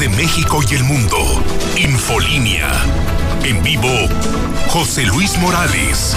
de México y el mundo. Infolínea. En vivo, José Luis Morales.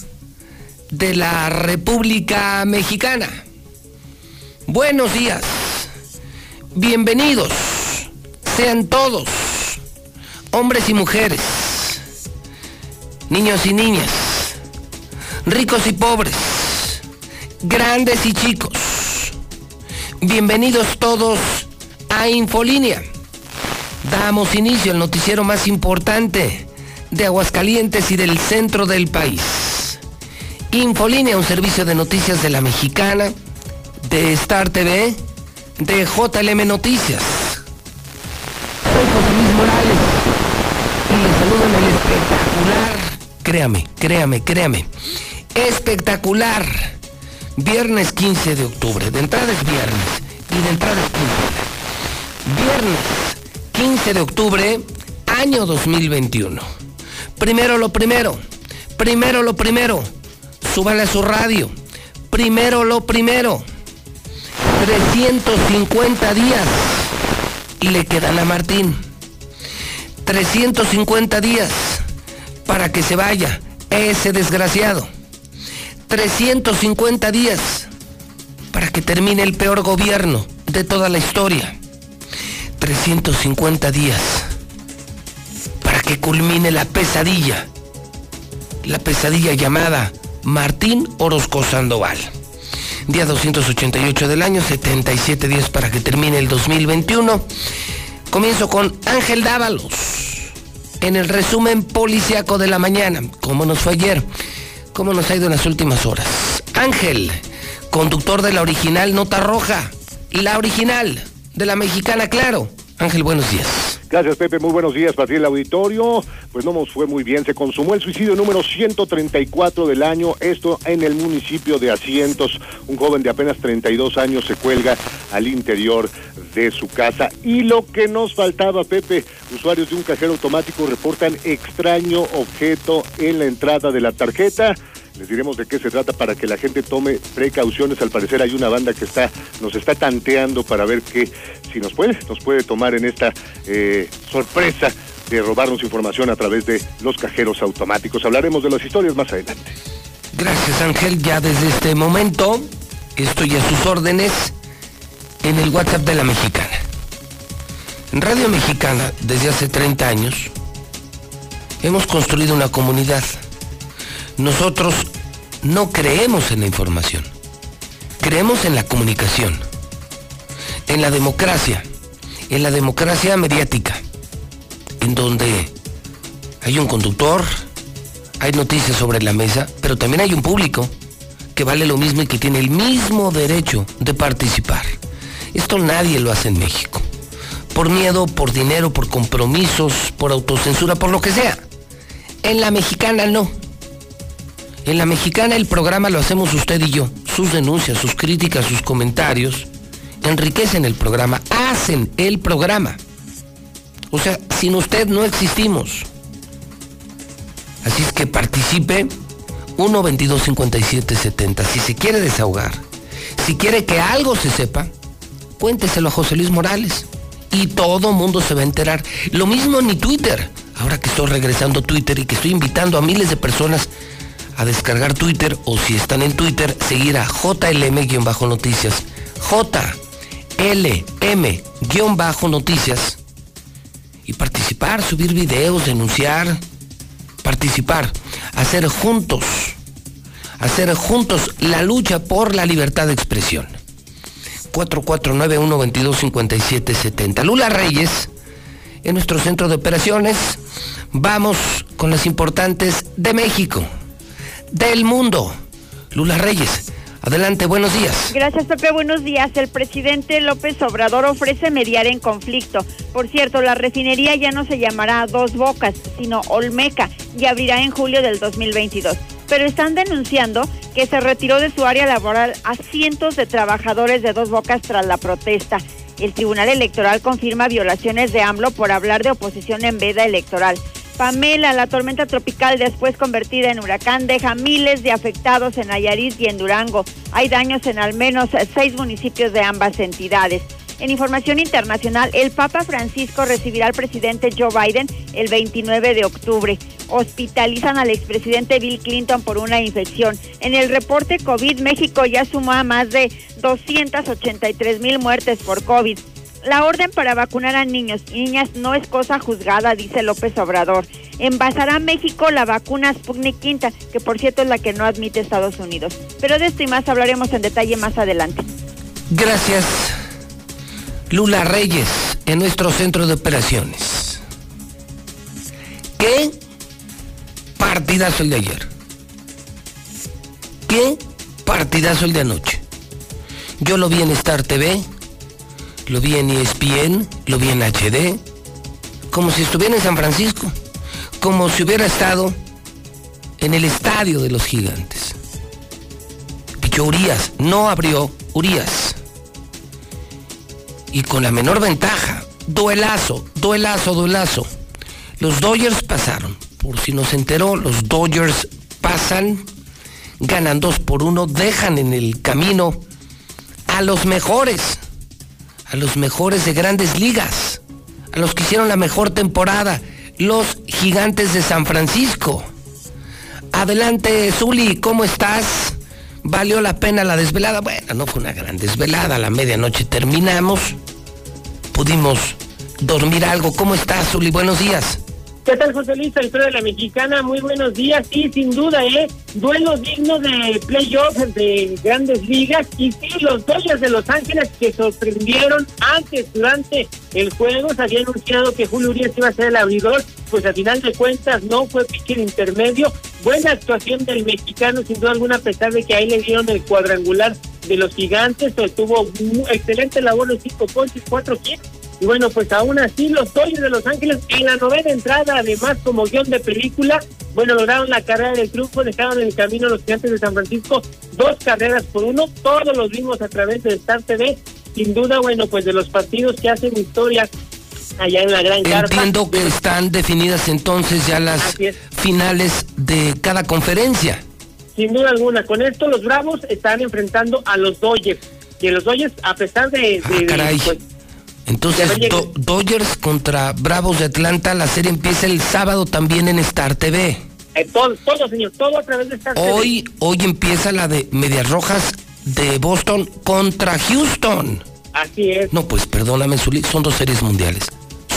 de la República Mexicana. Buenos días, bienvenidos, sean todos, hombres y mujeres, niños y niñas, ricos y pobres, grandes y chicos. Bienvenidos todos a Infolínea. Damos inicio al noticiero más importante de Aguascalientes y del centro del país. Infolínea, un servicio de noticias de la mexicana, de Star TV, de JLM Noticias. Soy José Luis Morales y les saludo en el espectacular, créame, créame, créame, espectacular, viernes 15 de octubre, de entrada es viernes y de entrada es 15. Viernes 15 de octubre, año 2021. Primero lo primero, primero lo primero súbale a su radio. Primero lo primero. 350 días le quedan a Martín. 350 días para que se vaya ese desgraciado. 350 días para que termine el peor gobierno de toda la historia. 350 días para que culmine la pesadilla. La pesadilla llamada Martín Orozco Sandoval. Día 288 del año, 77 días para que termine el 2021. Comienzo con Ángel Dávalos. En el resumen policiaco de la mañana, ¿cómo nos fue ayer? ¿Cómo nos ha ido en las últimas horas? Ángel, conductor de la original Nota Roja, la original de la mexicana, claro. Ángel, buenos días. Gracias, Pepe. Muy buenos días para ti, el auditorio. Pues no nos fue muy bien. Se consumó el suicidio número 134 del año. Esto en el municipio de Asientos. Un joven de apenas 32 años se cuelga al interior de su casa. Y lo que nos faltaba, Pepe, usuarios de un cajero automático reportan extraño objeto en la entrada de la tarjeta. Les diremos de qué se trata para que la gente tome precauciones. Al parecer hay una banda que está, nos está tanteando para ver qué, si nos puede, nos puede tomar en esta eh, sorpresa de robarnos información a través de los cajeros automáticos. Hablaremos de las historias más adelante. Gracias Ángel, ya desde este momento estoy a sus órdenes en el WhatsApp de la Mexicana. En Radio Mexicana, desde hace 30 años, hemos construido una comunidad nosotros no creemos en la información, creemos en la comunicación, en la democracia, en la democracia mediática, en donde hay un conductor, hay noticias sobre la mesa, pero también hay un público que vale lo mismo y que tiene el mismo derecho de participar. Esto nadie lo hace en México. Por miedo, por dinero, por compromisos, por autocensura, por lo que sea. En la mexicana no. En la mexicana el programa lo hacemos usted y yo. Sus denuncias, sus críticas, sus comentarios enriquecen el programa, hacen el programa. O sea, sin usted no existimos. Así es que participe 1 22 57 70. Si se quiere desahogar, si quiere que algo se sepa, cuénteselo a José Luis Morales y todo mundo se va a enterar. Lo mismo en mi Twitter. Ahora que estoy regresando a Twitter y que estoy invitando a miles de personas a descargar Twitter o si están en Twitter, seguir a JLM-noticias. JLM-noticias. Y participar, subir videos, denunciar, participar, hacer juntos, hacer juntos la lucha por la libertad de expresión. 449-122-5770. Lula Reyes, en nuestro centro de operaciones, vamos con las importantes de México, del mundo. Lula Reyes, Adelante, buenos días. Gracias, Pepe. Buenos días. El presidente López Obrador ofrece mediar en conflicto. Por cierto, la refinería ya no se llamará Dos Bocas, sino Olmeca, y abrirá en julio del 2022. Pero están denunciando que se retiró de su área laboral a cientos de trabajadores de Dos Bocas tras la protesta. El Tribunal Electoral confirma violaciones de AMLO por hablar de oposición en veda electoral. Pamela, la tormenta tropical después convertida en huracán, deja miles de afectados en Nayarit y en Durango. Hay daños en al menos seis municipios de ambas entidades. En información internacional, el Papa Francisco recibirá al presidente Joe Biden el 29 de octubre. Hospitalizan al expresidente Bill Clinton por una infección. En el reporte COVID, México ya sumó a más de 283 mil muertes por COVID. La orden para vacunar a niños y niñas no es cosa juzgada, dice López Obrador. Envasará a México la vacuna Sputnik Quinta, que por cierto es la que no admite Estados Unidos. Pero de esto y más hablaremos en detalle más adelante. Gracias, Lula Reyes, en nuestro centro de operaciones. ¿Qué partidazo el de ayer? ¿Qué partidazo el de anoche? Yo lo vi en Star TV lo vi en ESPN, lo vi en HD, como si estuviera en San Francisco, como si hubiera estado en el estadio de los gigantes. Pichó Urias, no abrió Urias. Y con la menor ventaja, duelazo, duelazo, duelazo. Los Dodgers pasaron. Por si no se enteró, los Dodgers pasan, ganan dos por uno, dejan en el camino a los mejores a los mejores de grandes ligas, a los que hicieron la mejor temporada, los gigantes de San Francisco. Adelante, Zuli, ¿cómo estás? ¿Valió la pena la desvelada? Bueno, no fue una gran desvelada, a la medianoche terminamos, pudimos dormir algo. ¿Cómo estás, Zuli? Buenos días. ¿Qué tal, José Luis, historia de la mexicana? Muy buenos días. Y sin duda, ¿eh? Duelo digno de playoffs de grandes ligas. Y sí, los Dodgers de Los Ángeles que sorprendieron antes, durante el juego, se había anunciado que Julio Urias iba a ser el abridor. Pues a final de cuentas no fue pitcher intermedio. Buena actuación del mexicano, sin duda alguna, a pesar de que ahí le dieron el cuadrangular de los gigantes. Tuvo excelente labor de cinco ponches, cuatro kits y bueno, pues aún así los Dodgers de Los Ángeles en la novena entrada, además como guion de película, bueno, lograron la carrera del triunfo, dejaron en el camino a los gigantes de San Francisco dos carreras por uno, todos los vimos a través de Star TV, sin duda, bueno, pues de los partidos que hacen historia allá en la Gran Carpa. Entiendo que están definidas entonces ya las finales de cada conferencia. Sin duda alguna, con esto los Bravos están enfrentando a los Dodgers, y los Dodgers, a pesar de... Ah, pues, entonces, Dodgers contra Bravos de Atlanta, la serie empieza el sábado también en Star TV. Eh, todo, todo, señor, todo a través de Star hoy, TV. Hoy empieza la de Medias Rojas de Boston contra Houston. Así es. No, pues perdóname, son dos series mundiales.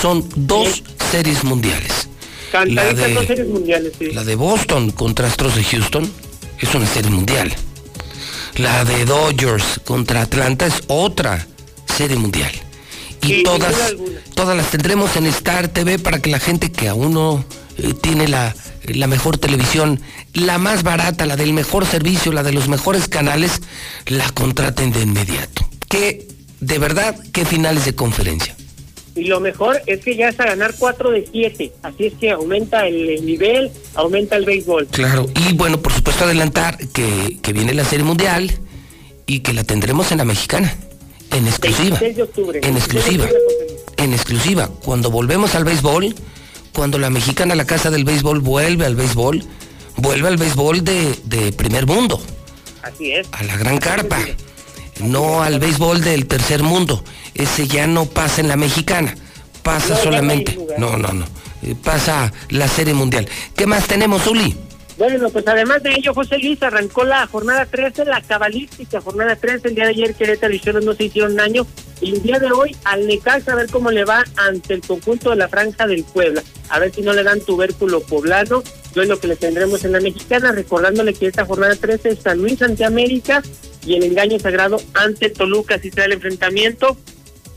Son dos series mundiales. La de, dos series mundiales, sí. La de Boston contra Astros de Houston es una serie mundial. La de Dodgers contra Atlanta es otra serie mundial y todas, todas las tendremos en Star TV para que la gente que aún no eh, tiene la, la mejor televisión, la más barata, la del mejor servicio, la de los mejores canales, la contraten de inmediato. Que, de verdad, qué finales de conferencia. Y lo mejor es que ya es a ganar 4 de 7, así es que aumenta el nivel, aumenta el béisbol. Claro, y bueno, por supuesto adelantar que, que viene la Serie Mundial y que la tendremos en la mexicana. En exclusiva. En exclusiva. En exclusiva. Cuando volvemos al béisbol, cuando la mexicana, la casa del béisbol, vuelve al béisbol, vuelve al béisbol de, primer mundo. Así es. A la gran carpa. no al béisbol del tercer mundo. Ese ya no pasa en la mexicana, pasa solamente. No, no, no. Eh, pasa la serie mundial. ¿Qué más tenemos, Uli? Bueno, pues además de ello, José Luis arrancó la jornada 13, la cabalística jornada 13. El día de ayer Querétaro y Cholos no se hicieron daño. Y el día de hoy al Necaxa a ver cómo le va ante el conjunto de la Franja del Puebla. A ver si no le dan tubérculo poblano. Lo que le tendremos en la mexicana, recordándole que esta jornada 13 es San Luis ante América y el engaño sagrado ante Toluca. Si será el enfrentamiento,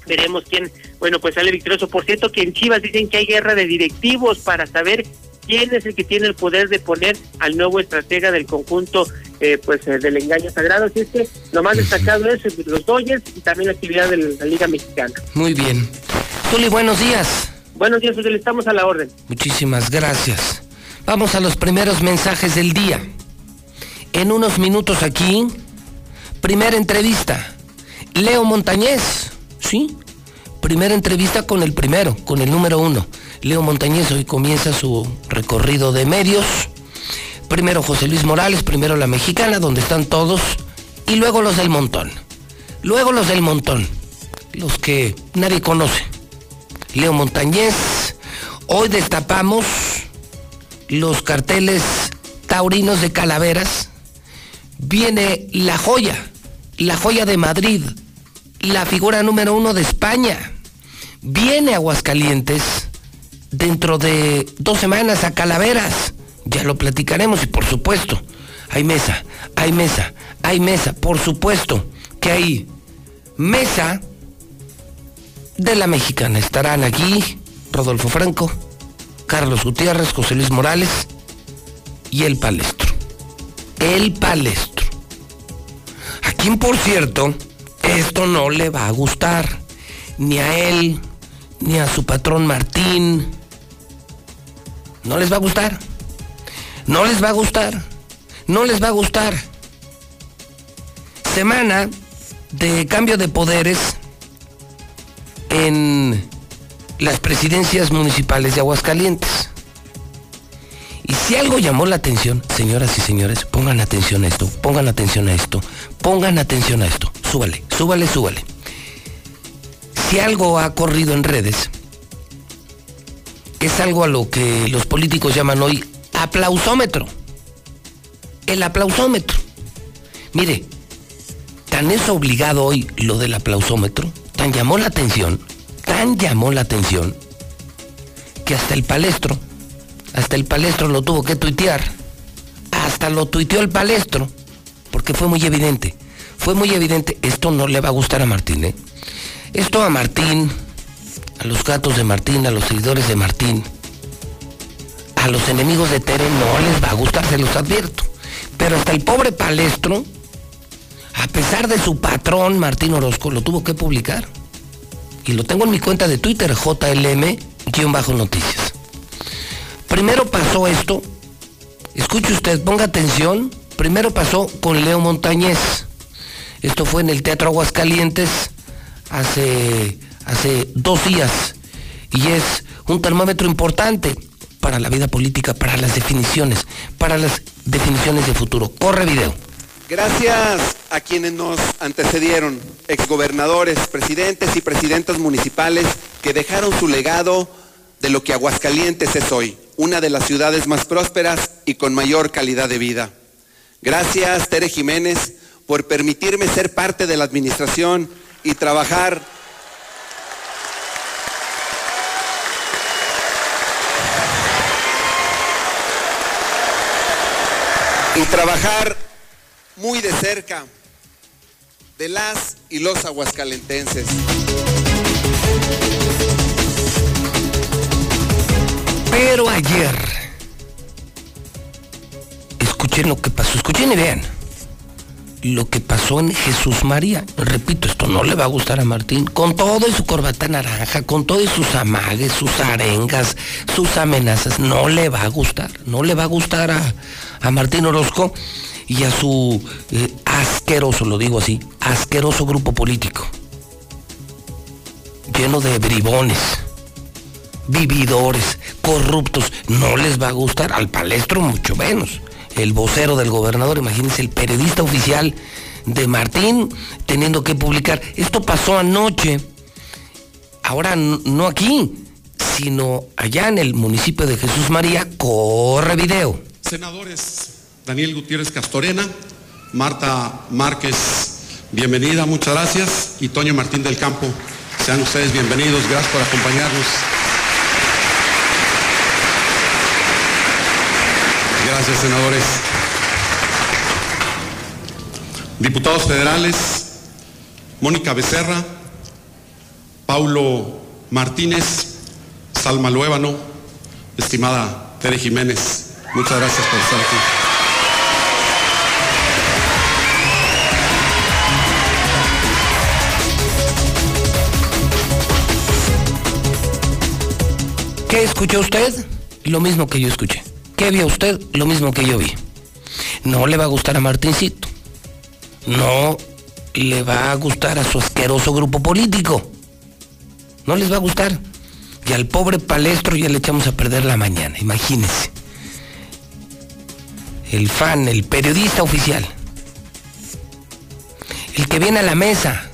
veremos quién, bueno, pues sale victorioso. Por cierto, que en Chivas dicen que hay guerra de directivos para saber quién es el que tiene el poder de poner al nuevo estratega del conjunto eh, pues eh, del engaño sagrado. Así es que lo más destacado es los Dodgers y también la actividad de la Liga Mexicana. Muy bien. Tuli, buenos días. Buenos días, José, estamos a la orden. Muchísimas gracias. Vamos a los primeros mensajes del día. En unos minutos aquí, primera entrevista. Leo Montañez, ¿sí? Primera entrevista con el primero, con el número uno. Leo Montañez hoy comienza su recorrido de medios. Primero José Luis Morales, primero la mexicana, donde están todos, y luego los del montón. Luego los del montón, los que nadie conoce. Leo Montañez, hoy destapamos los carteles taurinos de calaveras. Viene la joya, la joya de Madrid, la figura número uno de España. Viene Aguascalientes dentro de dos semanas a Calaveras. Ya lo platicaremos y por supuesto, hay mesa, hay mesa, hay mesa, por supuesto que hay mesa de la mexicana. Estarán aquí Rodolfo Franco, Carlos Gutiérrez, José Luis Morales y el palestro. El palestro. A quien, por cierto, esto no le va a gustar. Ni a él, ni a su patrón Martín, no les va a gustar. No les va a gustar. No les va a gustar. Semana de cambio de poderes en las presidencias municipales de Aguascalientes. Y si algo llamó la atención, señoras y señores, pongan atención a esto, pongan atención a esto, pongan atención a esto. Súbale, súbale, súbale. Si algo ha corrido en redes, es algo a lo que los políticos llaman hoy aplausómetro. El aplausómetro. Mire, tan es obligado hoy lo del aplausómetro, tan llamó la atención, tan llamó la atención, que hasta el palestro, hasta el palestro lo tuvo que tuitear. Hasta lo tuiteó el palestro, porque fue muy evidente. Fue muy evidente, esto no le va a gustar a Martín, ¿eh? Esto a Martín, a los gatos de Martín, a los seguidores de Martín, a los enemigos de Tere no les va a gustar, se los advierto. Pero hasta el pobre palestro, a pesar de su patrón Martín Orozco, lo tuvo que publicar. Y lo tengo en mi cuenta de Twitter, JLM-noticias. Primero pasó esto, escuche usted, ponga atención, primero pasó con Leo Montañez. Esto fue en el Teatro Aguascalientes hace hace dos días y es un termómetro importante para la vida política, para las definiciones, para las definiciones de futuro. Corre video. Gracias a quienes nos antecedieron, exgobernadores, presidentes y presidentas municipales que dejaron su legado de lo que Aguascalientes es hoy, una de las ciudades más prósperas y con mayor calidad de vida. Gracias, Tere Jiménez, por permitirme ser parte de la administración y trabajar y trabajar muy de cerca de las y los aguascalentenses. Pero ayer, escuchen lo que pasó, escuchen y vean lo que pasó en Jesús María. Repito, esto no le va a gustar a Martín, con todo y su corbata naranja, con todo y sus amagues, sus arengas, sus amenazas, no le va a gustar, no le va a gustar a, a Martín Orozco y a su eh, asqueroso, lo digo así, asqueroso grupo político, lleno de bribones, vividores, corruptos, no les va a gustar, al palestro mucho menos. El vocero del gobernador, imagínense, el periodista oficial de Martín teniendo que publicar. Esto pasó anoche, ahora no aquí, sino allá en el municipio de Jesús María, corre video. Senadores Daniel Gutiérrez Castorena, Marta Márquez, bienvenida, muchas gracias, y Toño Martín del Campo, sean ustedes bienvenidos, gracias por acompañarnos. Gracias, senadores. Diputados federales, Mónica Becerra, Paulo Martínez, Salma Luébano, estimada Tere Jiménez, muchas gracias por estar aquí. ¿Qué escuchó usted? Lo mismo que yo escuché. ¿Qué vio usted? Lo mismo que yo vi. No le va a gustar a Martincito. No le va a gustar a su asqueroso grupo político. No les va a gustar. Y al pobre palestro ya le echamos a perder la mañana, imagínense. El fan, el periodista oficial. El que viene a la mesa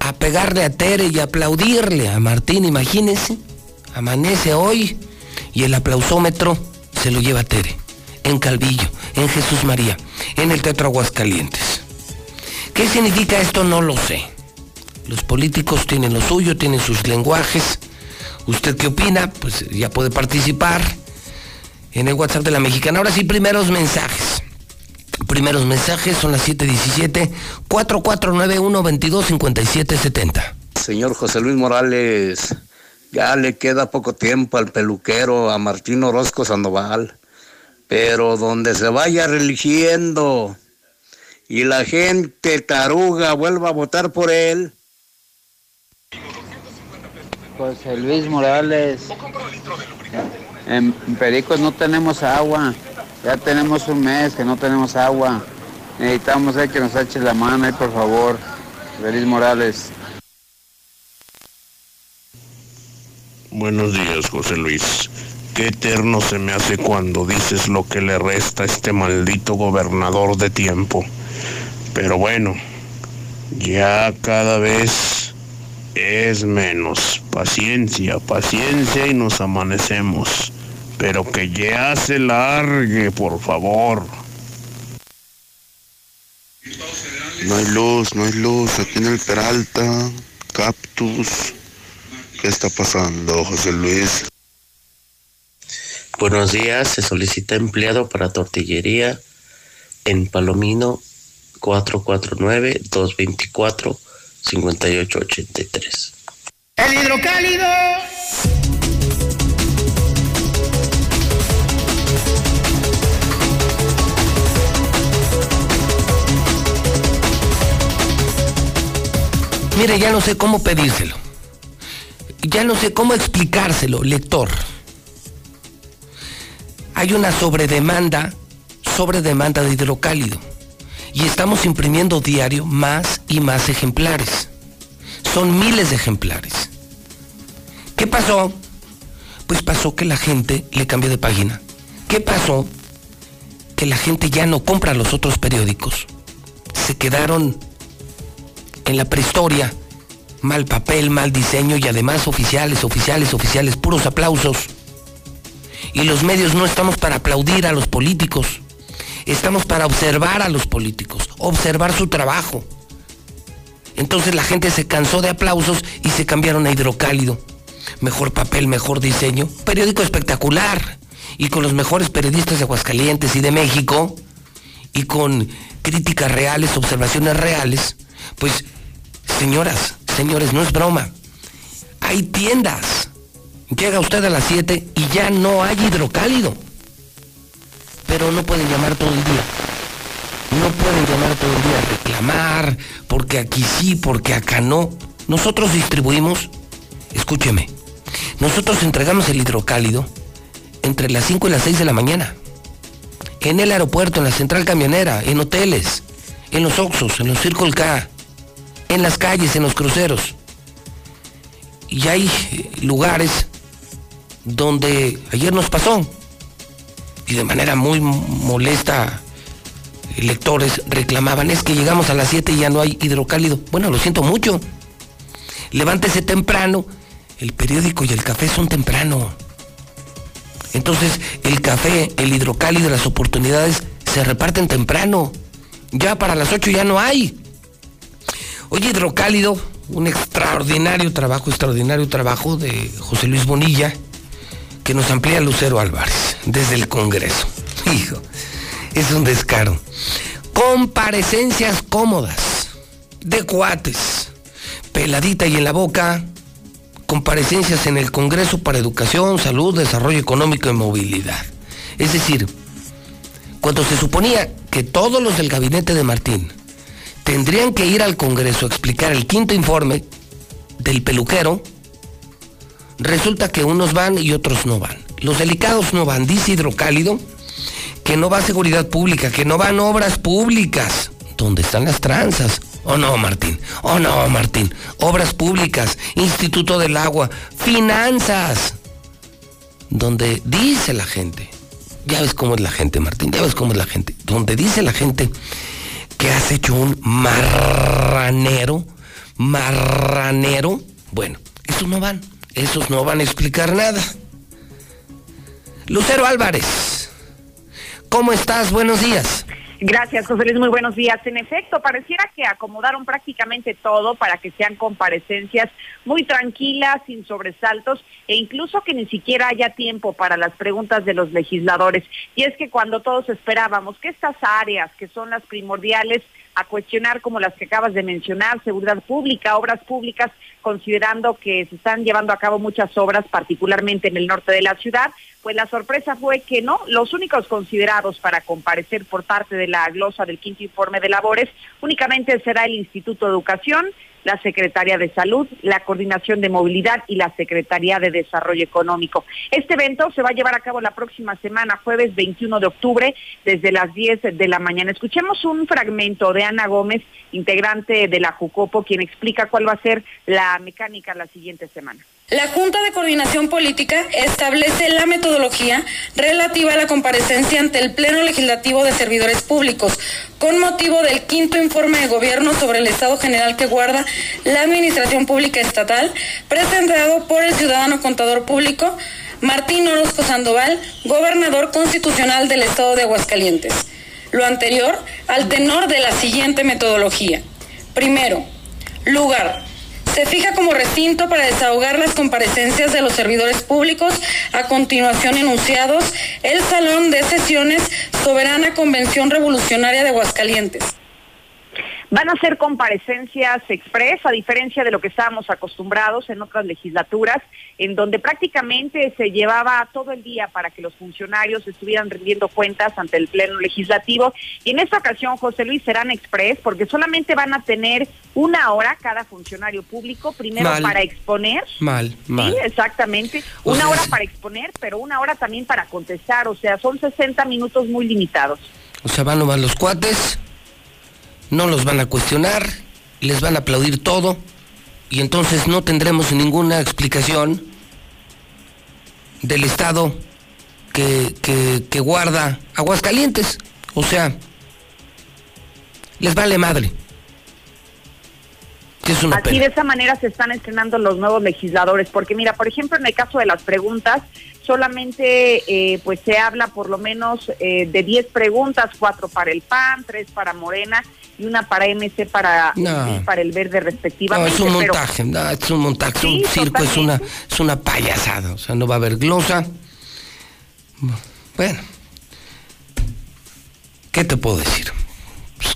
a pegarle a Tere y aplaudirle a Martín, imagínense. Amanece hoy y el aplausómetro se lo lleva Tere, en Calvillo, en Jesús María, en el Teatro Aguascalientes. ¿Qué significa esto? No lo sé. Los políticos tienen lo suyo, tienen sus lenguajes. ¿Usted qué opina? Pues ya puede participar en el WhatsApp de la Mexicana. Ahora sí, primeros mensajes. Primeros mensajes son las 717 4491 225770. Señor José Luis Morales, ya le queda poco tiempo al peluquero, a Martín Orozco Sandoval. Pero donde se vaya religiendo y la gente taruga vuelva a votar por él. José Luis Morales, en Pericos no tenemos agua. Ya tenemos un mes que no tenemos agua. Necesitamos que nos eche la mano ahí, por favor. Feliz Morales. Buenos días, José Luis. Qué eterno se me hace cuando dices lo que le resta a este maldito gobernador de tiempo. Pero bueno, ya cada vez es menos. Paciencia, paciencia y nos amanecemos. Pero que ya se largue, por favor. No hay luz, no hay luz. Aquí en el Peralta, Cactus. ¿Qué está pasando, José Luis? Buenos días, se solicita empleado para tortillería en Palomino 449-224-5883. El hidrocálido. Mire, ya no sé cómo pedírselo. Ya no sé cómo explicárselo, lector. Hay una sobredemanda, sobredemanda de hidrocálido. Y estamos imprimiendo diario más y más ejemplares. Son miles de ejemplares. ¿Qué pasó? Pues pasó que la gente le cambió de página. ¿Qué pasó? Que la gente ya no compra los otros periódicos. Se quedaron en la prehistoria. Mal papel, mal diseño y además oficiales, oficiales, oficiales, puros aplausos. Y los medios no estamos para aplaudir a los políticos. Estamos para observar a los políticos, observar su trabajo. Entonces la gente se cansó de aplausos y se cambiaron a hidrocálido. Mejor papel, mejor diseño. Periódico espectacular. Y con los mejores periodistas de Aguascalientes y de México. Y con críticas reales, observaciones reales. Pues, señoras, señores, no es broma. Hay tiendas. Llega usted a las 7 y ya no hay hidrocálido. Pero no pueden llamar todo el día. No pueden llamar todo el día a reclamar, porque aquí sí, porque acá no. Nosotros distribuimos, escúcheme, nosotros entregamos el hidrocálido entre las 5 y las 6 de la mañana. En el aeropuerto, en la central camionera, en hoteles, en los Oxos, en los Circle K, en las calles, en los cruceros. Y hay lugares donde ayer nos pasó, y de manera muy molesta lectores reclamaban, es que llegamos a las 7 y ya no hay hidrocálido. Bueno, lo siento mucho. Levántese temprano. El periódico y el café son temprano. Entonces, el café, el hidrocálido, las oportunidades se reparten temprano. Ya para las 8 ya no hay. Oye, hidrocálido, un extraordinario trabajo, extraordinario trabajo de José Luis Bonilla, que nos amplía Lucero Álvarez desde el Congreso. Hijo, es un descaro. Comparecencias cómodas, de cuates, peladita y en la boca, comparecencias en el Congreso para Educación, Salud, Desarrollo Económico y Movilidad. Es decir, cuando se suponía que todos los del gabinete de Martín tendrían que ir al Congreso a explicar el quinto informe del peluquero, resulta que unos van y otros no van. Los delicados no van, dice Hidrocálido, que no va a seguridad pública, que no van obras públicas. ¿Dónde están las tranzas? Oh no, Martín. Oh no, Martín. Obras públicas, Instituto del Agua, finanzas. Donde dice la gente, ya ves cómo es la gente, Martín, ya ves cómo es la gente. Donde dice la gente que has hecho un marranero, marranero, bueno, esos no van, esos no van a explicar nada. Lucero Álvarez, ¿cómo estás? Buenos días. Gracias, José Luis. Muy buenos días. En efecto, pareciera que acomodaron prácticamente todo para que sean comparecencias muy tranquilas, sin sobresaltos e incluso que ni siquiera haya tiempo para las preguntas de los legisladores. Y es que cuando todos esperábamos que estas áreas, que son las primordiales, a cuestionar como las que acabas de mencionar, seguridad pública, obras públicas, considerando que se están llevando a cabo muchas obras, particularmente en el norte de la ciudad, pues la sorpresa fue que no, los únicos considerados para comparecer por parte de la glosa del quinto informe de labores únicamente será el Instituto de Educación, la Secretaría de Salud, la Coordinación de Movilidad y la Secretaría de Desarrollo Económico. Este evento se va a llevar a cabo la próxima semana, jueves 21 de octubre, desde las 10 de la mañana. Escuchemos un fragmento de Ana Gómez, integrante de la Jucopo, quien explica cuál va a ser la mecánica la siguiente semana. La Junta de Coordinación Política establece la metodología relativa a la comparecencia ante el Pleno Legislativo de Servidores Públicos con motivo del quinto informe de gobierno sobre el estado general que guarda la Administración Pública Estatal, presentado por el ciudadano contador público Martín Orozco Sandoval, gobernador constitucional del estado de Aguascalientes. Lo anterior al tenor de la siguiente metodología. Primero, lugar se fija como recinto para desahogar las comparecencias de los servidores públicos, a continuación enunciados, el Salón de Sesiones Soberana Convención Revolucionaria de Aguascalientes. Van a ser comparecencias express, a diferencia de lo que estábamos acostumbrados en otras legislaturas, en donde prácticamente se llevaba todo el día para que los funcionarios estuvieran rendiendo cuentas ante el Pleno Legislativo. Y en esta ocasión, José Luis, serán express porque solamente van a tener una hora cada funcionario público, primero para exponer. Mal, mal. Sí, exactamente. una hora para exponer, pero una hora también para contestar. O sea, son 60 minutos muy limitados. O sea, van nomás los cuates no los van a cuestionar, les van a aplaudir todo y entonces no tendremos ninguna explicación del Estado que, que, guarda Aguascalientes. O sea, les vale madre. Así de esa manera se están estrenando los nuevos legisladores, porque mira, por ejemplo, en el caso de las preguntas, solamente eh, pues se habla por lo menos eh, de 10 preguntas, cuatro para el PAN, tres para Morena y una para MC para, para el verde respectivamente. No, es un montaje, es un montaje, es un circo, es una, es una payasada, o sea, no va a haber glosa. Bueno, ¿qué te puedo decir?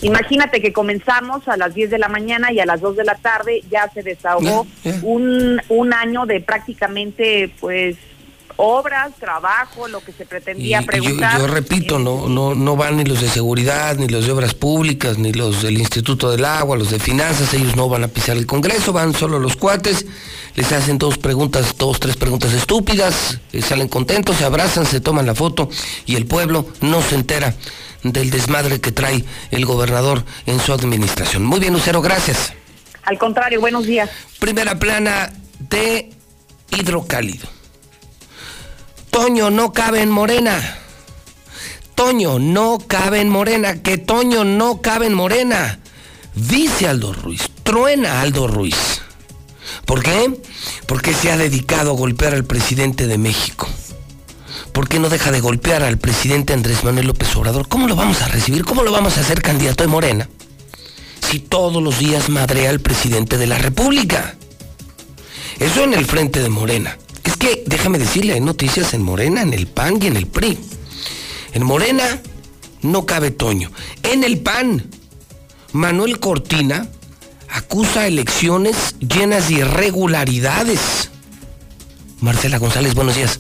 Imagínate que comenzamos a las 10 de la mañana y a las 2 de la tarde ya se desahogó Un, un año de prácticamente pues obras, trabajo, lo que se pretendía preguntar. Yo, repito, no, no, no van ni los de seguridad, ni los de obras públicas, ni los del Instituto del Agua, los de finanzas, ellos no van a pisar el Congreso, van solo los cuates, les hacen dos preguntas, dos, tres preguntas estúpidas, eh, salen contentos, se abrazan, se toman la foto y el pueblo no se entera del desmadre que trae el gobernador en su administración. Muy bien, Lucero, gracias. Al contrario, buenos días. Primera plana de hidrocálido. Toño no cabe en Morena. Toño no cabe en Morena, que Toño no cabe en Morena. Dice Aldo Ruiz, truena Aldo Ruiz. ¿Por qué? Porque se ha dedicado a golpear al presidente de México. ¿Por qué no deja de golpear al presidente Andrés Manuel López Obrador? ¿Cómo lo vamos a recibir? ¿Cómo lo vamos a hacer candidato de Morena? Si todos los días madrea al presidente de la República. Eso en el frente de Morena. Que, déjame decirle, hay noticias en Morena, en el PAN y en el PRI. En Morena no cabe Toño. En el PAN, Manuel Cortina acusa elecciones llenas de irregularidades. Marcela González, buenos días.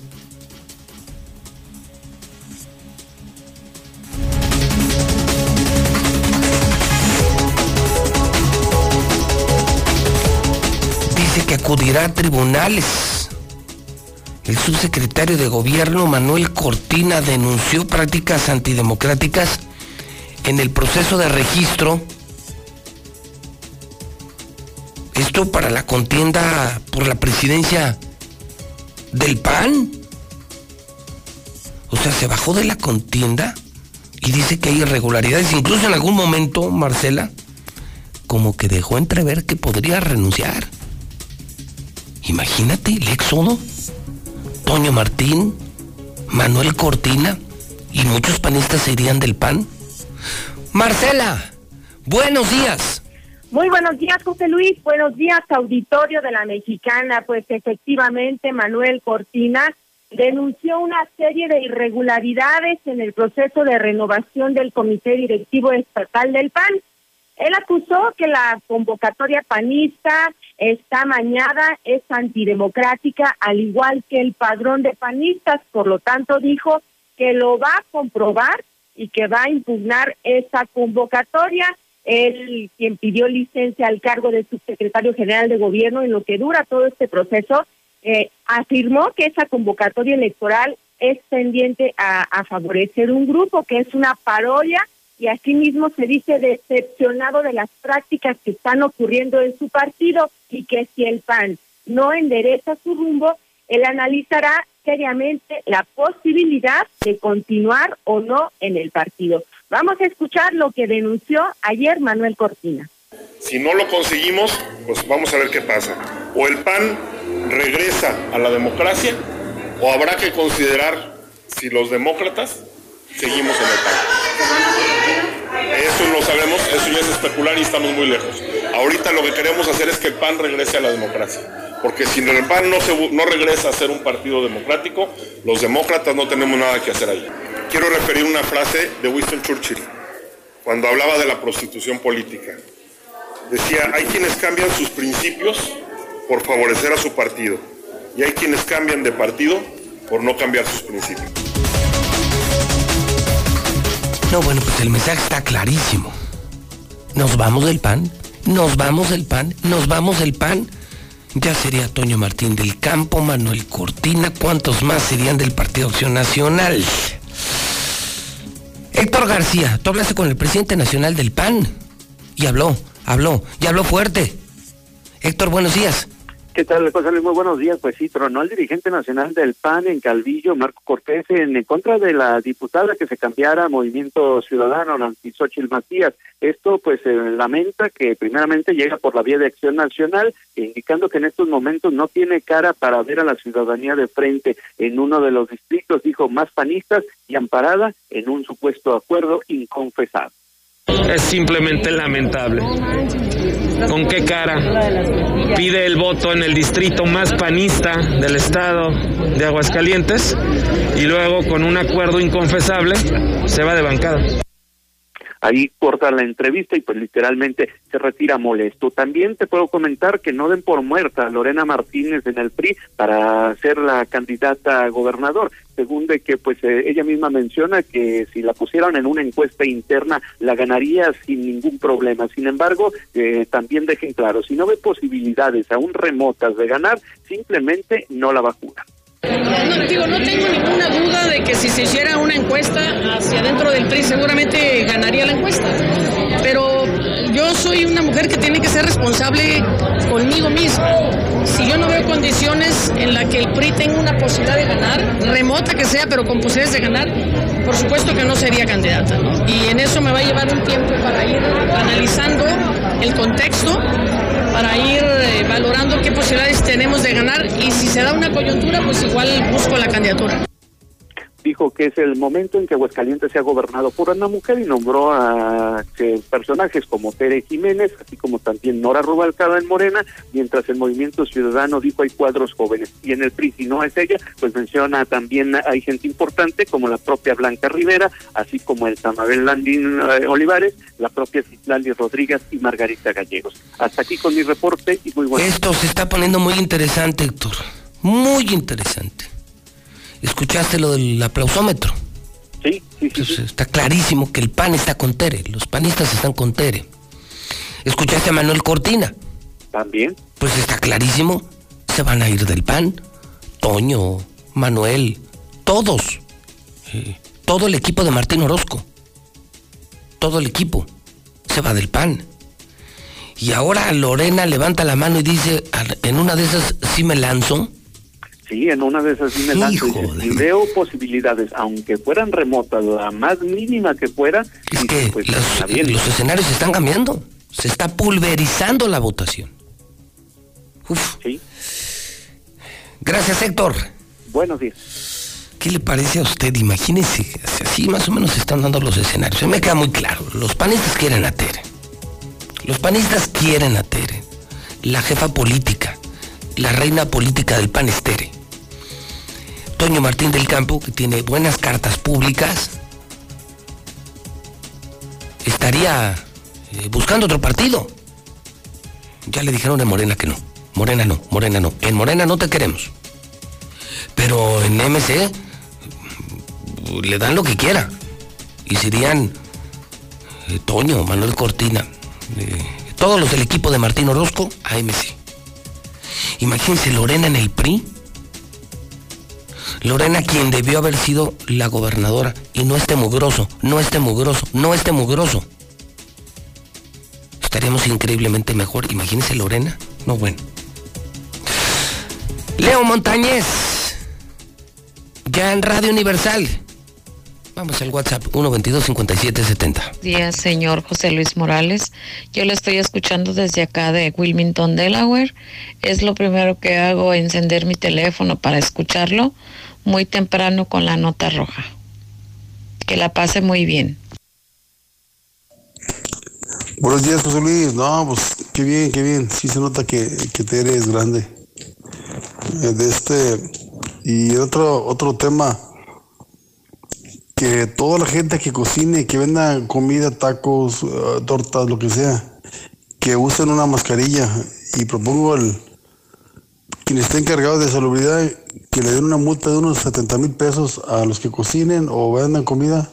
Dice que acudirá a tribunales. El subsecretario de Gobierno Manuel Cortina denunció prácticas antidemocráticas en el proceso de registro. Esto para la contienda por la presidencia del PAN. O sea, se bajó de la contienda y dice que hay irregularidades. Incluso en algún momento, Marcela, como que dejó entrever que podría renunciar. Imagínate el éxodo. Toño Martín, Manuel Cortina y muchos panistas se irían del PAN. Marcela, buenos días. Muy buenos días, José Luis. Buenos días, auditorio de la Mexicana. Pues efectivamente, Manuel Cortina denunció una serie de irregularidades en el proceso de renovación del Comité Directivo Estatal del PAN. Él acusó que la convocatoria panista está mañada, es antidemocrática, al igual que el padrón de panistas. Por lo tanto, dijo que lo va a comprobar y que va a impugnar esa convocatoria. Él, quien pidió licencia al cargo de subsecretario general de gobierno en lo que dura todo este proceso, eh, afirmó que esa convocatoria electoral es tendiente a, a favorecer un grupo, que es una parodia y asimismo se dice decepcionado de las prácticas que están ocurriendo en su partido y que si el PAN no endereza su rumbo, él analizará seriamente la posibilidad de continuar o no en el partido. Vamos a escuchar lo que denunció ayer Manuel Cortina. Si no lo conseguimos, pues vamos a ver qué pasa. O el PAN regresa a la democracia o habrá que considerar si los demócratas seguimos en el PAN. Eso no sabemos, eso ya es especular y estamos muy lejos. Ahorita lo que queremos hacer es que el PAN regrese a la democracia. Porque si el PAN no, no regresa a ser un partido democrático, los demócratas no tenemos nada que hacer ahí. Quiero referir una frase de Winston Churchill, cuando hablaba de la prostitución política. Decía, hay quienes cambian sus principios por favorecer a su partido y hay quienes cambian de partido por no cambiar sus principios. No, bueno, pues el mensaje está clarísimo. Nos vamos del PAN, nos vamos del PAN, nos vamos del PAN. Ya sería Toño Martín del Campo, Manuel Cortina, ¿cuántos más serían del Partido Acción Nacional? Héctor García, tú hablaste con el presidente nacional del PAN y habló, habló, y habló fuerte. Héctor, buenos días. ¿Qué tal, José Luis? Muy buenos días. Pues sí, tronó el dirigente nacional del PAN en Calvillo, Marco Cortés, en contra de la diputada que se cambiara Movimiento Ciudadano, Nancy Xochitl Matías. Esto, pues, se lamenta que primeramente llega por la vía de acción nacional, indicando que en estos momentos no tiene cara para ver a la ciudadanía de frente en uno de los distritos, dijo, más panistas y amparada en un supuesto acuerdo inconfesado. Es simplemente lamentable. ¿Con qué cara pide el voto en el distrito más panista del estado de Aguascalientes y luego con un acuerdo inconfesable se va de bancada? Ahí corta la entrevista y pues literalmente se retira molesto. También te puedo comentar que no den por muerta a Lorena Martínez en el PRI para ser la candidata a gobernador. Según de que pues eh, ella misma menciona que si la pusieran en una encuesta interna la ganaría sin ningún problema. Sin embargo, eh, también dejen claro, si no ve posibilidades aún remotas de ganar, simplemente no la va a jugar. No, digo, no tengo ninguna duda de que si se hiciera una encuesta hacia dentro del PRI seguramente ganaría la encuesta. Pero yo soy una mujer que tiene que ser responsable conmigo misma. Si yo no veo condiciones en las que el PRI tenga una posibilidad de ganar, remota que sea, pero con posibilidades de ganar, por supuesto que no sería candidata. Y en eso me va a llevar un tiempo para ir analizando el contexto, para ir eh, valorando qué posibilidades tenemos de ganar y si se da una coyuntura, pues igual busco la candidatura dijo que es el momento en que Aguascalientes sea gobernado por una mujer y nombró a personajes como Tere Jiménez, así como también Nora Rubalcaba en Morena, mientras el Movimiento Ciudadano dijo hay cuadros jóvenes. Y en el PRI, si no es ella, pues menciona también hay gente importante como la propia Blanca Rivera, así como el Tamabel Landín eh, Olivares, la propia Citlali Rodríguez y Margarita Gallegos. Hasta aquí con mi reporte y muy bueno. Esto se está poniendo muy interesante, Héctor. Muy interesante. ¿Escuchaste lo del aplausómetro? Sí, sí, sí, Está clarísimo que el PAN está con Tere, los panistas están con Tere. ¿Escuchaste a Manuel Cortina? También. Pues está clarísimo, se van a ir del PAN. Toño, Manuel, todos. Eh, todo el equipo de Martín Orozco. Todo el equipo se va del PAN. Y ahora Lorena levanta la mano y dice, en una de esas sí me lanzo. Sí, en una de esas sí me lanzo. Y veo posibilidades, aunque fueran remotas, la más mínima que fuera. Es que pues, los, escenarios están cambiando. Se está pulverizando la votación. Uf. Sí. Gracias, Héctor. Buenos días. ¿Qué le parece a usted? Imagínese, así más o menos se están dando los escenarios. Me queda muy claro. Los panistas quieren a Tere. Los panistas quieren a Tere. La jefa política, la reina política del pan es Tere. Toño Martín del Campo, que tiene buenas cartas públicas, estaría eh, buscando otro partido. Ya le dijeron de Morena que no. Morena no, Morena no. En Morena no te queremos. Pero en MC le dan lo que quiera. Y serían eh, Toño, Manuel Cortina, eh, todos los del equipo de Martín Orozco a MC. Imagínense Lorena en el PRI Lorena, quien debió haber sido la gobernadora, y no este mugroso, no este mugroso, no este mugroso. Estaríamos increíblemente mejor. Imagínese Lorena. No, bueno. Leo Montañez, ya en Radio Universal. Vamos al WhatsApp 122-5770. Días, señor José Luis Morales. Yo lo estoy escuchando desde acá de Wilmington, Delaware. Es lo primero que hago, encender mi teléfono para escucharlo muy temprano con la nota roja. Que la pase muy bien. Buenos días, José Luis. No, pues qué bien, qué bien. Sí se nota que, que te eres grande. Eh, de este y otro otro tema que toda la gente que cocine, que venda comida, tacos, eh, tortas, lo que sea, que usen una mascarilla y propongo al quien esté encargado de salubridad que le den una multa de unos 70 mil pesos a los que cocinen o vendan comida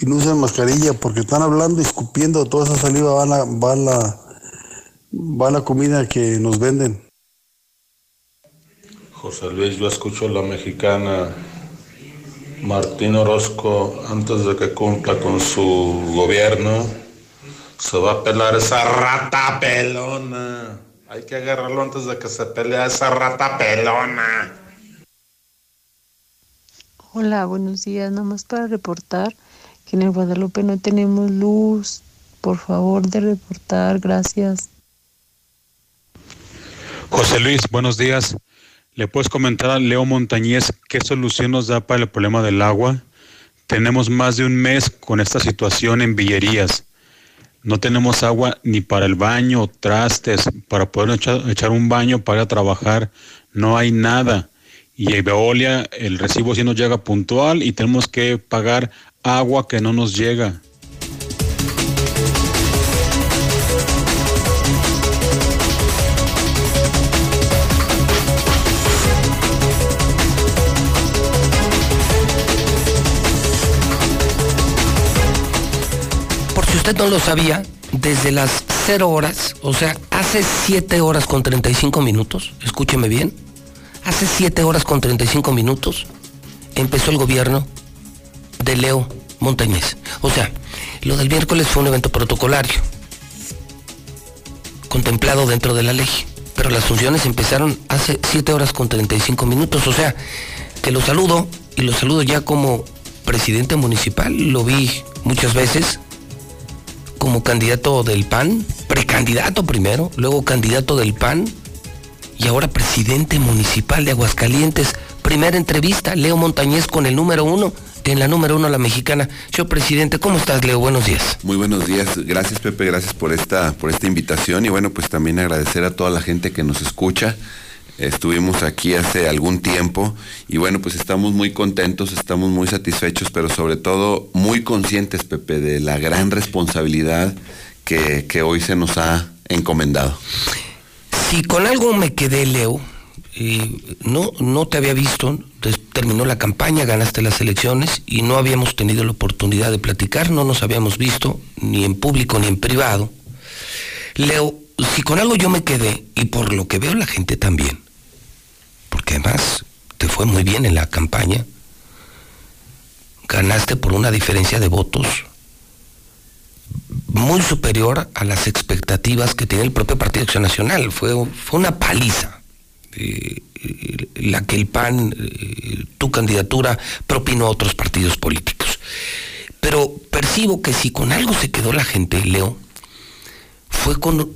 y no usen mascarilla porque están hablando escupiendo toda esa saliva va la, va la, va la comida que nos venden. José Luis, yo escucho la mexicana Martín Orozco antes de que cumpla con su gobierno. Se va a pelar esa rata pelona. Hay que agarrarlo antes de que se pelee esa rata pelona. Hola, buenos días. Nomás para reportar que en el Guadalupe no tenemos luz. Por favor, de reportar. Gracias. José Luis, buenos días. ¿Le puedes comentar a Leo Montañez qué solución nos da para el problema del agua? Tenemos más de un mes con esta situación en Villerías. No tenemos agua ni para el baño, trastes, para poder echar, un baño para trabajar. No hay nada y Veolia el recibo sí nos llega puntual y tenemos que pagar agua que no nos llega. Usted no lo sabía, desde las 0 horas, o sea, hace 7 horas con 35 minutos, escúcheme bien, Hace 7 horas con 35 minutos empezó el gobierno de Leo Montañez. O sea, lo del miércoles fue un evento protocolario, contemplado dentro de la ley, pero las funciones empezaron hace 7 horas con 35 minutos. O sea, que lo saludo y lo saludo ya como presidente municipal, lo vi muchas veces como candidato del PAN, precandidato primero, luego candidato del PAN y ahora presidente municipal de Aguascalientes. Primera entrevista, Leo Montañez con el número uno, en la número uno la mexicana. Yo, presidente, ¿cómo estás, Leo? Buenos días. Muy buenos días. Gracias, Pepe, gracias por esta, por esta invitación y bueno, pues también agradecer a toda la gente que nos escucha. Estuvimos aquí hace algún tiempo y bueno, pues estamos muy contentos, estamos muy satisfechos, pero sobre todo muy conscientes, Pepe, de la gran responsabilidad que, que hoy se nos ha encomendado. Si con algo me quedé, Leo, eh, no, no te había visto, terminó la campaña, ganaste las elecciones y no habíamos tenido la oportunidad de platicar, no nos habíamos visto ni en público ni en privado. Leo, si con algo yo me quedé, y por lo que veo la gente también, porque además te fue muy bien en la campaña. Ganaste por una diferencia de votos muy superior a las expectativas que tiene el propio Partido Acción Nacional. Fue, fue una paliza eh, la que el PAN, eh, tu candidatura, propinó a otros partidos políticos. Pero percibo que si con algo se quedó la gente, Leo, fue con,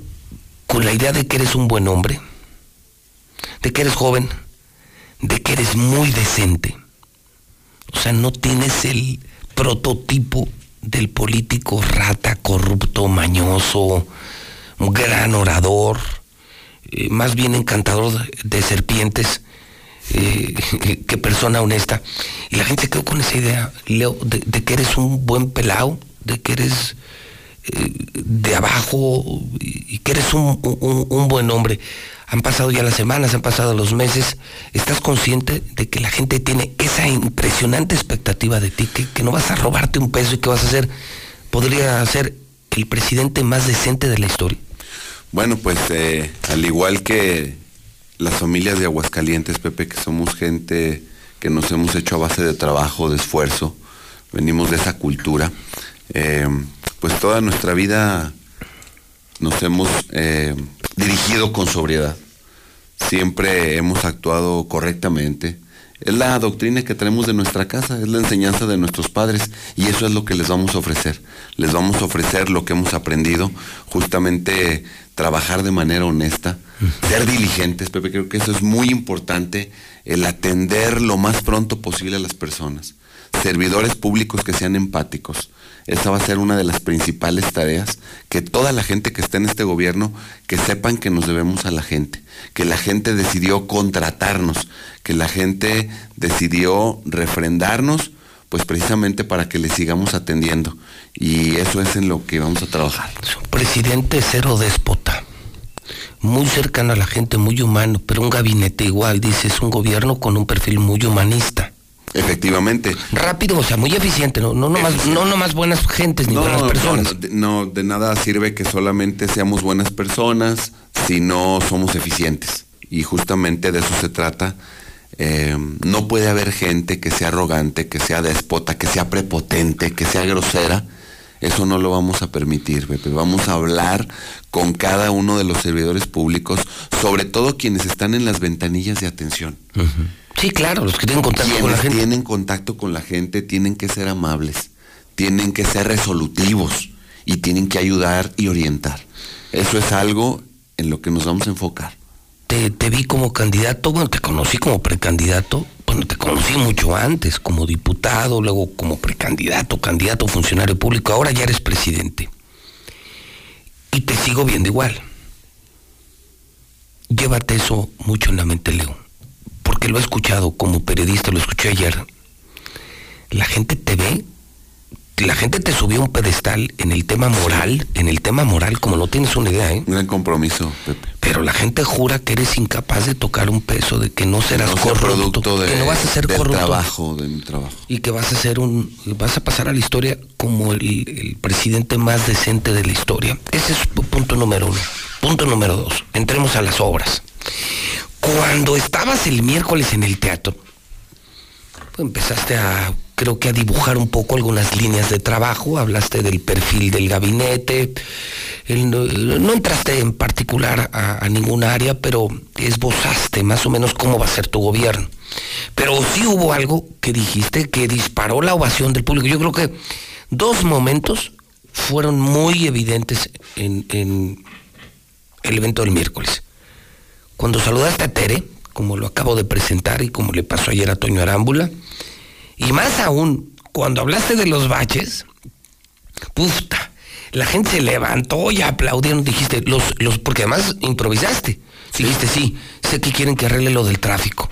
con la idea de que eres un buen hombre, de que eres joven, de que eres muy decente. O sea, no tienes el prototipo del político rata, corrupto, mañoso, un gran orador, eh, más bien encantador de serpientes eh, que persona honesta. Y la gente quedó con esa idea, Leo, de, que eres un buen pelao, de que eres de abajo y que eres un, un buen hombre han pasado ya las semanas, han pasado los meses, ¿estás consciente de que la gente tiene esa impresionante expectativa de ti, que, no vas a robarte un peso y que vas a ser, podría ser el presidente más decente de la historia? Bueno, pues eh, al igual que las familias de Aguascalientes, Pepe, que somos gente que nos hemos hecho a base de trabajo, de esfuerzo, venimos de esa cultura, eh, pues toda nuestra vida nos hemos eh, dirigido con sobriedad. Siempre hemos actuado correctamente. Es la doctrina que tenemos de nuestra casa, es la enseñanza de nuestros padres y eso es lo que les vamos a ofrecer. Les vamos a ofrecer lo que hemos aprendido, justamente trabajar de manera honesta, ser diligentes, Pepe, creo que eso es muy importante, el atender lo más pronto posible a las personas. Servidores públicos que sean empáticos, esa va a ser una de las principales tareas, que toda la gente que está en este gobierno, que sepan que nos debemos a la gente, que la gente decidió contratarnos, que la gente decidió refrendarnos, pues precisamente para que le sigamos atendiendo. Y eso es en lo que vamos a trabajar. presidente cero déspota, muy cercano a la gente, muy humano, pero un gabinete igual, dice, es un gobierno con un perfil muy humanista. Efectivamente. Rápido, o sea, muy eficiente, no, no, nomás, no nomás buenas gentes ni buenas personas. No, de nada sirve que solamente seamos buenas personas si no somos eficientes. Y justamente de eso se trata. Eh, no puede haber gente que sea arrogante, que sea déspota, que sea prepotente, que sea grosera. Eso no lo vamos a permitir, Pepe. Vamos a hablar con cada uno de los servidores públicos, sobre todo quienes están en las ventanillas de atención. Sí, claro, los que tienen contacto con la gente. tienen contacto con la gente tienen que ser amables, tienen que ser resolutivos y tienen que ayudar y orientar. Eso es algo en lo que nos vamos a enfocar. Te, te vi como candidato, bueno, te conocí como precandidato, bueno, te conocí mucho antes, como diputado, luego como precandidato, candidato, funcionario público, ahora ya eres presidente. Y te sigo viendo igual. Llévate eso mucho en la mente, Leo porque lo he escuchado como periodista, lo escuché ayer, la gente te ve, la gente te subió un pedestal en el tema moral, en el tema moral, como no tienes una idea, ¿eh? Un gran compromiso, Pepe. Pero la gente jura que eres incapaz de tocar un peso, de que no serás corrupto, de, que no vas a ser corrupto. trabajo, de mi trabajo. Y que vas a ser un, vas a pasar a la historia como el, el presidente más decente de la historia. Ese es punto número uno. Punto número dos. Entremos a las obras. Cuando estabas el miércoles en el teatro, empezaste a, creo que a dibujar un poco algunas líneas de trabajo, hablaste del perfil del gabinete, no, entraste en particular a, ninguna área, pero esbozaste más o menos cómo va a ser tu gobierno. Pero sí hubo algo que dijiste que disparó la ovación del público. Yo creo que dos momentos fueron muy evidentes en, en el evento del miércoles. Cuando saludaste a Tere, como lo acabo de presentar y como le pasó ayer a Toño Arámbula, y más aún, cuando hablaste de los baches, puta, la gente se levantó y aplaudieron, dijiste, los, los, porque además improvisaste. Dijiste, sí, sé que quieren que arregle lo del tráfico.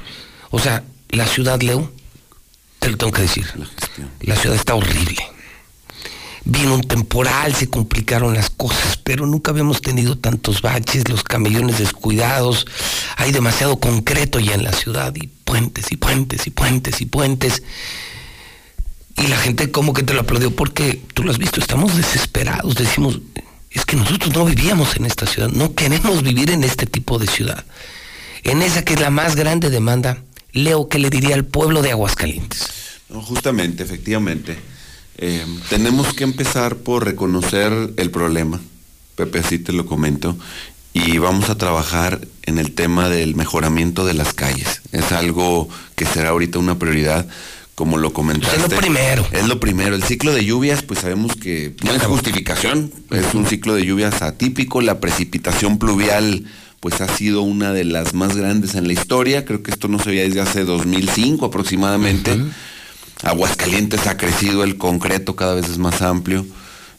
O sea, la ciudad, Leo, te lo tengo que decir, la ciudad está horrible. Vino un temporal, se complicaron las cosas, pero nunca habíamos tenido tantos baches, los camellones descuidados, hay demasiado concreto ya en la ciudad, y puentes, y puentes, y puentes, y puentes. Y la gente como que te lo aplaudió porque tú lo has visto, estamos desesperados, decimos, es que nosotros no vivíamos en esta ciudad, no queremos vivir en este tipo de ciudad, en esa que es la más grande demanda. Leo, ¿qué le diría al pueblo de Aguascalientes? Justamente, efectivamente. Eh, tenemos que empezar por reconocer el problema, Pepe, así te lo comento, y vamos a trabajar en el tema del mejoramiento de las calles. Es algo que será ahorita una prioridad como lo comentaste. Es lo primero. Es lo primero. El ciclo de lluvias, pues sabemos que no es justificación, es un ciclo de lluvias atípico, la precipitación pluvial pues ha sido una de las más grandes en la historia, creo que esto no se veía desde hace 2005 aproximadamente. Aguascalientes ha crecido, el concreto cada vez es más amplio.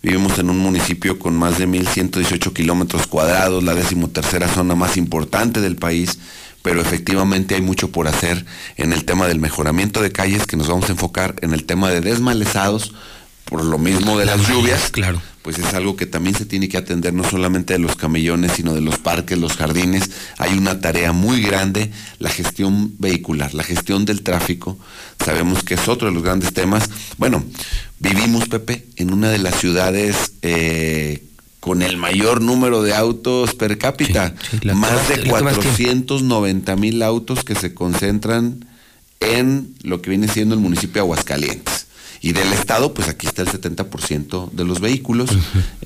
Vivimos en un municipio con más de 1.118 kilómetros cuadrados, la decimotercera zona más importante del país, pero efectivamente hay mucho por hacer en el tema del mejoramiento de calles, que nos vamos a enfocar en el tema de desmalezados, por lo mismo de las lluvias, claro. Pues es algo que también se tiene que atender no solamente de los camellones, sino de los parques, los jardines. Hay una tarea muy grande, la gestión vehicular, la gestión del tráfico. Sabemos que es otro de los grandes temas. Bueno, vivimos, Pepe, en una de las ciudades eh, con el mayor número de autos per cápita. Sí, sí, la más de la que más tiene. 490 mil autos que se concentran en lo que viene siendo el municipio de Aguascalientes. Y del Estado, pues aquí está el 70% de los vehículos.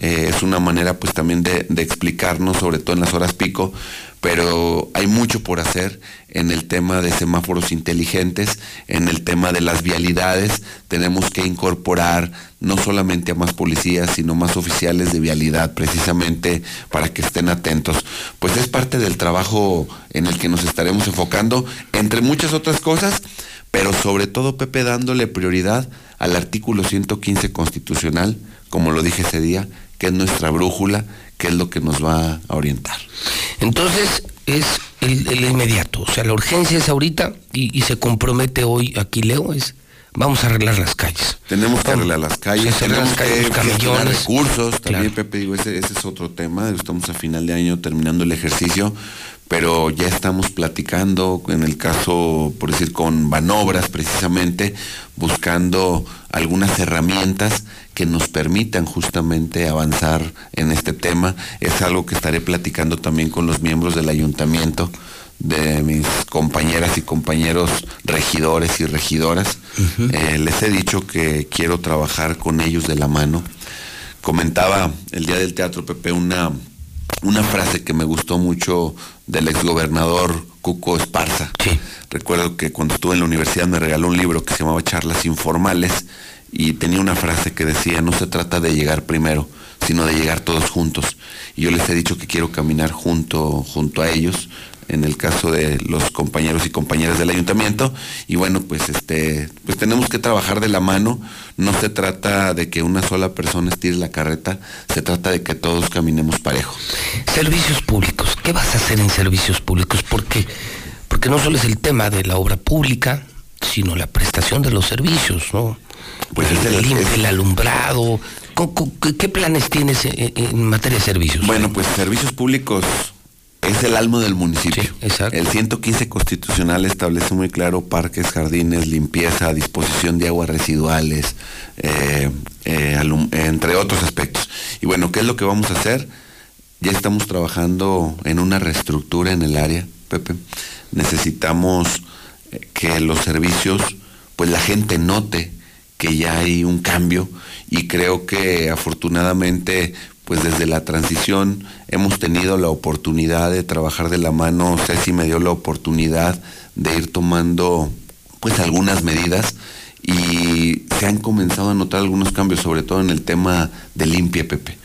Eh, es una manera pues también de, de explicarnos, sobre todo en las horas pico, pero hay mucho por hacer en el tema de semáforos inteligentes, en el tema de las vialidades. Tenemos que incorporar no solamente a más policías, sino más oficiales de vialidad, precisamente para que estén atentos. Pues es parte del trabajo en el que nos estaremos enfocando, entre muchas otras cosas, pero sobre todo, Pepe, dándole prioridad al artículo 115 constitucional, como lo dije ese día, que es nuestra brújula, que es lo que nos va a orientar. Entonces es el, el inmediato, o sea, la urgencia es ahorita y, y se compromete hoy aquí Leo, es vamos a arreglar las calles. Tenemos que arreglar las calles, Sí, tenemos las calles, que los recursos. También, Pepe, digo, ese, ese es otro tema. Estamos a final de año terminando el ejercicio, pero ya estamos platicando, en el caso, por decir, con Banobras, precisamente, buscando algunas herramientas que nos permitan justamente avanzar en este tema. Es algo que estaré platicando también con los miembros del ayuntamiento de mis compañeras y compañeros regidores y regidoras. Eh, les he dicho que quiero trabajar con ellos de la mano. Comentaba el día del teatro, Pepe, una, una frase que me gustó mucho del exgobernador Cuco Esparza. Recuerdo que cuando estuve en la universidad me regaló un libro que se llamaba Charlas Informales y tenía una frase que decía, no se trata de llegar primero, sino de llegar todos juntos. Y yo les he dicho que quiero caminar junto, junto a ellos, en el caso de los compañeros y compañeras del ayuntamiento. Y bueno, pues este, pues tenemos que trabajar de la mano. No se trata de que una sola persona estire la carreta, se trata de que todos caminemos parejo. Servicios públicos, ¿qué vas a hacer en servicios públicos? Porque, porque no solo es el tema de la obra pública, sino la prestación de los servicios, ¿no? Pues el, el- el- alumbrado. ¿Cómo- cómo- ¿Qué, qué planes tienes en, en materia de servicios? Bueno, pues servicios públicos es el alma del municipio. El 115 constitucional establece muy claro parques, jardines, limpieza, disposición de aguas residuales, eh, eh, entre otros aspectos. Y bueno, ¿qué es lo que vamos a hacer? Ya estamos trabajando en una reestructura en el área, Pepe. Necesitamos eh, que los servicios, pues la gente note que ya hay un cambio y creo que afortunadamente pues desde la transición hemos tenido la oportunidad de trabajar de la mano. Ceci me dio la oportunidad de ir tomando pues algunas medidas y se han comenzado a notar algunos cambios, sobre todo en el tema de limpia, Pepe.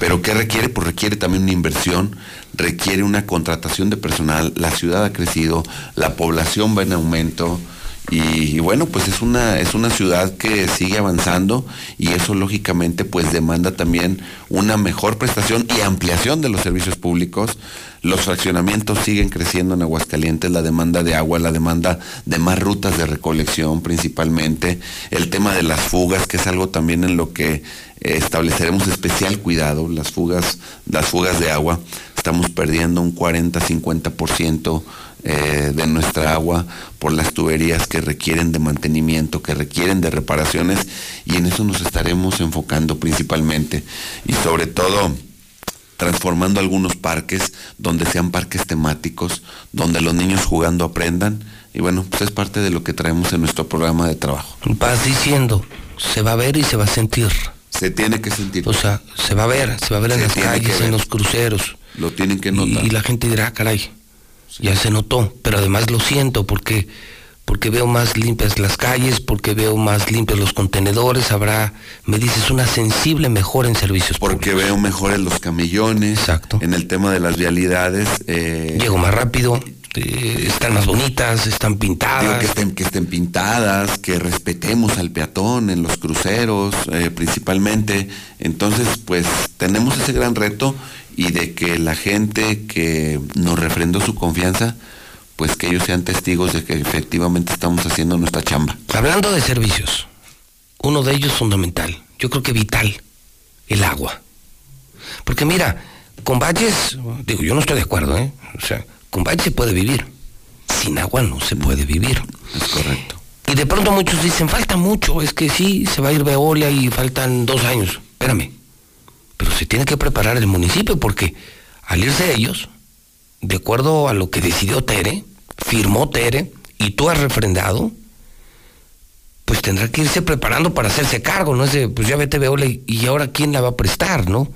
Pero ¿qué requiere? Pues requiere también una inversión, requiere una contratación de personal, la ciudad ha crecido, la población va en aumento, y, bueno, pues es una, es una ciudad que sigue avanzando y eso lógicamente pues demanda también una mejor prestación y ampliación de los servicios públicos. Los fraccionamientos siguen creciendo en Aguascalientes, la demanda de agua, la demanda de más rutas de recolección principalmente, el tema de las fugas, que es algo también en lo que estableceremos especial cuidado, las fugas, las fugas de agua. Estamos perdiendo un 40-50% eh, de nuestra agua por las tuberías que requieren de mantenimiento, que requieren de reparaciones y en eso nos estaremos enfocando principalmente y sobre todo transformando algunos parques donde sean parques temáticos, donde los niños jugando aprendan y bueno, pues es parte de lo que traemos en nuestro programa de trabajo. Vas diciendo, se va a ver y se va a sentir. Se tiene que sentir. O sea, se va a ver, se va a ver en las calles, en los cruceros. Lo tienen que notar. Y, y la gente dirá, ah, caray, ya se notó, pero además lo siento porque porque veo más limpias las calles, porque veo más limpios los contenedores, habrá, me dices, una sensible mejora en servicios Porque públicos. veo mejores los camillones, Exacto. en el tema de las vialidades. Eh, Llego más rápido, eh, están más bonitas, están pintadas. Digo que estén, que estén pintadas, que respetemos al peatón en los cruceros, eh, principalmente. Entonces, pues tenemos ese gran reto y de que la gente que nos refrendó su confianza, pues que ellos sean testigos de que efectivamente estamos haciendo nuestra chamba. Hablando de servicios, uno de ellos fundamental, yo creo que vital, el agua. Porque mira, con valles, digo, yo no estoy de acuerdo, ¿eh? O sea, con valles se puede vivir, sin agua no se puede vivir. Es correcto. Y de pronto muchos dicen, falta mucho, es que sí, se va a ir Veolia y faltan dos años. Espérame, pero se tiene que preparar el municipio porque al irse ellos, de acuerdo a lo que decidió Tere, firmó Tere y tú has refrendado, pues tendrá que irse preparando para hacerse cargo, ¿no? Es de, pues ya vete Veolia y, ahora quién la va a prestar, ¿no?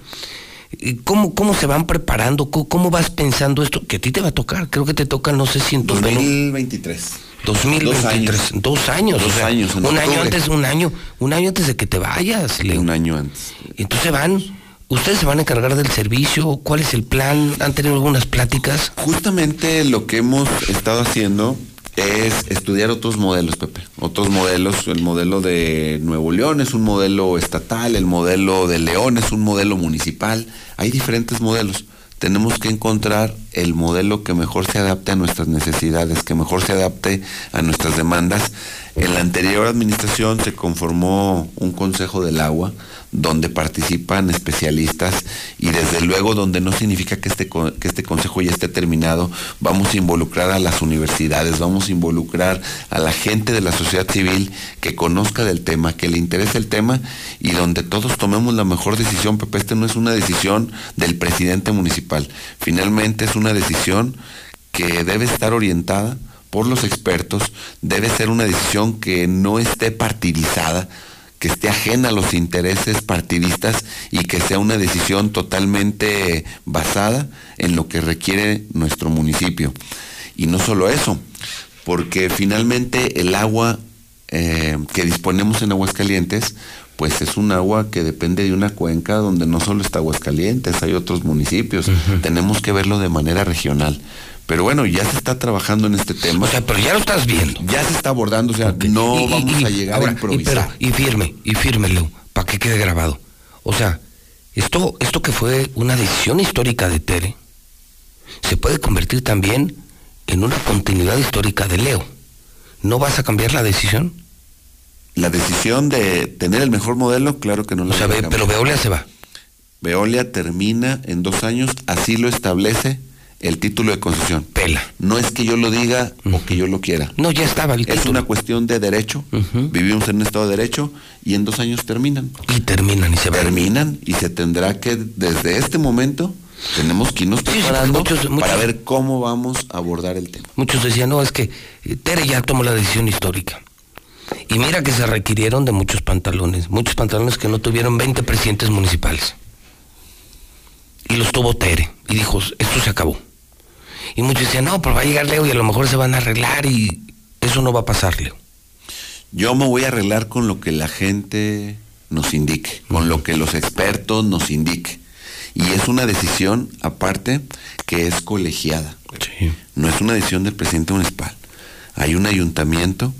¿Y ¿Cómo, ¿Cómo se van preparando? ¿Cómo, ¿Cómo vas pensando esto? Que a ti te va a tocar, creo que te toca, no sé si en 2023. 2023, dos años, Dos o sea, años, un año octubre. antes, un año, un año antes de que te vayas, Leo. Un año antes. Entonces van, ustedes se van a encargar del servicio, ¿cuál es el plan? ¿Han tenido algunas pláticas? Justamente lo que hemos estado haciendo es estudiar otros modelos, Pepe. Otros modelos, el modelo de Nuevo León es un modelo estatal, el modelo de León es un modelo municipal. Hay diferentes modelos. Tenemos que encontrar el modelo que mejor se adapte a nuestras necesidades, que mejor se adapte a nuestras demandas. En la anterior administración se conformó un Consejo del Agua donde participan especialistas y desde luego donde no significa que este, que este consejo ya esté terminado, vamos a involucrar a las universidades, vamos a involucrar a la gente de la sociedad civil que conozca del tema, que le interese el tema y donde todos tomemos la mejor decisión, Pepe, este no es una decisión del presidente municipal, finalmente es una decisión que debe estar orientada por los expertos, debe ser una decisión que no esté partidizada, que esté ajena a los intereses partidistas y que sea una decisión totalmente basada en lo que requiere nuestro municipio. Y no solo eso, porque finalmente el agua eh, que disponemos en Aguascalientes, pues es un agua que depende de una cuenca donde no solo está Aguascalientes, hay otros municipios. Tenemos que verlo de manera regional. Pero bueno, ya se está trabajando en este tema. O sea, pero ya lo estás viendo. Ya se está abordando, o sea, no Y- vamos y- a llegar ahora, a improvisar. Y, pero- y firme, y firme, Leo, para que quede grabado. O sea, esto, esto que fue una decisión histórica de Tere, se puede convertir también en una continuidad histórica de Leo. ¿No vas a cambiar la decisión? La decisión de tener el mejor modelo, claro que no la O sea, voy a ve- pero Veolia se va. Veolia termina en dos años, así lo establece el título de concesión. Pela. No es que yo lo diga o que yo lo quiera. No, ya estaba el Es título. una cuestión de derecho. Vivimos en un estado de derecho y en dos años terminan. Y terminan y se van. Terminan y se tendrá que, desde este momento, tenemos que irnos sí, preparando muchos- muchos- para ver cómo vamos a abordar el tema. Muchos decían, no, es que eh, Tere ya tomó la decisión histórica. Y mira que se requirieron de muchos pantalones, muchos pantalones que no tuvieron 20 presidentes municipales. y los tuvo Tere. Y dijo, esto se acabó. Y muchos decían, no, pero va a llegar Leo y a lo mejor se van a arreglar y eso no va a pasar, Leo. Yo me voy a arreglar con lo que la gente nos indique, con lo que los expertos nos indique. Y es una decisión, aparte, que es colegiada. No es una decisión del presidente municipal. Hay un ayuntamiento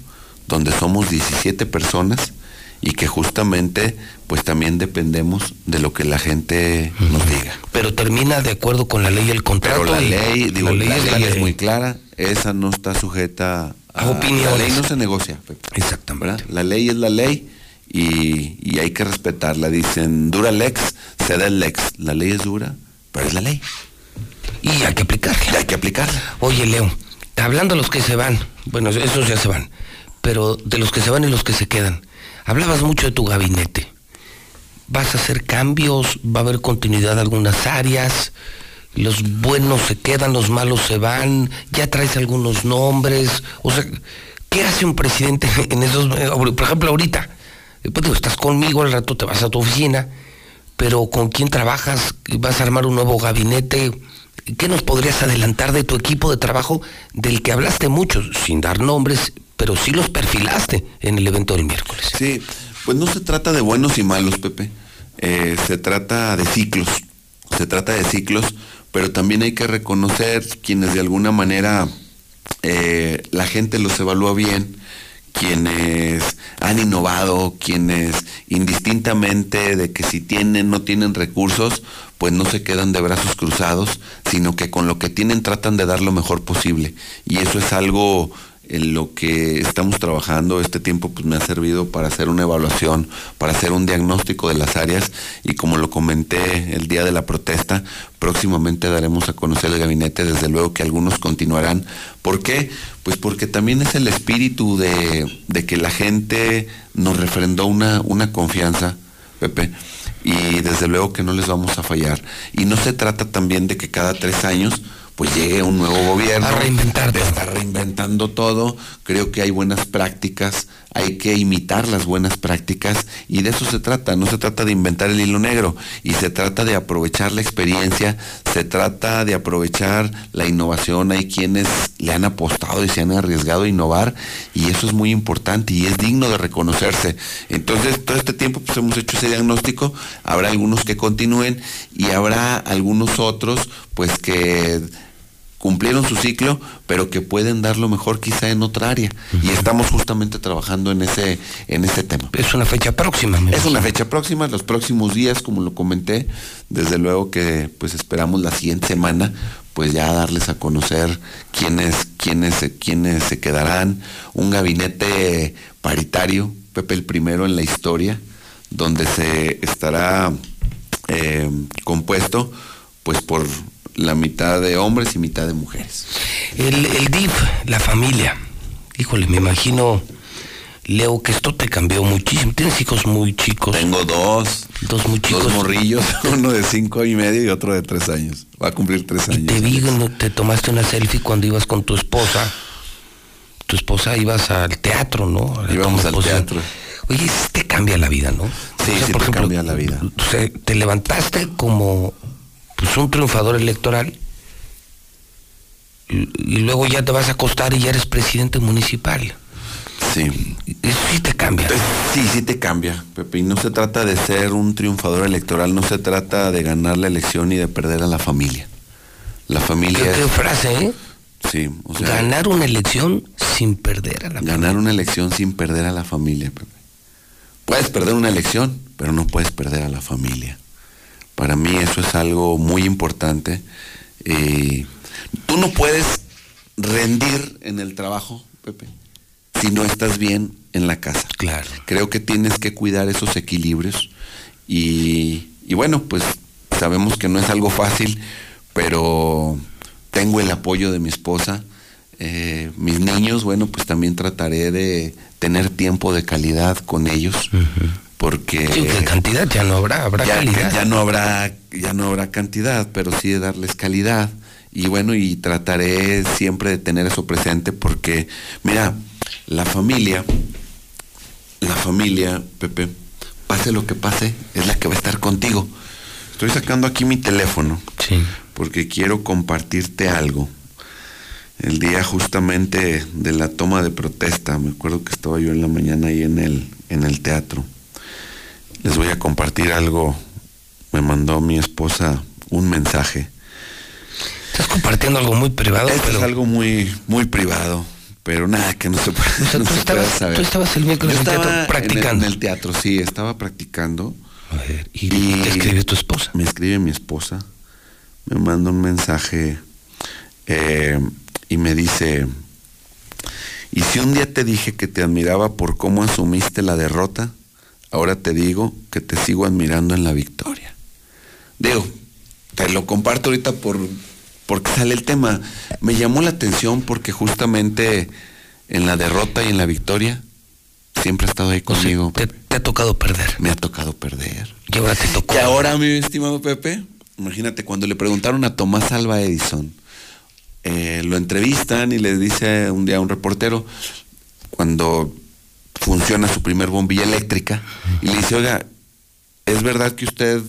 donde somos 17 personas y que justamente pues también dependemos de lo que la gente nos diga. Pero termina de acuerdo con la ley y el contrato. Pero la y- ley, digo, la la ley ley, es muy clara, esa no está sujeta a, A opiniones. La ley no se negocia. Exactamente. ¿verdad? La ley es la ley y, y hay que respetarla. Dicen, dura lex, cede el lex. La ley es dura, pero es la ley. Y hay que aplicarla. Y hay que aplicarla. Oye, Leo, hablando de los que se van, bueno, esos ya se van, pero de los que se van y los que se quedan, hablabas mucho de tu gabinete. ¿Vas a hacer cambios? ¿Va a haber continuidad en algunas áreas? ¿Los buenos se quedan, los malos se van? ¿Ya traes algunos nombres? O sea, ¿qué hace un presidente en esos... Por ejemplo, ahorita, pues, digo, estás conmigo, al rato te vas a tu oficina, pero ¿con quién trabajas? ¿Vas a armar un nuevo gabinete? ¿Qué nos podrías adelantar de tu equipo de trabajo del que hablaste mucho, sin dar nombres, pero sí los perfilaste en el evento del miércoles? Sí, pues no se trata de buenos y malos, Pepe. Eh, se trata de ciclos. Se trata de ciclos, pero también hay que reconocer quienes de alguna manera eh, la gente los evalúa bien, quienes han innovado, quienes indistintamente de que si tienen, no tienen recursos, pues no se quedan de brazos cruzados, sino que con lo que tienen tratan de dar lo mejor posible. Y eso es algo en lo que estamos trabajando. Este tiempo pues, me ha servido para hacer una evaluación, para hacer un diagnóstico de las áreas y como lo comenté el día de la protesta, próximamente daremos a conocer el gabinete, desde luego que algunos continuarán. ¿Por qué? Pues porque también es el espíritu de, de que la gente nos refrendó una, una confianza, Pepe, y desde luego que no les vamos a fallar. Y no se trata también de que cada tres años pues llegue un nuevo gobierno. A reinventar de estar reinventando todo. Creo que hay buenas prácticas, hay que imitar las buenas prácticas y de eso se trata. No se trata de inventar el hilo negro y se trata de aprovechar la experiencia, se trata de aprovechar la innovación. Hay quienes le han apostado y se han arriesgado a innovar y eso es muy importante y es digno de reconocerse. Entonces, todo este tiempo pues hemos hecho ese diagnóstico. Habrá algunos que continúen y habrá algunos otros pues que cumplieron su ciclo, pero que pueden dar lo mejor quizá en otra área. Y estamos justamente trabajando en ese, en ese tema. Es una fecha próxima. Es imagino. una fecha próxima, los próximos días, como lo comenté, desde luego que pues esperamos la siguiente semana pues ya darles a conocer quiénes, quiénes, se- quiénes se quedarán, un gabinete paritario, Pepe el primero en la historia, donde se estará eh, compuesto pues por la mitad de hombres y mitad de mujeres. El, el DIF, la familia. Híjole, me imagino, Leo, que esto te cambió muchísimo. Tienes hijos muy chicos. Tengo dos. Dos muy chicos. Dos morrillos, uno de cinco y medio y otro de tres años. Va a cumplir tres años. Te vi, ¿no? te tomaste una selfie cuando ibas con tu esposa. Tu esposa ibas al teatro, ¿no? Íbamos al teatro. Oye, te cambia la vida, ¿no? Sí, sí te cambia la vida. te levantaste como pues, un triunfador electoral y, y luego ya te vas a acostar y ya eres presidente municipal. Sí. Eso sí te cambia. Sí, sí te cambia, Pepe. Y no se trata de ser un triunfador electoral, no se trata de ganar la elección y de perder a la familia. La familia ¿Qué, frase, eh? Sí, o sea, Ganar una elección sin perder a la ganar una elección sin perder a la familia, Pepe. Puedes perder una elección, pero no puedes perder a la familia. Para mí eso es algo muy importante. Eh, tú no puedes rendir en el trabajo, Pepe, si no estás bien en la casa. Claro. Creo que tienes que cuidar esos equilibrios y, y bueno, pues sabemos que no es algo fácil, pero tengo el apoyo de mi esposa. Eh, mis niños, bueno, pues también trataré de tener tiempo de calidad con ellos, porque Sí, cantidad ya no habrá, habrá ya, calidad. ya no habrá, ya no habrá cantidad, pero sí de darles calidad. Y bueno, y trataré siempre de tener eso presente porque, mira, la familia, la familia, Pepe, pase lo que pase, es la que va a estar contigo. Estoy sacando aquí mi teléfono. Sí. Porque quiero compartirte algo. El día justamente de la toma de protesta, me acuerdo que estaba yo en la mañana ahí en el, en el teatro. Les voy a compartir algo. Me mandó mi esposa un mensaje. Estás compartiendo algo muy privado, Esto pero es algo muy, muy privado, pero nada que no se pueda, O sea, no tú se pueda estabas- saber. tú estabas el miércoles en el teatro en el- practicando. En el, teatro, sí, estaba practicando. y, te escribe tu esposa. Me escribe mi esposa, me manda un mensaje eh, y me dice, y si un día te dije que te admiraba por cómo asumiste la derrota, ahora te digo que te sigo admirando en la victoria. Digo, te lo comparto ahorita por porque sale el tema. Me llamó la atención porque justamente en la derrota y en la victoria siempre ha estado ahí conmigo. te, te ha tocado perder. Me ha tocado perder. Y ahora te tocó. Y ahora, mi estimado Pepe, imagínate, cuando le preguntaron a Tomás Alba Edison, eh, lo entrevistan y le dice un día a un reportero, cuando funciona su primer bombilla eléctrica, y le dice, oiga, ¿es verdad que usted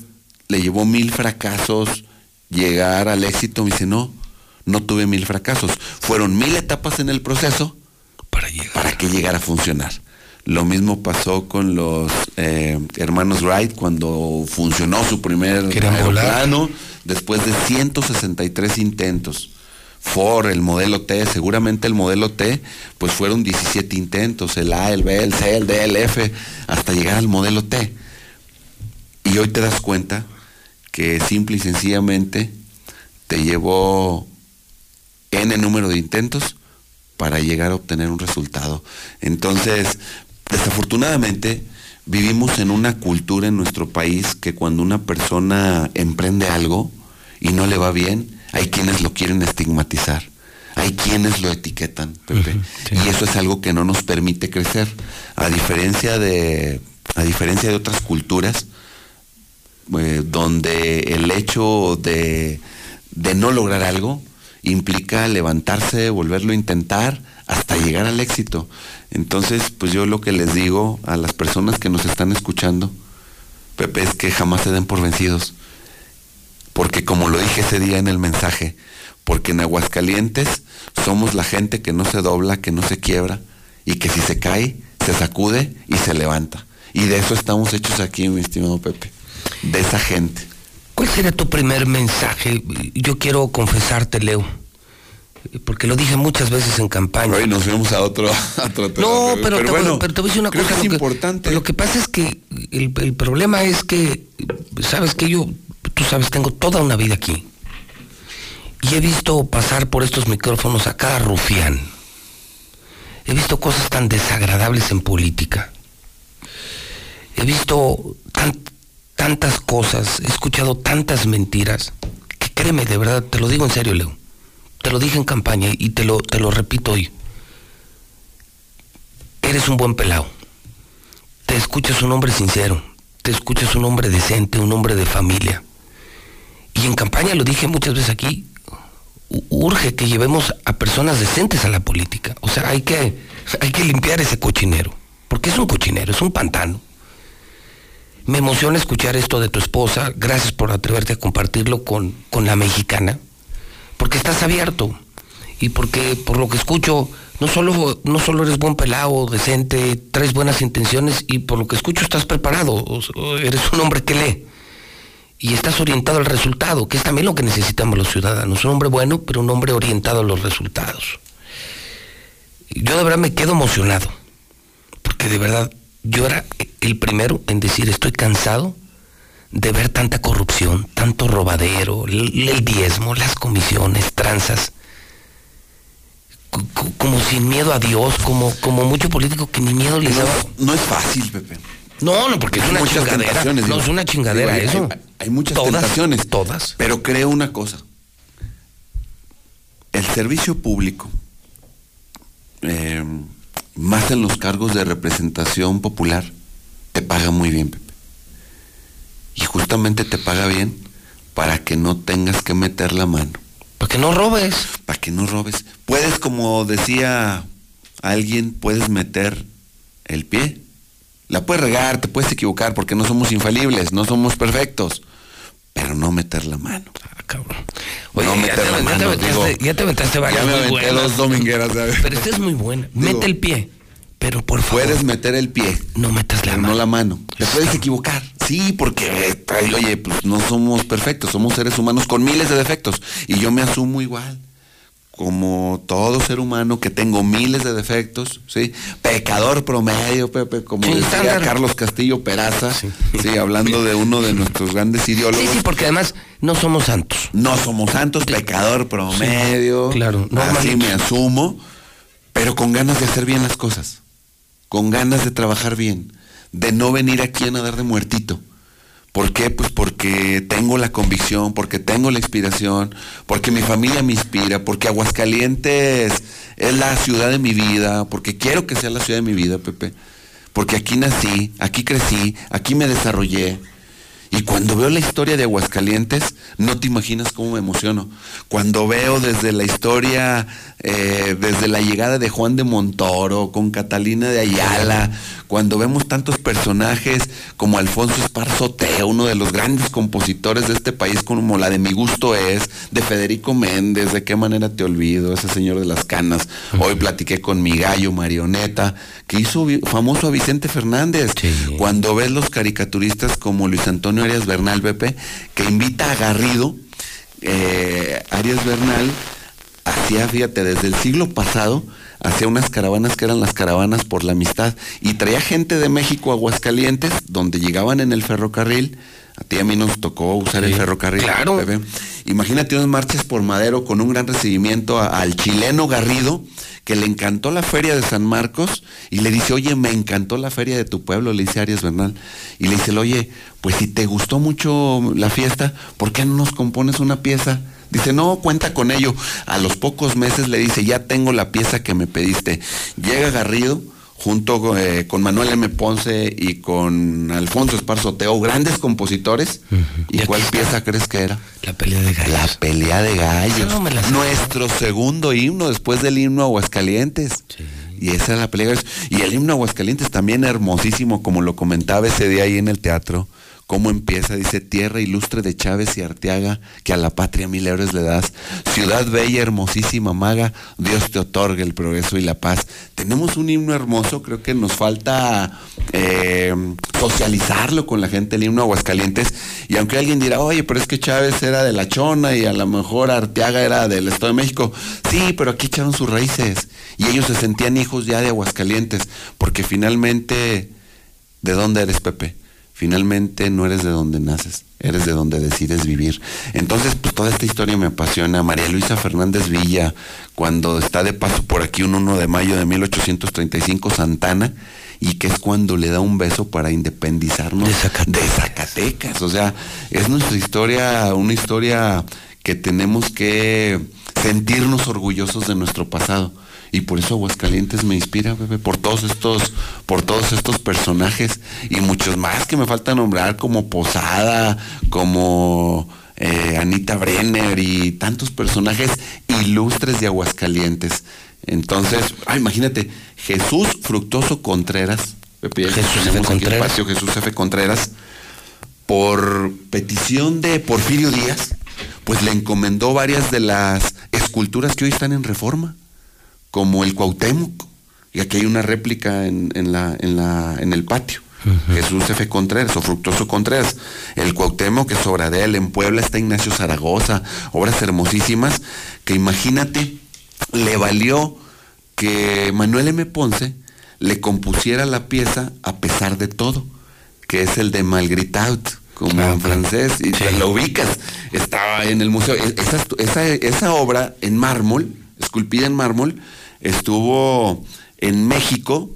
le llevó mil fracasos llegar al éxito? Me dice, no, no tuve mil fracasos. Fueron mil etapas en el proceso para, que llegara a funcionar. Lo mismo pasó con los eh, hermanos Wright cuando funcionó su primer Querían volar. aeroplano después de 163 intentos. Ford, el modelo T, seguramente el modelo T, pues fueron 17 intentos, el A, el B, el C, el D, el F, hasta llegar al modelo T. Y hoy te das cuenta que simple y sencillamente te llevó N número de intentos para llegar a obtener un resultado. Entonces, desafortunadamente, vivimos en una cultura en nuestro país que cuando una persona emprende algo y no le va bien, hay quienes lo quieren estigmatizar. Hay quienes lo etiquetan, Pepe. Y eso es algo que no nos permite crecer. A diferencia de, a diferencia de otras culturas, eh, donde el hecho de, de no lograr algo implica levantarse, volverlo a intentar hasta llegar al éxito. Entonces, pues yo lo que les digo a las personas que nos están escuchando, Pepe, es que jamás se den por vencidos. Porque como lo dije ese día en el mensaje, porque en Aguascalientes somos la gente que no se dobla, que no se quiebra y que si se cae, se sacude y se levanta. Y de eso estamos hechos aquí, mi estimado Pepe. De esa gente. ¿Cuál sería tu primer mensaje? Yo quiero confesarte, Leo, porque lo dije muchas veces en campaña. Hoy nos vemos a otro, a otro No, pero, te, bueno, pero te voy a decir una cosa. que es lo importante. Lo que pasa es que el, el problema es que, sabes que yo, tú sabes, tengo toda una vida aquí. Y he visto pasar por estos micrófonos a cada rufián. He visto cosas tan desagradables en política. He visto tan- tantas cosas, he escuchado tantas mentiras, que créeme, de verdad, te lo digo en serio, Leo. Te lo dije en campaña y te lo, te lo repito hoy. Eres un buen pelado. Te escuchas un hombre sincero. Te escuchas un hombre decente, un hombre de familia. Y en campaña lo dije muchas veces aquí. Urge que llevemos a personas decentes a la política. O sea, hay que, hay que limpiar ese cochinero. Porque es un cochinero, es un pantano. Me emociona escuchar esto de tu esposa. Gracias por atreverte a compartirlo con, con la mexicana. Porque estás abierto. Y porque por lo que escucho, no solo, no solo eres buen pelado, decente, traes buenas intenciones y por lo que escucho estás preparado. eres un hombre que lee. Y estás orientado al resultado, que es también lo que necesitamos los ciudadanos. Un hombre bueno, pero un hombre orientado a los resultados. Yo de verdad me quedo emocionado. Porque de verdad, yo era el primero en decir, estoy cansado de ver tanta corrupción, tanto robadero, el, diezmo, las comisiones, tranzas. Co- co- Como sin miedo a Dios, como, como mucho político que ni miedo les No, daba. no es fácil, Pepe. No, no, porque es Hay una muchas chingadera. No, digo. es una chingadera Digo, hay- eso. Hay, hay muchas Todas, tentaciones. Todas. Pero creo una cosa. El servicio público, eh, más en los cargos de representación popular, te paga muy bien, Pepe. Y justamente te paga bien para que no tengas que meter la mano. Para que no robes. Para que no robes. Puedes, como decía alguien, puedes meter el pie. La puedes regar, te puedes equivocar porque no somos infalibles, no somos perfectos. Pero no meter la mano. Ah, cabrón. no ya meter te- la ya te mano. aventaste- digo, ya te aventaste varias Ya me aventé dos domingueras, ¿sabes? Pero esta es muy buena. Mete el pie, pero por favor. Puedes meter el pie. No metas la pero no la mano. Te puedes equivocar. Sí, porque, eh, oye, pues no somos perfectos, somos seres humanos con miles de defectos. Y yo me asumo igual. Como todo ser humano que tengo miles de defectos, ¿sí? Pecador promedio, Pepe, como Sí, decía estándar. Carlos Castillo Peraza, sí. hablando de uno de nuestros grandes ideólogos. Sí, sí, porque además no somos santos. No somos santos, pecador promedio. claro, Así normalito. me asumo, pero con ganas de hacer bien las cosas. Con ganas de trabajar bien. De no venir aquí a nadar de muertito. ¿Por qué? Pues porque tengo la convicción, porque tengo la inspiración, porque mi familia me inspira, porque Aguascalientes es la ciudad de mi vida, porque quiero que sea la ciudad de mi vida, Pepe. Porque aquí nací, aquí crecí, aquí me desarrollé. Y cuando veo la historia de Aguascalientes, no te imaginas cómo me emociono. Cuando veo desde la historia, eh, desde la llegada de Juan de Montoro, con Catalina de Ayala, cuando vemos tantos personajes como Alfonso Esparzoteo, uno de los grandes compositores de este país, como la de Mi Gusto Es, de Federico Méndez, de qué manera te olvido, ese señor de las canas. Hoy platiqué con mi gallo Marioneta, que hizo famoso a Vicente Fernández. Cuando ves los caricaturistas como Luis Antonio Arias Bernal, Pepe, que invita a Garrido, eh, Arias Bernal hacía, fíjate, desde el siglo pasado, hacía unas caravanas que eran las caravanas por la amistad y traía gente de México a Aguascalientes, donde llegaban en el ferrocarril. A ti y a mí nos tocó usar el ferrocarril. claro. Pepe. Imagínate unas marchas por Madero con un gran recibimiento a- al chileno Garrido, que le encantó la feria de San Marcos y le dice, oye, me encantó la feria de tu pueblo, le dice Arias Bernal. Y le dice, oye, pues si te gustó mucho la fiesta, ¿por qué no nos compones una pieza? Dice, no, cuenta con ello. A los pocos meses le dice, ya tengo la pieza que me pediste. Llega Garrido junto eh, con Manuel M. Ponce y con Alfonso Esparzoteo, grandes compositores. ¿Y cuál pieza crees que era? La pelea de gallos. La pelea de gallos. No me la sé. Nuestro segundo himno después del himno Aguascalientes. Y esa era la pelea de gallos. Y el himno Aguascalientes también hermosísimo, como lo comentaba ese día ahí en el teatro. ¿Cómo empieza? Dice, tierra ilustre de Chávez y Arteaga, que a la patria mil euros le das. Ciudad bella, hermosísima, maga, Dios te otorgue el progreso y la paz. Tenemos un himno hermoso, creo que nos falta eh, socializarlo con la gente, el himno Aguascalientes. Y aunque alguien dirá, oye, pero es que Chávez era de La Chona y a lo mejor Arteaga era del Estado de México. Sí, pero aquí echaron sus raíces. Y ellos se sentían hijos ya de Aguascalientes, porque finalmente, ¿de dónde eres, Pepe? Finalmente no eres de donde naces, eres de donde decides vivir. Entonces, pues toda esta historia me apasiona. María Luisa Fernández Villa, cuando está de paso por aquí un 1 de mayo de 1835, Santana, y que es cuando le da un beso para independizarnos de Zacatecas. O sea, es nuestra historia, una historia que tenemos que sentirnos orgullosos de nuestro pasado. Y por eso Aguascalientes me inspira, bebé, por todos estos, por todos estos personajes y muchos más que me falta nombrar, como Posada, como eh, Anita Brenner y tantos personajes ilustres de Aguascalientes. Entonces, ah, imagínate, Jesús Fructoso Contreras, Pepe, Jesús F. Contreras. patio Jesús F. Contreras, por petición de Porfirio Díaz, pues le encomendó varias de las esculturas que hoy están en reforma, como el Cuauhtémoc, y aquí hay una réplica en, en la, en, la, en el patio. Jesús F. Contreras o Fructoso Contreras. El Cuauhtémoc, que es obra de él. En Puebla está Ignacio Zaragoza. Obras hermosísimas que imagínate, le valió que Manuel M. Ponce le compusiera la pieza a pesar de todo, que es el de Malgritout, como en francés, y te lo ubicas. Estaba en el museo. E- Esa, esa, esa obra en mármol, esculpida en mármol, estuvo en México,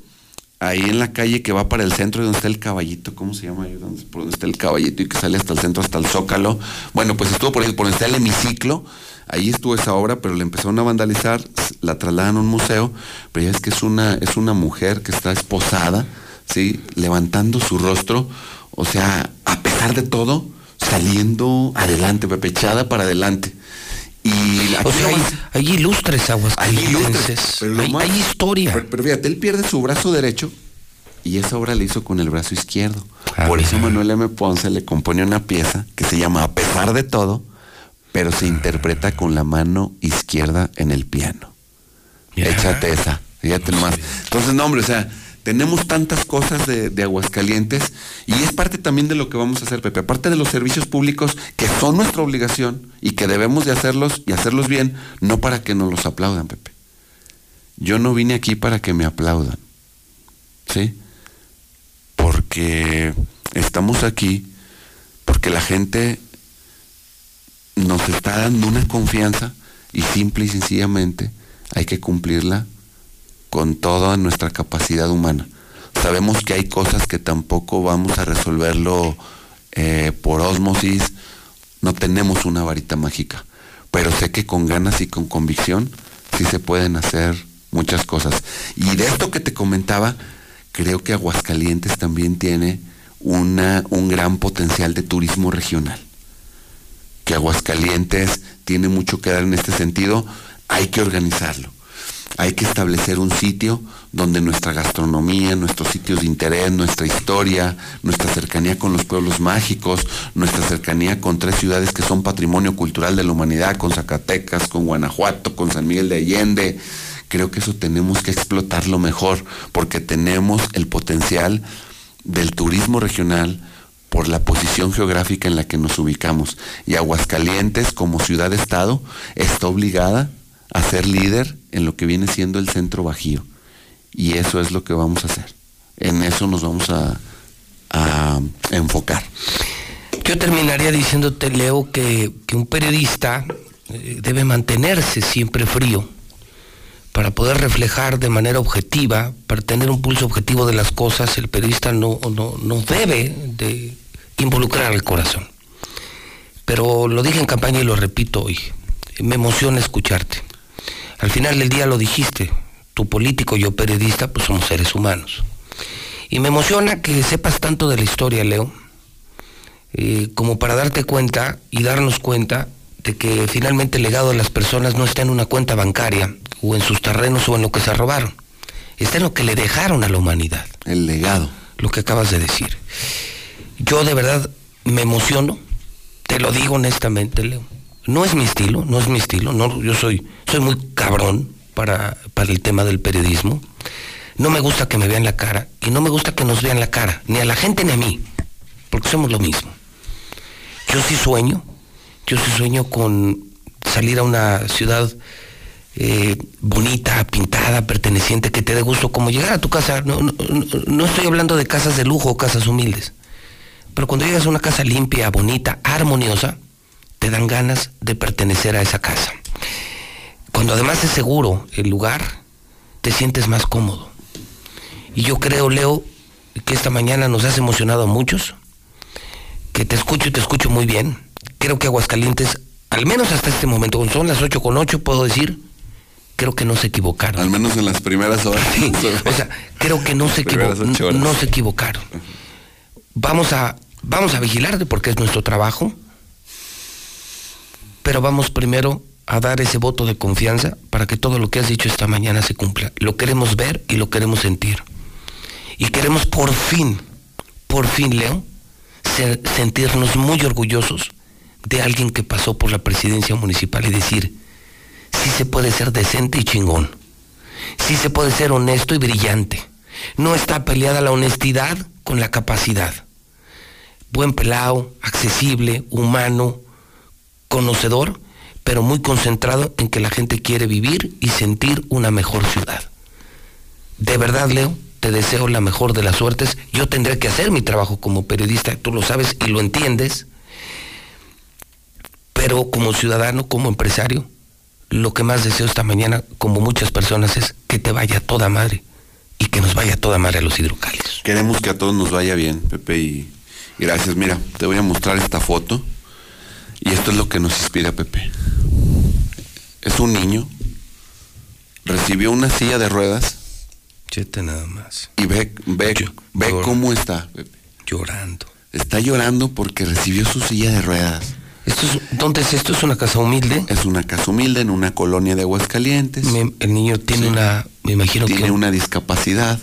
ahí en la calle que va para el centro donde está el caballito, ¿cómo se llama? ahí? Por donde está el caballito y que sale hasta el centro, hasta el zócalo. Bueno, pues estuvo por ahí, por donde está el hemiciclo. Ahí estuvo esa obra, pero la empezaron a vandalizar, la trasladan a un museo, pero ya es que es una, es una mujer que está esposada, ¿sí? Levantando su rostro, o sea, a pesar de todo, saliendo adelante, pepechada para adelante. Y O sea, hay, hay ilustres hay aguascalienses. ilustres, hay, más- hay historia. Pero, pero fíjate, él pierde su brazo derecho y esa obra la hizo con el brazo izquierdo. Por eso Manuel M. Ponce le compone una pieza que se llama A pesar de todo, pero se interpreta con la mano izquierda en el piano. Échate esa, fíjate más. Entonces, no, hombre, o sea, tenemos tantas cosas de, Aguascalientes y es parte también de lo que vamos a hacer, Pepe. Aparte de los servicios públicos que son nuestra obligación y que debemos de hacerlos y hacerlos bien, no para que nos los aplaudan, Pepe. Yo no vine aquí para que me aplaudan, ¿sí? porque estamos aquí, porque la gente nos está dando una confianza y simple y sencillamente hay que cumplirla con toda nuestra capacidad humana. Sabemos que hay cosas que tampoco vamos a resolverlo eh, por osmosis, no tenemos una varita mágica, pero sé que con ganas y con convicción sí se pueden hacer muchas cosas. Y de esto que te comentaba, creo que Aguascalientes también tiene un gran potencial de turismo regional. Que Aguascalientes tiene mucho que dar en este sentido, hay que organizarlo. Hay que establecer un sitio donde nuestra gastronomía, nuestros sitios de interés, nuestra historia, nuestra cercanía con los pueblos mágicos, nuestra cercanía con tres ciudades que son patrimonio cultural de la humanidad, con Zacatecas, con Guanajuato, con San Miguel de Allende, creo que eso tenemos que explotarlo mejor, porque tenemos el potencial del turismo regional por la posición geográfica en la que nos ubicamos. Y Aguascalientes, como ciudad-estado, está obligada a ser líder en lo que viene siendo el centro bajío. Y eso es lo que vamos a hacer. En eso nos vamos a, enfocar. Yo terminaría diciéndote, Leo, que, un periodista eh, debe mantenerse siempre frío para poder reflejar de manera objetiva, para tener un pulso objetivo de las cosas, el periodista no, no, debe de involucrar el corazón. Pero lo dije en campaña y lo repito hoy, me emociona escucharte. Al final del día lo dijiste, tu político y yo periodista, pues somos seres humanos. Y me emociona que sepas tanto de la historia, Leo, eh, como para darte cuenta y darnos cuenta de que finalmente el legado de las personas no está en una cuenta bancaria, o en sus terrenos o en lo que se robaron. Está en lo que le dejaron a la humanidad. El legado. Lo que acabas de decir. Yo de verdad me emociono, te lo digo honestamente, Leo. No es mi estilo, no es mi estilo. No, yo soy, soy muy cabrón para, para el tema del periodismo. No me gusta que me vean la cara y no me gusta que nos vean la cara, ni a la gente ni a mí, porque somos lo mismo. Yo sí sueño, yo sí sueño con salir a una ciudad eh, bonita, pintada, perteneciente, que te dé gusto, como llegar a tu casa. No, no, estoy hablando de casas de lujo o casas humildes, pero cuando llegas a una casa limpia, bonita, armoniosa, te dan ganas de pertenecer a esa casa. Cuando además es seguro el lugar, te sientes más cómodo. Y yo creo, Leo, que esta mañana nos has emocionado a muchos, que te escucho y te escucho muy bien. Creo que Aguascalientes, al menos hasta este momento, son las 8 con 8, puedo decir, creo que no se equivocaron. Al menos en las primeras horas. o sea, creo que no se, equivocaron. no se equivocaron. Vamos a, vamos a vigilarte porque es nuestro trabajo, pero vamos primero a dar ese voto de confianza para que todo lo que has dicho esta mañana se cumpla. Lo queremos ver y lo queremos sentir. Y queremos por fin, por fin, Leo, sentirnos muy orgullosos de alguien que pasó por la presidencia municipal y decir, sí se puede ser decente y chingón. Sí se puede ser honesto y brillante. No está peleada la honestidad con la capacidad. Buen pelado, accesible, humano, conocedor, pero muy concentrado en que la gente quiere vivir y sentir una mejor ciudad. De verdad, Leo, te deseo la mejor de las suertes. Yo tendré que hacer mi trabajo como periodista, tú lo sabes y lo entiendes, pero como ciudadano, como empresario, lo que más deseo esta mañana, como muchas personas, es que te vaya toda madre y que nos vaya toda madre a los hidrocálidos. Queremos que a todos nos vaya bien, Pepe, y, gracias. Mira, te voy a mostrar esta foto y esto es lo que nos inspira, Pepe. Es un niño, recibió una silla de ruedas. Chete nada más. Y ve, ve, ve cómo está, Pepe. Llorando. Está llorando porque recibió su silla de ruedas. Esto es, ¿Dónde es esto? ¿Es una casa humilde? Es una casa humilde en una colonia de Aguascalientes. el niño tiene una, me imagino tiene una discapacidad.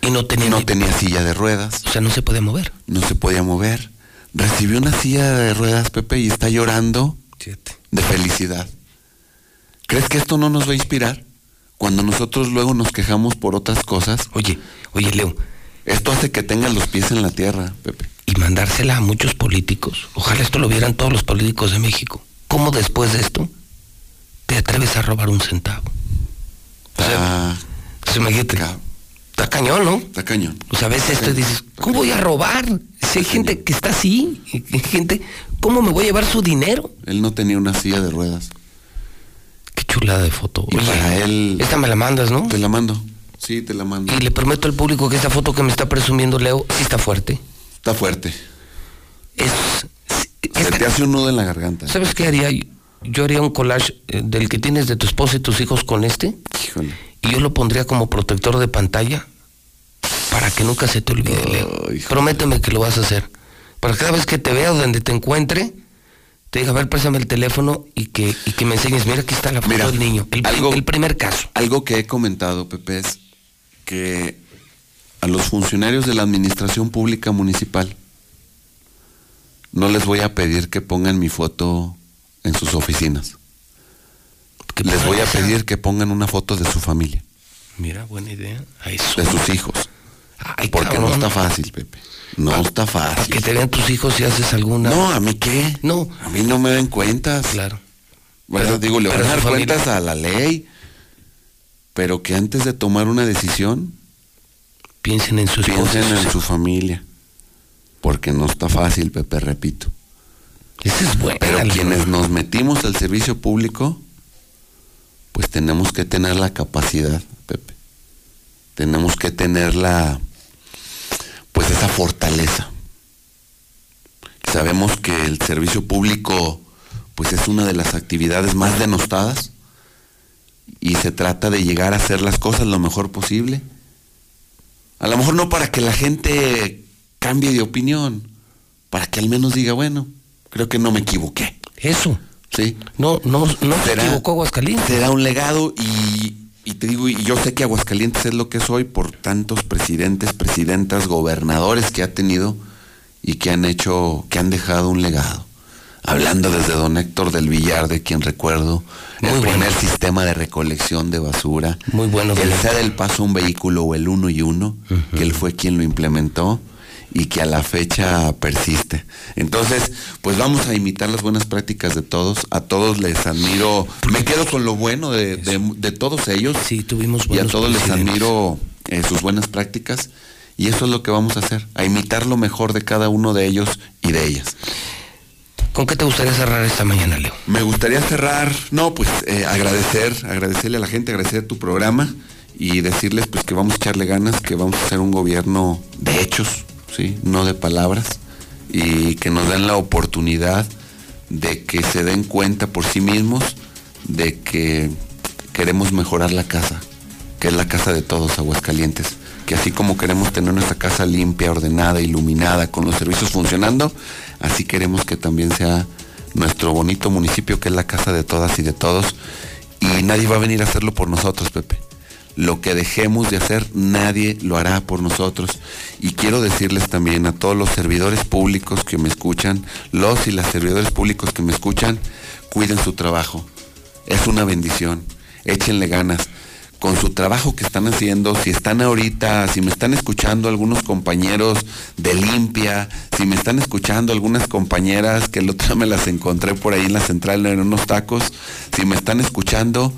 Y no tenía, no tenía silla de ruedas. O sea, no se podía mover. No se podía mover. Recibió una silla de ruedas, Pepe, y está llorando de felicidad. ¿Crees que esto no nos va a inspirar? Cuando nosotros luego nos quejamos por otras cosas. Oye, oye, Leo. Esto hace que tengan los pies en la tierra, Pepe. Y mandársela a muchos políticos. Ojalá esto lo vieran todos los políticos de México. ¿Cómo después de esto te atreves a robar un centavo? O sea, Ah, pues imagínate. Está cañón, ¿no? Está cañón. O sea, ves esto y dices, ¿cómo voy a robar? Si hay gente que está así, gente, ¿cómo me voy a llevar su dinero? Él no tenía una silla de ruedas. Qué chulada de foto. Y Oye, para él. Esta me la mandas, ¿no? Te la mando. Sí, te la mando. Y le prometo al público que esta foto que me está presumiendo Leo sí está fuerte. Está fuerte. Es, Se te hace un nudo en la garganta. ¿Sabes qué haría? Yo haría un collage eh, del que tienes de tu esposa y tus hijos con este. Híjole. Y yo lo pondría como protector de pantalla para que nunca se te olvide, Leo. Prométeme que lo vas a hacer. Para cada vez que te vea o donde te encuentre, te diga, a ver, préstame el teléfono y que, y que me enseñes. Mira, aquí está la foto Mira, del niño. El, algo- el primer caso. Algo que he comentado, Pepe, es que a los funcionarios de la administración pública municipal no les voy a pedir que pongan mi foto en sus oficinas. Les voy a pedir que pongan una foto de su familia, Mira, buena idea. Eso. de sus hijos. Ay, Porque no está fácil, Pepe. No está fácil. Que te vean tus hijos si haces alguna. No, ¿a mí qué? No. A mí no me den cuentas. Claro. ¿Verdad? Pero- Digo, le van a dar familia- cuentas a la ley, pero que antes de tomar una decisión, Piensen en sus piensen en su familia. Porque no está fácil, Pepe, repito. Esa es buena. Pero quienes nos metimos al servicio público, pues tenemos que tener la capacidad, Pepe. Tenemos que tener la, pues esa fortaleza. Sabemos que el servicio público, pues es una de las actividades más denostadas y se trata de llegar a hacer las cosas lo mejor posible. A lo mejor no para que la gente cambie de opinión, para que al menos diga, bueno, creo que no me equivoqué. Eso. Sí. No, no, no se equivocó Aguascalientes. Será un legado y, y te digo, y yo sé que Aguascalientes es lo que soy por tantos presidentes, presidentas, gobernadores que ha tenido y que han hecho, que han dejado un legado. Hablando desde don Héctor del Villar, de quien recuerdo, el primer sistema de recolección de basura, Muy bueno. el sea del paso a un vehículo o el uno y uno, que él fue quien lo implementó y que a la fecha persiste. Entonces, pues vamos a imitar las buenas prácticas de todos. A todos les admiro. Me quedo con lo bueno de, de- de todos ellos. Sí, tuvimos Y a buenos todos les admiro eh, sus buenas prácticas. Y eso es lo que vamos a hacer, a imitar lo mejor de cada uno de ellos y de ellas. ¿Con qué te gustaría cerrar esta mañana, Leo? Me gustaría cerrar, no, pues eh, agradecer, agradecerle a la gente, agradecer tu programa y decirles pues que vamos a echarle ganas, que vamos a hacer un gobierno de hechos, ¿sí? No de palabras y que nos den la oportunidad de que se den cuenta por sí mismos de que queremos mejorar la casa, que es la casa de todos, Aguascalientes. Que así como queremos tener nuestra casa limpia, ordenada, iluminada, con los servicios funcionando, así queremos que también sea nuestro bonito municipio, que es la casa de todas y de todos. Y nadie va a venir a hacerlo por nosotros, Pepe. Lo que dejemos de hacer, nadie lo hará por nosotros. Y quiero decirles también a todos los servidores públicos que me escuchan, los y las servidores públicos que me escuchan, cuiden su trabajo. Es una bendición. Échenle ganas. Con su trabajo que están haciendo, si están ahorita, si me están escuchando algunos compañeros de limpia, si me están escuchando algunas compañeras que el otro día me las encontré por ahí en la central en unos tacos, si me están escuchando,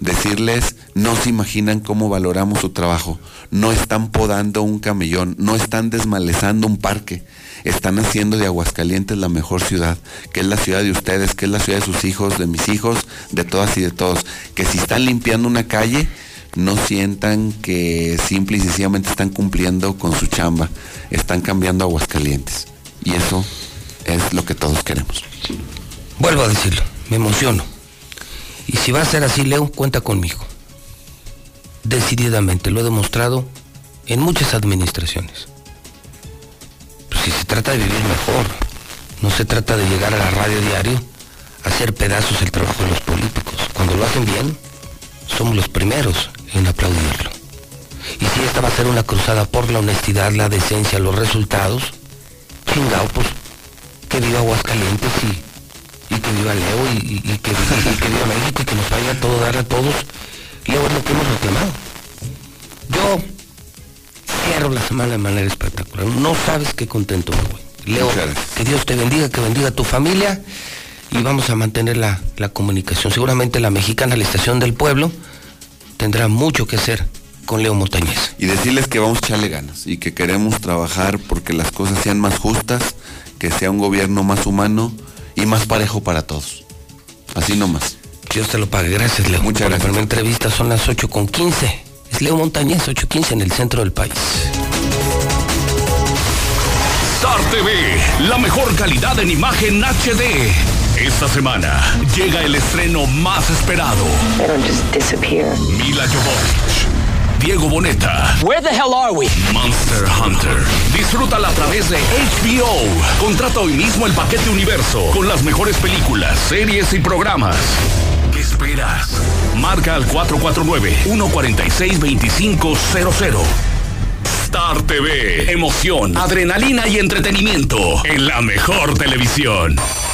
decirles, no se imaginan cómo valoramos su trabajo. No están podando un camellón, no están desmalezando un parque. Están haciendo de Aguascalientes la mejor ciudad, que es la ciudad de ustedes, que es la ciudad de sus hijos, de mis hijos, de todas y de todos. Que si están limpiando una calle, no sientan que simple y sencillamente están cumpliendo con su chamba. Están cambiando Aguascalientes. Y eso es lo que todos queremos. Vuelvo a decirlo, me emociono. Y si va a ser así, Leo, cuenta conmigo. Decididamente, lo he demostrado en muchas administraciones. Pues si se trata de vivir mejor, no se trata de llegar a la radio diario hacer pedazos el trabajo de los políticos. Cuando lo hacen bien, somos los primeros en aplaudirlo. Y si esta va a ser una cruzada por la honestidad, la decencia, los resultados, chingado, pues que viva Aguascalientes y, y que viva Leo y, y- y que, y que viva México y que nos vaya a todo, dar a todos. Leo es lo que hemos reclamado. Yo cierro la semana de manera espectacular. No sabes qué contento me voy. Leo, que Dios te bendiga, que bendiga a tu familia y vamos a mantener la, la comunicación. Seguramente la mexicana, la estación del pueblo, tendrá mucho que hacer con Leo Montañez. Y decirles que vamos a echarle ganas y que queremos trabajar porque las cosas sean más justas, que sea un gobierno más humano y más parejo para todos. Así nomás. Dios te lo pague. Gracias, Leo. Muchas Por La gracias. primera entrevista son las 8 con 15. Es Leo Montañez, 8.15 en el centro del país. Star TV, la mejor calidad en imagen HD. Esta semana llega el estreno más esperado. Mila Jovovich, Diego Boneta. Where the hell are we? Monster Hunter. Disfrútala a través de HBO. Contrata hoy mismo el paquete universo con las mejores películas, series y programas. ¿Qué esperas? Marca al 449-146-2500. Star TV. Emoción, adrenalina y entretenimiento en la mejor televisión.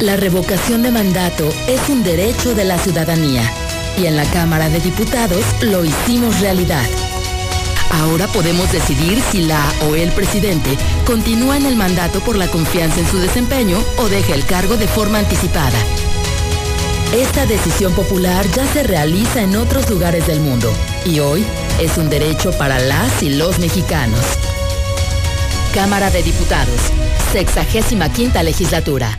La revocación de mandato es un derecho de la ciudadanía y en la Cámara de Diputados lo hicimos realidad. Ahora podemos decidir si la o el presidente continúa en el mandato por la confianza en su desempeño o deja el cargo de forma anticipada. Esta decisión popular ya se realiza en otros lugares del mundo y hoy es un derecho para las y los mexicanos. Cámara de Diputados, 65 legislatura.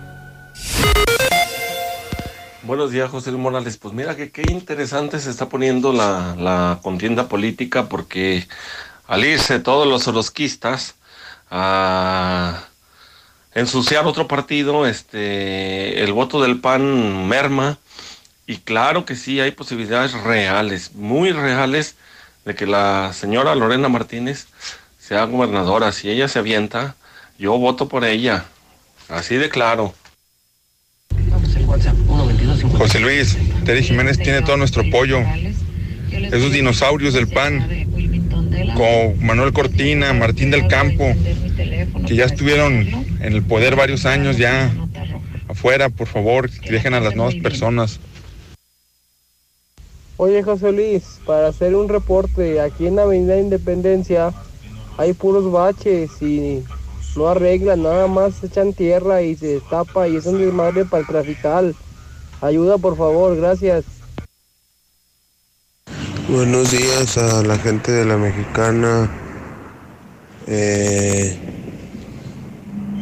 Buenos días, José Morales. Pues mira que qué interesante se está poniendo la, la contienda política porque al irse todos los orosquistas a ensuciar otro partido, este, el voto del PAN merma y claro que sí hay posibilidades reales, muy reales, de que la señora Lorena Martínez sea gobernadora. Si ella se avienta, yo voto por ella. Así de claro. José Luis, Terry Jiménez tiene todo nuestro apoyo. Esos dinosaurios del PAN, con Manuel Cortina, Martín del Campo, que ya estuvieron en el poder varios años ya afuera, por favor, que dejen a las nuevas personas. Oye José Luis, para hacer un reporte, aquí en Avenida Independencia hay puros baches y no arreglan, nada más echan tierra y se tapa y es un desmadre para el trafical. Ayuda por favor, gracias. Buenos días a la gente de la mexicana. Eh,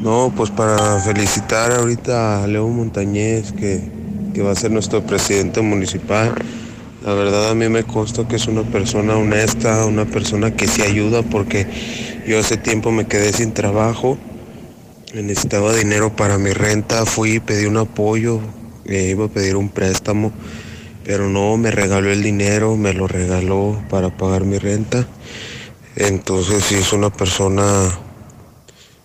no, pues para felicitar ahorita a Leo Montañez, que, que va a ser nuestro presidente municipal. La verdad a mí me consta que es una persona honesta, una persona que sí ayuda porque yo hace tiempo me quedé sin trabajo, necesitaba dinero para mi renta, fui, pedí un apoyo, eh, iba a pedir un préstamo, pero no, me regaló el dinero, me lo regaló para pagar mi renta. Entonces sí es una persona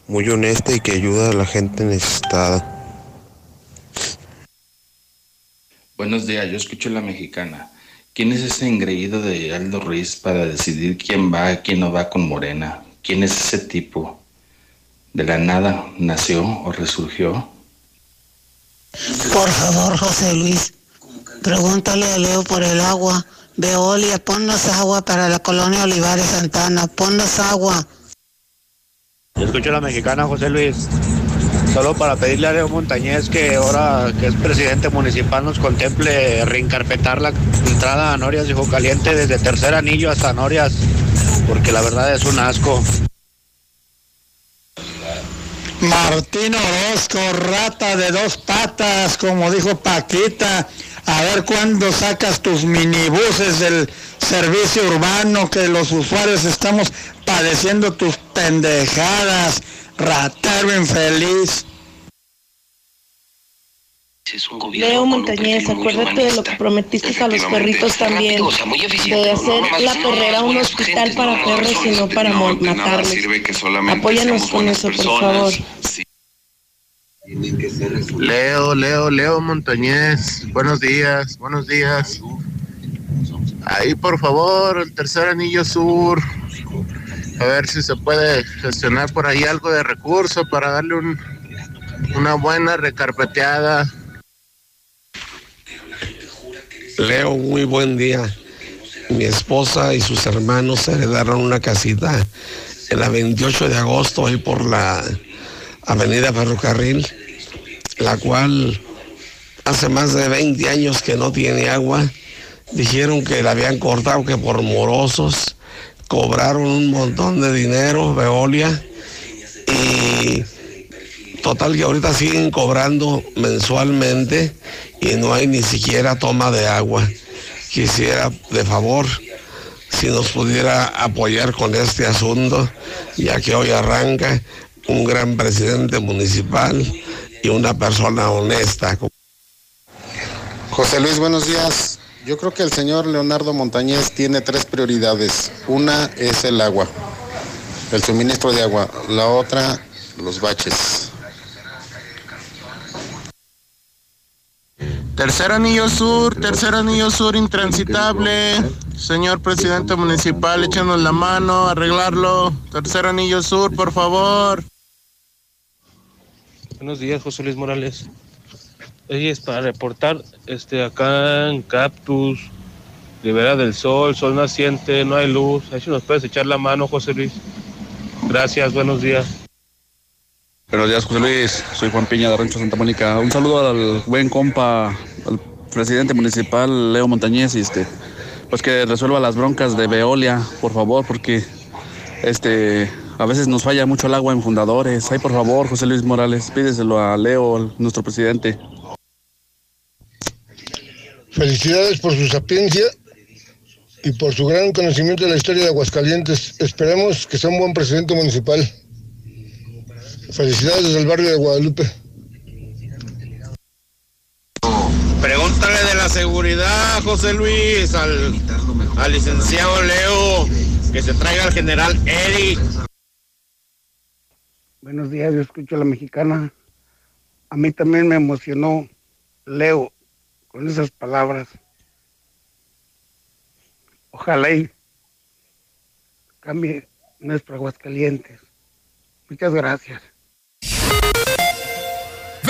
muy honesta y que ayuda a la gente necesitada. Buenos días, yo escucho la mexicana. ¿Quién es ese engreído de Aldo Ruiz para decidir quién va, quién no va con Morena? ¿Quién es ese tipo? ¿De la nada nació o resurgió? Por favor, José Luis, pregúntale a Leo por el agua. Veolia, ponnos agua para la colonia Olivares Santana, ponnos agua. Yo escucho a la mexicana José Luis. Solo para pedirle a Leo Montañez que ahora que es presidente municipal nos contemple reencarpetar la entrada a Norias y Caliente desde tercer anillo hasta Norias, porque la verdad es un asco. Martín Orozco, rata de dos patas, como dijo Paquita. A ver cuándo sacas tus minibuses del servicio urbano que los usuarios estamos padeciendo tus pendejadas. Ratero infeliz. Leo Montañez, acuérdate de lo que prometiste a los perritos también, de hacer la perrera un hospital para perros y no para matarlos. Apóyanos con eso, por favor. Leo, Leo, Leo Montañez, buenos días, buenos días. Ahí por favor, el tercer anillo sur, a ver si se puede gestionar por ahí algo de recurso para darle un, una buena recarpeteada. Leo, muy buen día. Mi esposa y sus hermanos heredaron una casita en la 28 de agosto, ahí por la avenida Ferrocarril, la cual hace más de 20 años que no tiene agua. Dijeron que la habían cortado, que por morosos cobraron un montón de dinero, Veolia, y total que ahorita siguen cobrando mensualmente y no hay ni siquiera toma de agua. Quisiera, de favor, si nos pudiera apoyar con este asunto, ya que hoy arranca un gran presidente municipal y una persona honesta. José Luis, buenos días. Yo creo que el señor Leonardo Montañez tiene tres prioridades. Una es el agua, el suministro de agua. La otra, los baches. Tercer anillo sur, tercer anillo sur intransitable. Señor presidente municipal, échanos la mano, arreglarlo. Tercer anillo sur, por favor. Buenos días, José Luis Morales. Oye, es para reportar este acá en Cactus, Rivera del Sol, sol naciente, no hay luz. Ahí si nos puedes echar la mano, José Luis. Gracias, buenos días. Buenos días, José Luis. Soy Juan Piña de Rancho Santa Mónica. Un saludo al buen compa, al presidente municipal Leo Montañez este, pues que resuelva las broncas de Veolia, por favor, porque este a veces nos falla mucho el agua en fundadores. Ay, por favor, José Luis Morales, pídeselo a Leo, nuestro presidente. Felicidades por su sapiencia y por su gran conocimiento de la historia de Aguascalientes. Esperemos que sea un buen presidente municipal. Felicidades desde el barrio de Guadalupe. Pregúntale de la seguridad, José Luis, al, al licenciado Leo, que se traiga al general Eric. Buenos días, yo escucho a la mexicana. A mí también me emocionó Leo con esas palabras. Ojalá y cambie nuestro Aguascalientes. Muchas gracias.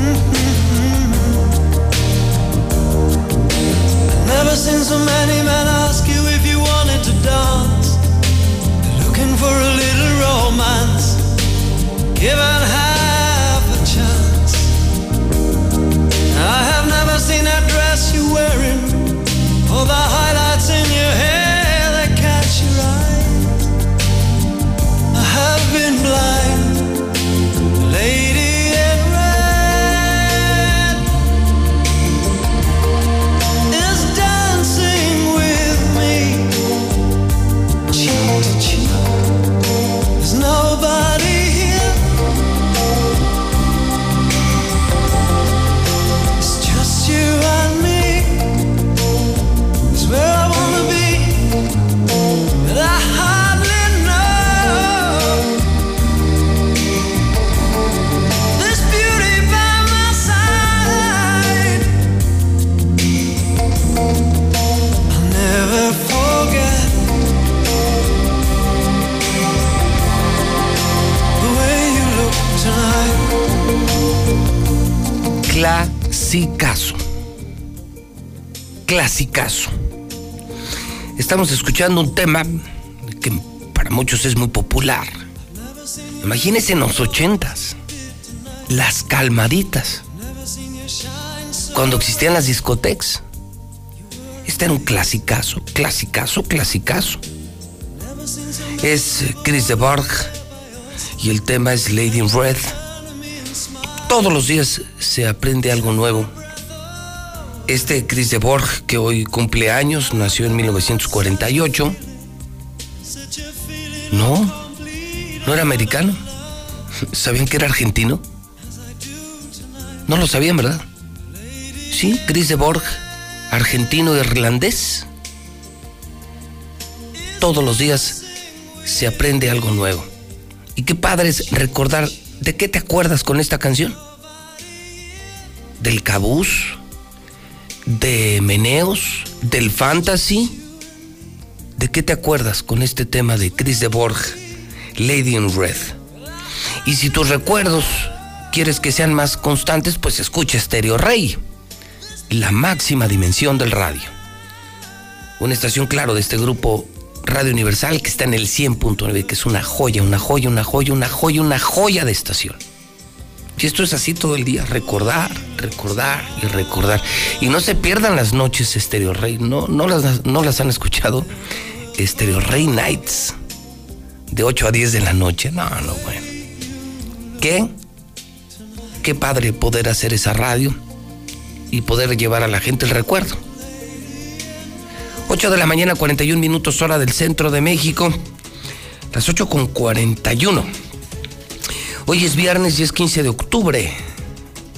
Mm-hmm. Never seen so many men ask you if you wanted to dance. Looking for a little romance. Given half a chance. I have never seen that dress you're wearing. Or the highlights in your Clasicazo. Clasicazo. Estamos escuchando un tema que para muchos es muy popular. Imagínense en los ochentas. Las calmaditas. Cuando existían las discotecas. Este era un clasicazo, clasicazo, clasicazo. Es Chris de Borg y el tema es Lady in Red. Todos los días se aprende algo nuevo. Este Chris de Borg, que hoy cumple años, nació en 1948. No, no era americano. ¿Sabían que era argentino? No lo sabían, ¿verdad? Sí, Chris de Borg, argentino-irlandés. Todos los días se aprende algo nuevo. Y qué padre es recordar de qué te acuerdas con esta canción. Del cabús, de Meneos, del Fantasy. ¿De qué te acuerdas con este tema de Chris de Borg, Lady in Red? Y si tus recuerdos quieres que sean más constantes, pues escucha Stereo Rey, la máxima dimensión del radio. Una estación, claro, de este grupo Radio Universal que está en el 100.9, que es una joya, una joya, una joya, una joya, una joya de estación. Y esto es así todo el día, recordar, recordar y recordar. Y no se pierdan las noches Stereo Rey, no, no, las, no las han escuchado. Stereo Rey Nights, de 8 a 10 de la noche. No, no, bueno. ¿Qué? Qué padre poder hacer esa radio y poder llevar a la gente el recuerdo. 8 de la mañana, 41 minutos hora del centro de México. Las 8 con 41. Hoy es viernes y es 15 de octubre.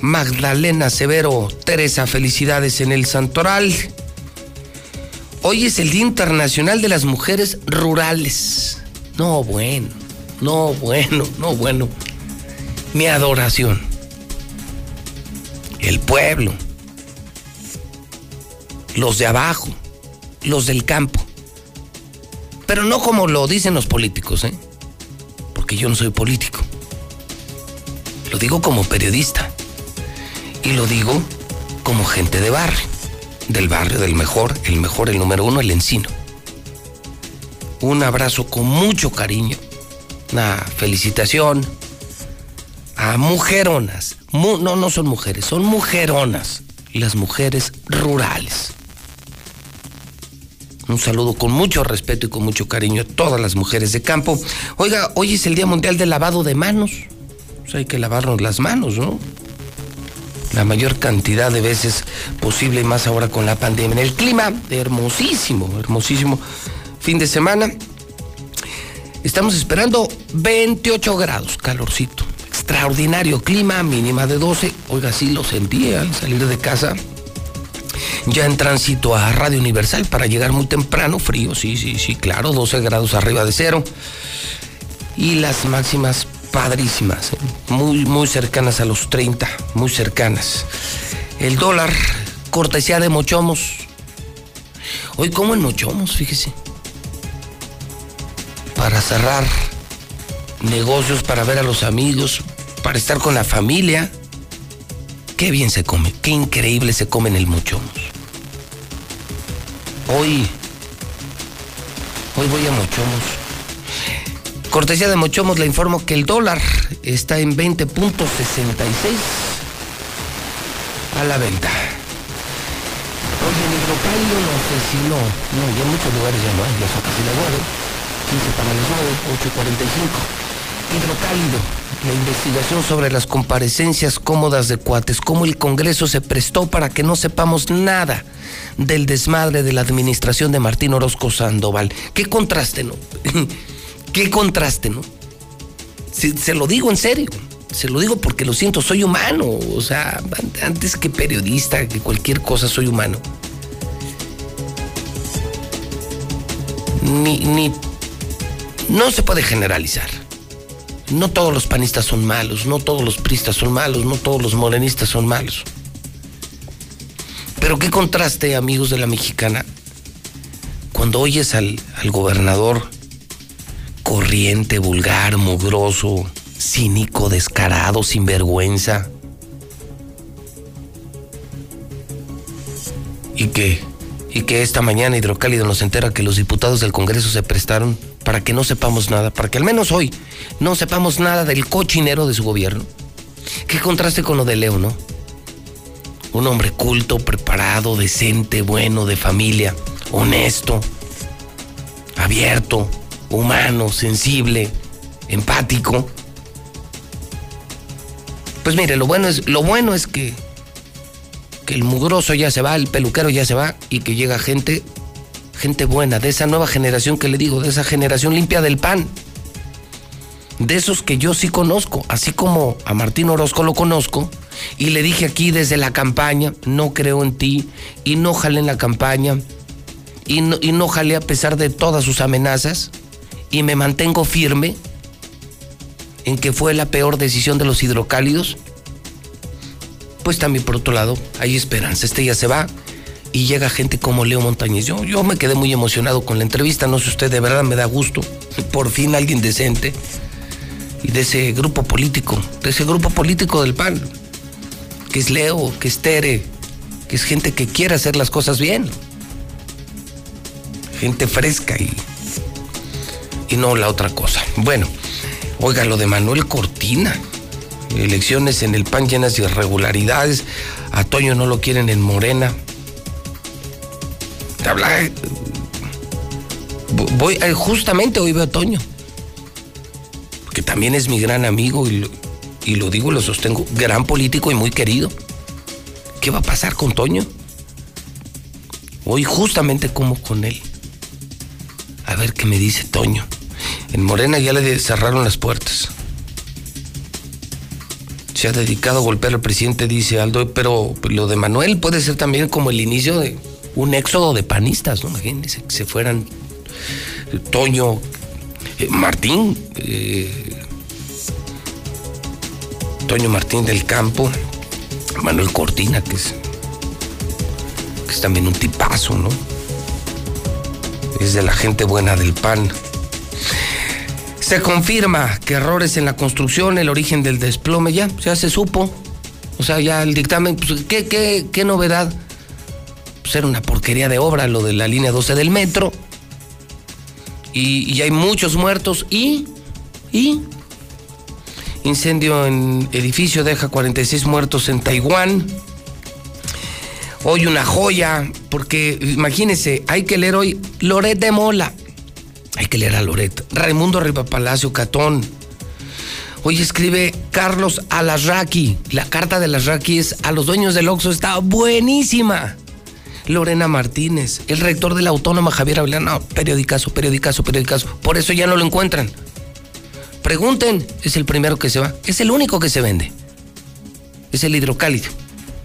Magdalena Severo, Teresa, felicidades en el Santoral. Hoy es el Día Internacional de las Mujeres Rurales. No, bueno, no, bueno, no, bueno. Mi adoración. El pueblo. Los de abajo. Los del campo. Pero no como lo dicen los políticos, ¿eh? Porque yo no soy político. Lo digo como periodista. Y lo digo como gente de barrio. Del barrio, del mejor, el mejor, el número uno, el encino. Un abrazo con mucho cariño. Una felicitación a mujeronas. Mu- no, no son mujeres, son mujeronas. Las mujeres rurales. Un saludo con mucho respeto y con mucho cariño a todas las mujeres de campo. Oiga, hoy es el Día Mundial del Lavado de Manos. Pues hay que lavarnos las manos, ¿no? La mayor cantidad de veces posible y más ahora con la pandemia. El clima, hermosísimo, hermosísimo. Fin de semana. Estamos esperando 28 grados, calorcito. Extraordinario clima, mínima de 12. Oiga, sí lo sentí al salir de casa. Ya en tránsito a Radio Universal para llegar muy temprano, frío, sí, sí, sí, claro, 12 grados arriba de cero. Y las máximas padrísimas, ¿eh? muy, muy cercanas a los 30, muy cercanas. El dólar, cortesía de Mochomos. Hoy como en Mochomos, fíjese. Para cerrar negocios, para ver a los amigos, para estar con la familia. Qué bien se come, qué increíble se come en el Mochomos. Hoy, hoy voy a Mochomos. Cortesía de Mochomos le informo que el dólar está en 20.66 a la venta. Oye, en hidrocálido no sé si no, no, ya en muchos lugares ya no ya son casi las 9, 15 para las 9, 8.45. Hidrocálido, la investigación sobre las comparecencias cómodas de cuates, cómo el Congreso se prestó para que no sepamos nada del desmadre de la administración de Martín Orozco Sandoval. Qué contraste, ¿no? Qué contraste, ¿no? Se, lo digo en serio. Se lo digo porque lo siento, soy humano. O sea, antes que periodista, que cualquier cosa, soy humano. Ni, ni. No se puede generalizar. No todos los panistas son malos, no todos los pristas son malos, no todos los morenistas son malos. Pero qué contraste, amigos de la mexicana, cuando oyes al, al gobernador corriente, vulgar, mugroso, cínico, descarado, sinvergüenza. Y que, y que esta mañana Hidrocálido nos entera que los diputados del Congreso se prestaron para que no sepamos nada, para que al menos hoy no sepamos nada del cochinero de su gobierno. Qué contraste con lo de Leo, ¿no? Un hombre culto, preparado, decente, bueno, de familia, honesto, abierto, humano, sensible, empático. Pues mire, lo bueno es, lo bueno es que, el mugroso ya se va, el peluquero ya se va y que llega gente, gente buena, de esa nueva generación que le digo, de esa generación limpia del pan. De esos que yo sí conozco, así como a Martín Orozco lo conozco, y le dije aquí desde la campaña, no creo en ti, y no jalé en la campaña, y no, y no jalé a pesar de todas sus amenazas, y me mantengo firme en que fue la peor decisión de los hidrocálidos, pues también por otro lado hay esperanza. Este ya se va y llega gente como Leo Montañez. Yo, yo me quedé muy emocionado con la entrevista, no sé usted, de verdad me da gusto. Por fin alguien decente y de ese grupo político, de ese grupo político del PAN, que es Leo, que es Tere, que es gente que quiere hacer las cosas bien. Gente fresca y, y no la otra cosa. Bueno. Oiga, lo de Manuel Cortina. Elecciones en el PAN llenas de irregularidades. A Toño no lo quieren en Morena. Habla. Voy, justamente hoy veo a Toño. Que también es mi gran amigo y lo, y lo digo y lo sostengo. Gran político y muy querido. ¿Qué va a pasar con Toño? Hoy justamente como con él. A ver qué me dice Toño. En Morena ya le cerraron las puertas. Se ha dedicado a golpear al presidente, dice Aldo, pero lo de Manuel puede ser también como el inicio de un éxodo de panistas, ¿no? Imagínense que se fueran Toño, eh, Martín, eh, Toño Martín del Campo, Manuel Cortina, que es también un tipazo, ¿no? Es de la gente buena del PAN. Se confirma que errores en la construcción, el origen del desplome, ya, ya se supo. O sea, ya el dictamen, pues, ¿qué, qué, qué novedad? Pues era una porquería de obra lo de la línea 12 del metro. Y, hay muchos muertos y, y, incendio en edificio deja 46 muertos en Taiwán. Hoy una joya, porque imagínense, hay que leer hoy Loret de Mola. Hay que leer a Loret. Raimundo Riva Palacio Catón. Hoy escribe Carlos Alasraqui. La carta de Alasraqui es a los dueños del Oxxo. Está buenísima. Lorena Martínez, el rector de la Autónoma Javier Avelano. No, periodicazo, periodicazo, periodicazo. Por eso ya no lo encuentran. Pregunten, es el primero que se va. Es el único que se vende. Es el hidrocálido.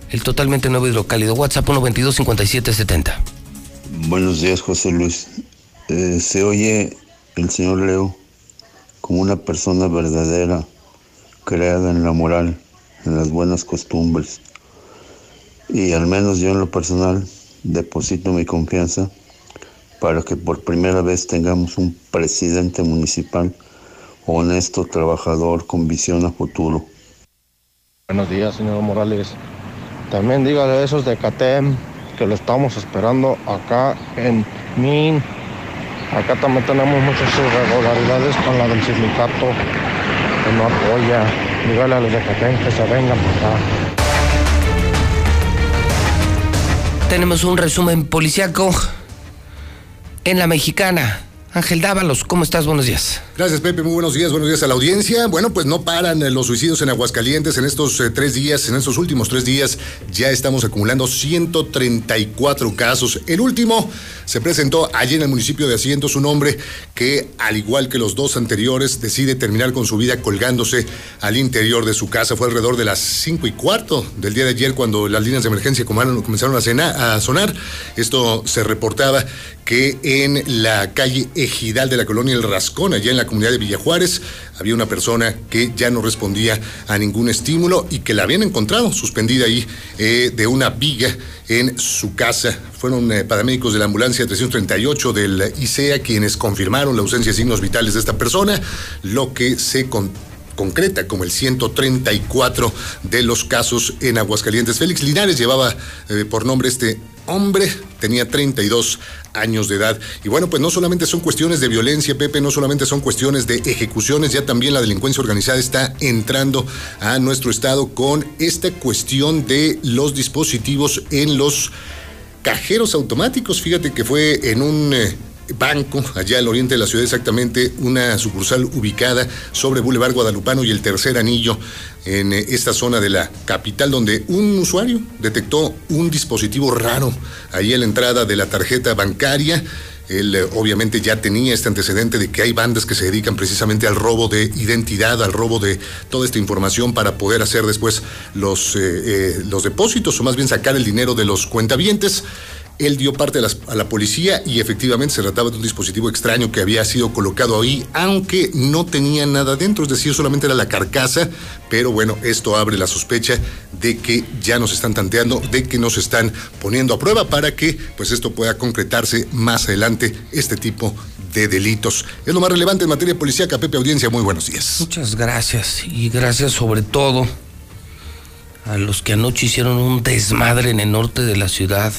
El totalmente nuevo hidrocálido. WhatsApp 122 5770. Buenos días, José Luis. Eh, se oye el señor Leo como una persona verdadera, creada en la moral, en las buenas costumbres. Y al menos yo en lo personal deposito mi confianza para que por primera vez tengamos un presidente municipal, honesto, trabajador, con visión a futuro. Buenos días, señor Morales. También dígale a esos de CATEM que lo estamos esperando acá en MIN. Acá también tenemos muchas irregularidades con la del sindicato que no apoya. Dígale a los de que se vengan para acá. Tenemos un resumen policiaco en la mexicana. Ángel Dávalos, ¿cómo estás? Buenos días. Gracias, Pepe. Muy buenos días. Buenos días a la audiencia. Bueno, pues no paran eh, los suicidios en Aguascalientes en estos eh, tres días. En estos últimos tres días ya estamos acumulando 134 casos. El último se presentó allí en el municipio de Asientos un hombre que, al igual que los dos anteriores, decide terminar con su vida colgándose al interior de su casa. Fue alrededor de las cinco y cuarto del día de ayer cuando las líneas de emergencia comenzaron a, a sonar. Esto se reportaba que en la calle Ejidal de la colonia El Rascón, allá en la comunidad de Villajuárez, había una persona que ya no respondía a ningún estímulo y que la habían encontrado suspendida ahí eh, de una viga en su casa. Fueron eh, paramédicos de la ambulancia 338 del ICEA quienes confirmaron la ausencia de signos vitales de esta persona, lo que se concreta como el 134 de los casos en Aguascalientes. Félix Linares llevaba eh, por nombre este hombre, tenía 32 años de edad. Y bueno, pues no solamente son cuestiones de violencia, Pepe, no solamente son cuestiones de ejecuciones, ya también la delincuencia organizada está entrando a nuestro estado con esta cuestión de los dispositivos en los cajeros automáticos. Fíjate que fue en un... Banco, allá al oriente de la ciudad, exactamente una sucursal ubicada sobre Boulevard Guadalupano y el tercer anillo en eh, esta zona de la capital, donde un usuario detectó un dispositivo raro ahí en la entrada de la tarjeta bancaria. Él eh, obviamente ya tenía este antecedente de que hay bandas que se dedican precisamente al robo de identidad, al robo de toda esta información para poder hacer después los, eh, los depósitos o más bien sacar el dinero de los cuentavientes. Él dio parte a, la policía y efectivamente se trataba de un dispositivo extraño que había sido colocado ahí, aunque no tenía nada dentro, es decir, solamente era la carcasa, pero bueno, esto abre la sospecha de que ya nos están tanteando, de que nos están poniendo a prueba para que pues esto pueda concretarse más adelante este tipo de delitos. Es lo más relevante en materia policíaca. Pepe Audiencia, muy buenos días. Muchas gracias y gracias sobre todo a los que anoche hicieron un desmadre en el norte de la ciudad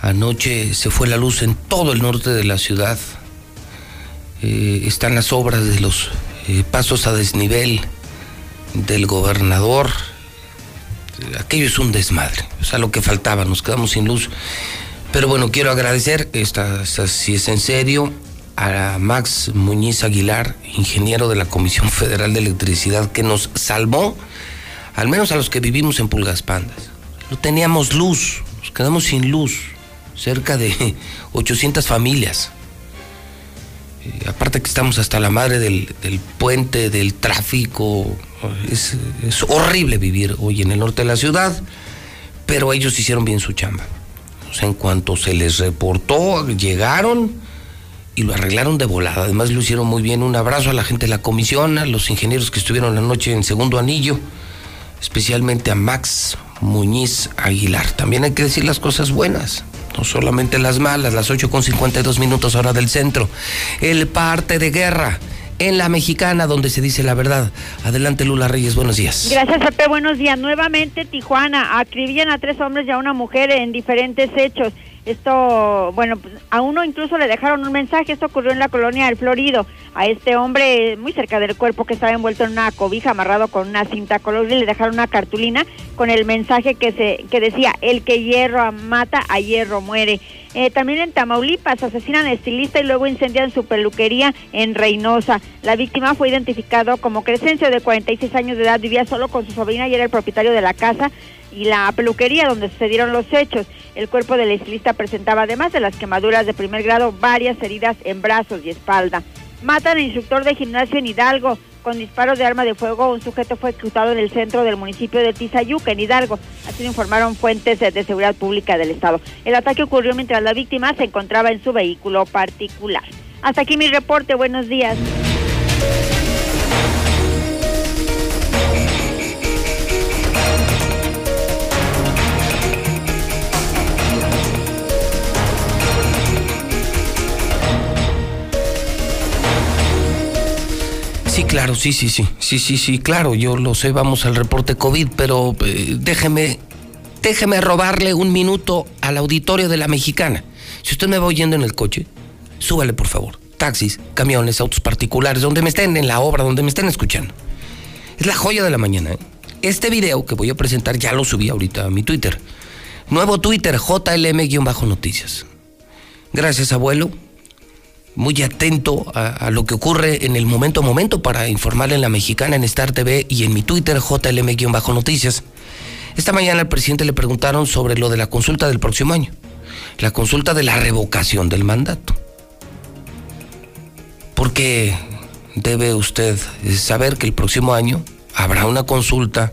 Anoche se fue la luz en todo el norte de la ciudad. Eh, están las obras de los eh, pasos a desnivel del gobernador. Aquello es un desmadre, o sea, lo que faltaba, nos quedamos sin luz. Pero bueno, quiero agradecer, esta, si es en serio, a Max Muñiz Aguilar, ingeniero de la Comisión Federal de Electricidad, que nos salvó, al menos a los que vivimos en Pulgas Pandas. No teníamos luz, nos quedamos sin luz cerca de 800 familias. Eh, aparte que estamos hasta la madre del, puente, del tráfico, es, horrible vivir hoy en el norte de la ciudad, pero ellos hicieron bien su chamba. O sea, en cuanto se les reportó, llegaron y lo arreglaron de volada. Además lo hicieron muy bien. Un abrazo a la gente de la comisión, a los ingenieros que estuvieron la noche en segundo anillo, especialmente a Max Muñiz Aguilar. También hay que decir las cosas buenas no solamente las malas, las 8 con 52 minutos hora del centro. El parte de guerra en la mexicana donde se dice la verdad. Adelante Lula Reyes, buenos días. Gracias Pepe, buenos días. Nuevamente Tijuana, acribillan a tres hombres y a una mujer en diferentes hechos. Esto, bueno, pues, a uno incluso le dejaron un mensaje, esto ocurrió en la colonia del Florido, a este hombre muy cerca del cuerpo que estaba envuelto en una cobija amarrado con una cinta color y le dejaron una cartulina con el mensaje que se que decía, el que hierro mata, a hierro muere. Eh, también en Tamaulipas asesinan a estilista y luego incendian su peluquería en Reynosa. La víctima fue identificado como Crescencio de 46 años de edad, vivía solo con su sobrina y era el propietario de la casa y la peluquería donde sucedieron los hechos. El cuerpo del estilista presentaba, además de las quemaduras de primer grado, varias heridas en brazos y espalda. Matan al instructor de gimnasio en Hidalgo. Con disparos de arma de fuego, un sujeto fue ejecutado en el centro del municipio de Tizayuca, en Hidalgo. Así lo informaron fuentes de seguridad pública del Estado. El ataque ocurrió mientras la víctima se encontraba en su vehículo particular. Hasta aquí mi reporte. Buenos días. Claro, sí, sí, sí, sí, sí, sí, claro, yo lo sé, vamos al reporte COVID, pero eh, déjeme, déjeme robarle un minuto al auditorio de la mexicana. Si usted me va oyendo en el coche, súbale por favor. Taxis, camiones, autos particulares, donde me estén en la obra, donde me estén escuchando. Es la joya de la mañana. ¿eh? Este video que voy a presentar ya lo subí ahorita a mi Twitter. Nuevo Twitter, JLM-noticias. Gracias, abuelo. Muy atento a, lo que ocurre en el momento a momento para informarle en la mexicana, en Star TV y en mi Twitter, JLM-noticias. Esta mañana al presidente le preguntaron sobre lo de la consulta del próximo año. La consulta de la revocación del mandato. Porque debe usted saber que el próximo año habrá una consulta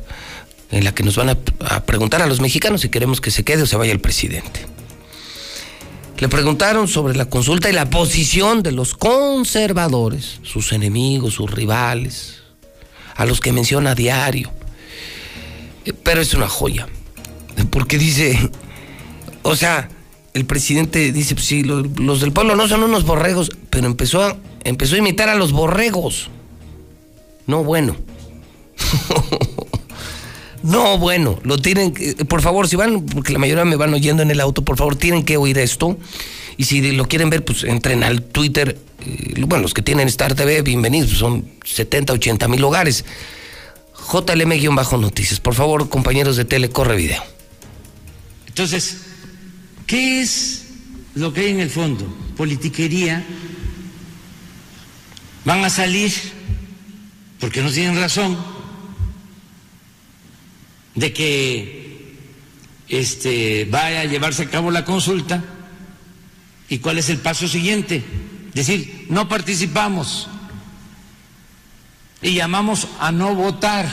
en la que nos van a, preguntar a los mexicanos si queremos que se quede o se vaya el presidente. Le preguntaron sobre la consulta y la posición de los conservadores, sus enemigos, sus rivales, a los que menciona a diario. Pero es una joya, porque dice, o sea, el presidente dice, pues sí, los, los del pueblo no son unos borregos, pero empezó a, empezó a imitar a los borregos. No, bueno. no, bueno, lo tienen que, por favor, si van, porque la mayoría me van oyendo en el auto, por favor, tienen que oír esto. Y si lo quieren ver, pues entren al Twitter. Eh, bueno, los que tienen Star TV, bienvenidos, son 70, 80 mil hogares. JLM-noticias. Por favor, compañeros de tele, corre video. Entonces, ¿qué es lo que hay en el fondo? Politiquería. Van a salir, porque no tienen razón, de que este, vaya a llevarse a cabo la consulta. ¿Y cuál es el paso siguiente? Decir, no participamos y llamamos a no votar.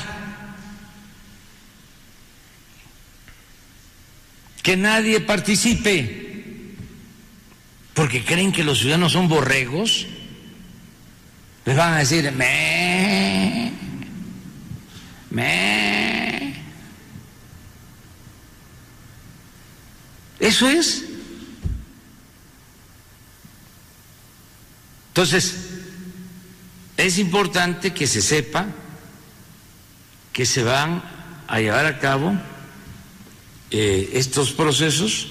Que nadie participe, porque creen que los ciudadanos son borregos. Les van a decir, me, me. Eso es. Entonces, es importante que se sepa que se van a llevar a cabo eh, estos procesos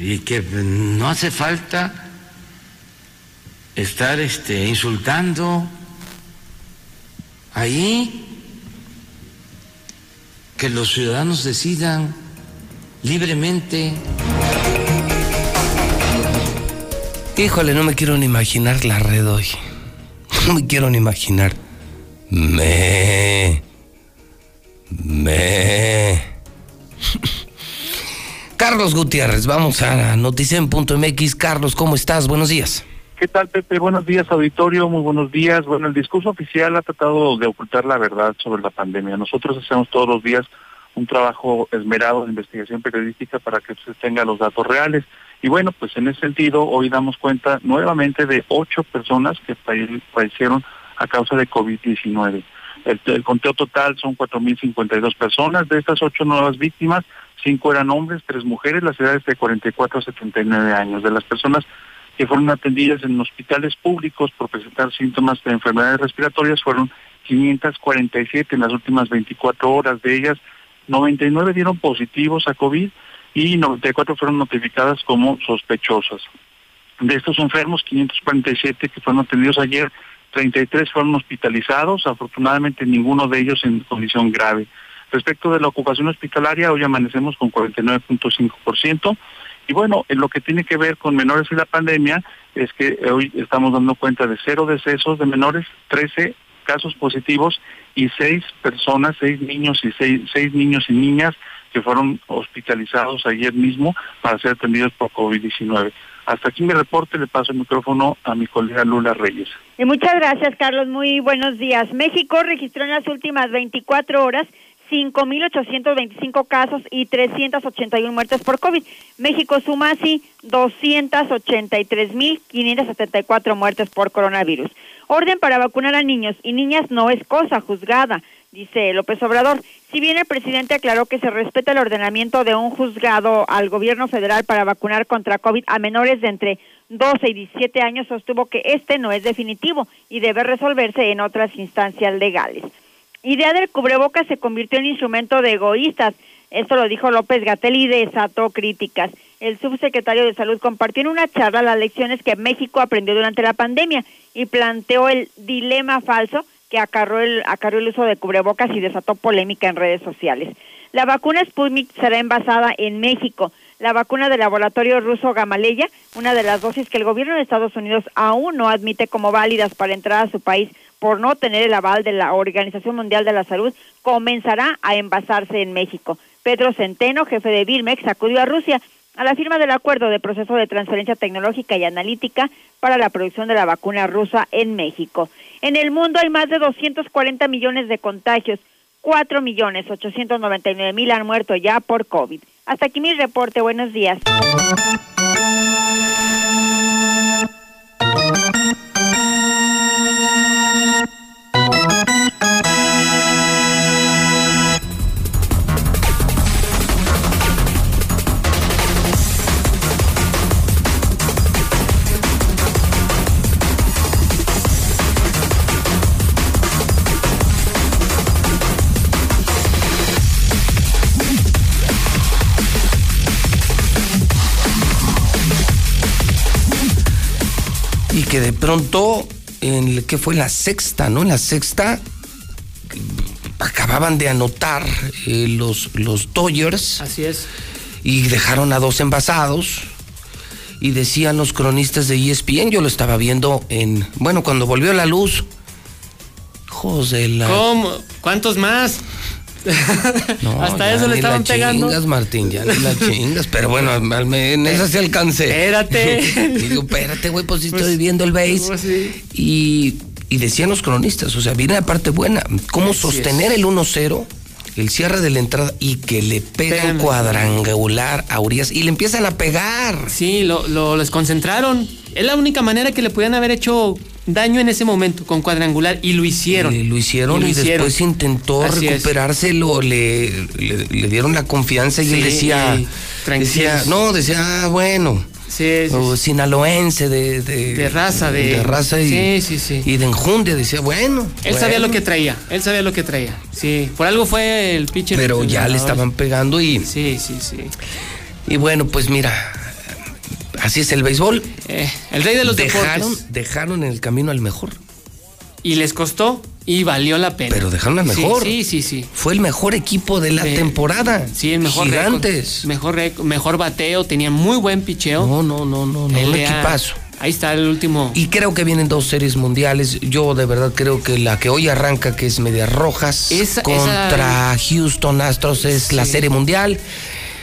y que no hace falta estar este, insultando ahí, que los ciudadanos decidan libremente. Híjole, no me quiero ni imaginar la red hoy. No me quiero ni imaginar. Me. Me. Carlos Gutiérrez, vamos a noticien.mx. Carlos, ¿cómo estás? Buenos días. ¿Qué tal, Pepe? Buenos días, auditorio. Muy buenos días. Bueno, el discurso oficial ha tratado de ocultar la verdad sobre la pandemia. Nosotros hacemos todos los días un trabajo esmerado de investigación periodística para que usted tenga los datos reales. Y bueno, pues en ese sentido, hoy damos cuenta nuevamente de ocho personas que fallecieron a causa de COVID-19. El, el, conteo total son 4.052 personas. De estas ocho nuevas víctimas, cinco eran hombres, tres mujeres, las edades de 44 a 79 años. De las personas que fueron atendidas en hospitales públicos por presentar síntomas de enfermedades respiratorias fueron 547 en las últimas 24 horas. De ellas, 99 dieron positivos a COVID y 94 fueron notificadas como sospechosas. De estos enfermos, 547 que fueron atendidos ayer, 33 fueron hospitalizados, afortunadamente ninguno de ellos en condición grave. Respecto de la ocupación hospitalaria, hoy amanecemos con 49.5%. Y bueno, en lo que tiene que ver con menores y la pandemia, es que hoy estamos dando cuenta de cero decesos de menores, 13 casos positivos y seis personas, seis niños y seis, seis niños y niñas que fueron hospitalizados ayer mismo para ser atendidos por COVID-19. Hasta aquí mi reporte, le paso el micrófono a mi colega Lula Reyes. Y muchas gracias, Carlos. Muy buenos días. México registró en las últimas 24 horas 5.825 casos y 381 muertes por COVID. México suma así 283.574 muertes por coronavirus. Orden para vacunar a niños y niñas no es cosa juzgada. dice López Obrador. Si bien el presidente aclaró que se respeta el ordenamiento de un juzgado al gobierno federal para vacunar contra COVID a menores de entre 12 y 17 años, sostuvo que este no es definitivo y debe resolverse en otras instancias legales. Idea del cubrebocas se convirtió en instrumento de egoístas. Esto lo dijo López Gatel y desató críticas. El subsecretario de Salud compartió en una charla las lecciones que México aprendió durante la pandemia y planteó el dilema falso que acarró el, el uso de cubrebocas y desató polémica en redes sociales. La vacuna Sputnik será envasada en México. La vacuna del laboratorio ruso Gamaleya, una de las dosis que el gobierno de Estados Unidos aún no admite como válidas para entrar a su país por no tener el aval de la Organización Mundial de la Salud, comenzará a envasarse en México. Pedro Centeno, jefe de Birmex, acudió a Rusia a la firma del acuerdo de proceso de transferencia tecnológica y analítica para la producción de la vacuna rusa en México. En el mundo hay más de 240 millones de contagios, 4 millones 899 mil han muerto ya por COVID. Hasta aquí mi reporte, buenos días. De pronto, en que fue la sexta, ¿no? En la sexta acababan de anotar eh, los, los Dodgers. Así es. Y dejaron a dos envasados. Y decían los cronistas de ESPN, yo lo estaba viendo en. Bueno, cuando volvió la luz. José la. ¿Cómo? ¿Cuántos más? Hasta eso le estaban pegando. Chingas, Martín, ya ni la chingas. Pero bueno, en esa sí alcancé. Espérate. digo, espérate, güey, pues si estoy pues, viendo el base. Pues y, y decían los cronistas, o sea, viene la parte buena. ¿Cómo sostener el 1-0? el cierre de la entrada y que le pegan cuadrangular a Urias y le empiezan a pegar. Sí, lo, lo desconcentraron. Es la única manera que le podían haber hecho daño en ese momento con cuadrangular y lo hicieron. lo hicieron y, después intentó recuperárselo, le, le, dieron la confianza y él decía, decía, no, decía, ah, bueno. Sí, sinaloense de, de, raza de, raza y, sí, sí, y de enjundia decía bueno él sabía lo que traía él sabía lo que traía sí. Por algo fue el pitcher pero ya le estaban pegando y sí sí sí. Y bueno pues mira Así es el béisbol. Eh, el rey de los dejaron, Dejaron en el camino al mejor. Y les costó y valió la pena. Pero dejaron al mejor. Sí, sí, sí. Fue el mejor equipo de la temporada. Sí, el mejor Gigantes. mejor, mejor bateo, tenía muy buen picheo. No, no, no, no, no. Un equipazo. Ahí está el último. Y creo que vienen dos series mundiales. Yo de verdad creo que la que hoy arranca, que es Medias Rojas, contra Houston Astros, es la serie mundial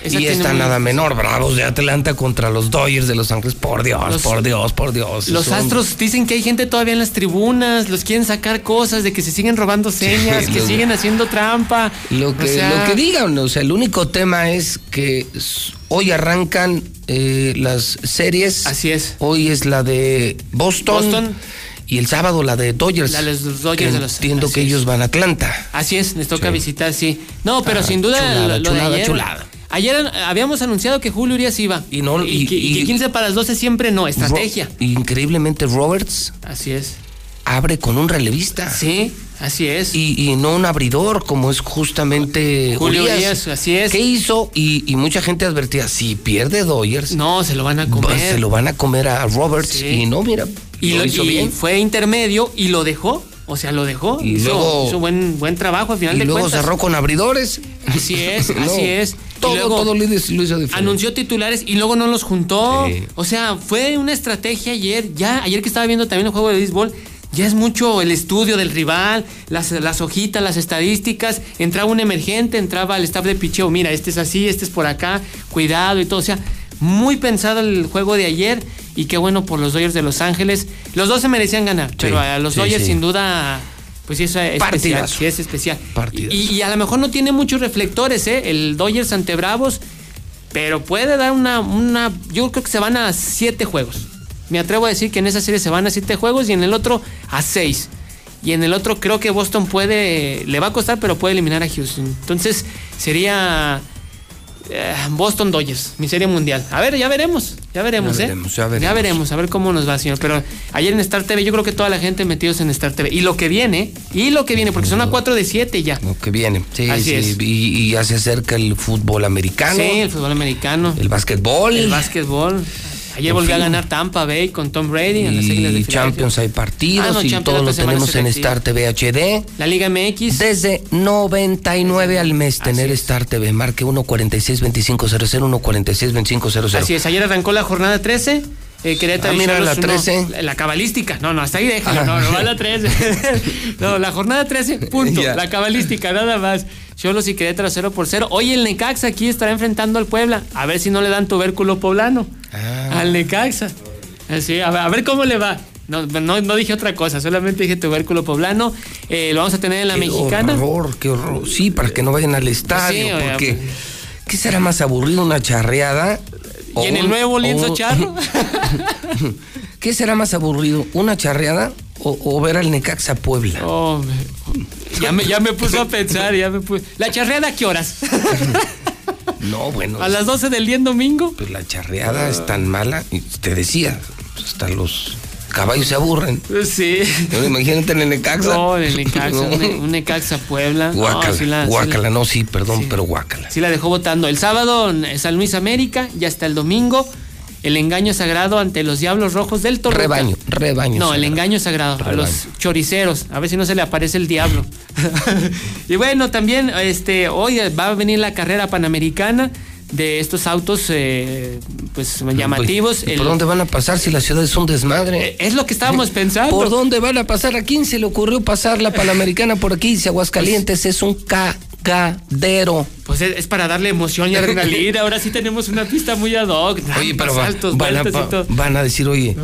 y está nada menor, Bravos de Atlanta contra los Dodgers de Los Ángeles. Por Dios, por Dios, por Dios. Los Astros dicen que hay gente todavía en las tribunas, los quieren sacar cosas, de que se siguen robando señas, que siguen haciendo trampa. Lo que, lo que digan, o sea, el único tema es que hoy arrancan eh, las series. Así es. Hoy es la de Boston. y el sábado la de Dodgers. La de los Dodgers de los Entiendo que ellos van a Atlanta. Así es, les toca visitar, sí. No, pero ah, sin duda chulada, chulada. Ayer habíamos anunciado que Julio Urias iba. Y, no, y, que 15 para las 12 siempre no, estrategia. increíblemente, Roberts. Así es. Abre con un relevista. Sí, así es. Y, no un abridor, como es justamente Julio Urias. así es. ¿Qué hizo? Y, mucha gente advertía, si pierde Doyers. No, se lo van a comer. Se lo van a comer a Roberts. Y no, mira, y lo, hizo bien. Fue intermedio y lo dejó. O sea, lo dejó. Y hizo, luego, buen, buen trabajo al final y luego cerró con abridores. Así es, así es. Todo, todo lo hizo diferente. Anunció titulares y luego no los juntó. O sea, fue una estrategia ayer. Ya, ayer que estaba viendo también el juego de béisbol, ya es mucho el estudio del rival, las, las hojitas, las estadísticas. Entraba un emergente, entraba el staff de picheo. Mira, este es así, este es por acá, cuidado y todo. O sea, muy pensado el juego de ayer y qué bueno por los Dodgers de Los Ángeles. Los dos se merecían ganar, pero a los Dodgers sin duda, pues sí, es especial. Sí, es especial. Y, a lo mejor no tiene muchos reflectores, ¿eh? El Dodgers ante Bravos, pero puede dar una, una... Yo creo que se van a siete juegos. Me atrevo a decir que en esa serie se van a siete juegos y en el otro a seis. y en el otro creo que Boston puede, le va a costar, pero puede eliminar a Houston. Entonces sería Boston Dodgers, mi serie mundial. A ver, ya veremos, ya veremos, Ya ¿eh? veremos, ya veremos. Ya veremos, a ver cómo nos va, señor. Pero ayer en Star TV, yo creo que toda la gente metidos en Star TV. Y lo que viene, y lo que viene, porque son a 4 de 7 ya. Lo que viene. Sí, Así sí. es. Y, y ya se acerca el fútbol americano. Sí, el fútbol americano. El básquetbol. El básquetbol. Ayer volvió a fin. ganar Tampa Bay con Tom Brady en las siglas de. Champions hay partidos Ah, no, y Champions todo la lo próxima tenemos en Star TV HD. La Liga MX. Desde 99 al mes tener Star TV. Marque 146-2500, 146-2500. Así es, ayer arrancó la jornada 13. Eh, Querétaro Ah, mira, la uno- 13. la, la cabalística. No, no, hasta ahí déjalo. Ah. No, no va la 13. no, la jornada 13, punto. Ya. La cabalística, nada más. Cholos y Querétaro 0 por 0. Hoy el Necaxa aquí estará enfrentando al Puebla. A ver si no le dan tubérculo poblano. Ah. Al Necaxa. Así, a ver, a ver cómo le va. No, no, no dije otra cosa, solamente dije tubérculo poblano. Eh, lo vamos a tener en la Qué mexicana. horror, qué horror. Sí, para que no vayan al estadio. Sí, oiga, porque, pues. ¿qué será más aburrido? ¿Una charreada? ¿Y en el nuevo lienzo charro? ¿Qué será más aburrido? ¿Una charreada o, o ver al Necaxa Puebla? Oh, ya, me, ya me puso a pensar, ya me puso. ¿La charreada a qué horas? No, bueno. ¿A las 12 del día en domingo? Pues la charreada es tan mala. Y te decía, pues, hasta los caballos se aburren. Sí. No, imagínate en el Necaxa. No, en el Necaxa, No. un, Ne- un Necaxa Puebla. No, Guácala, sí la- sí guácala, la- no, sí, perdón, pero guácala. Sí la dejó votando. El sábado San Luis América, ya está el domingo. El engaño sagrado ante los Diablos Rojos del Toluca. Rebaño, rebaño. No, el engaño sagrado. A los choriceros. A ver si no se le aparece el diablo. y bueno, también este, hoy va a venir la carrera panamericana de estos autos eh, pues llamativos. ¿Y El- ¿Por dónde van a pasar si la ciudad es un desmadre? es lo que estábamos pensando. ¿Por dónde van a pasar? ¿A quién se le ocurrió pasar la Panamericana por aquí? Si Aguascalientes es un cagadero. Pues es, es para darle emoción y adrenalina. Ahora sí tenemos una pista muy ad hoc. Oye, pero va- saltos, van, a, van a decir, oye,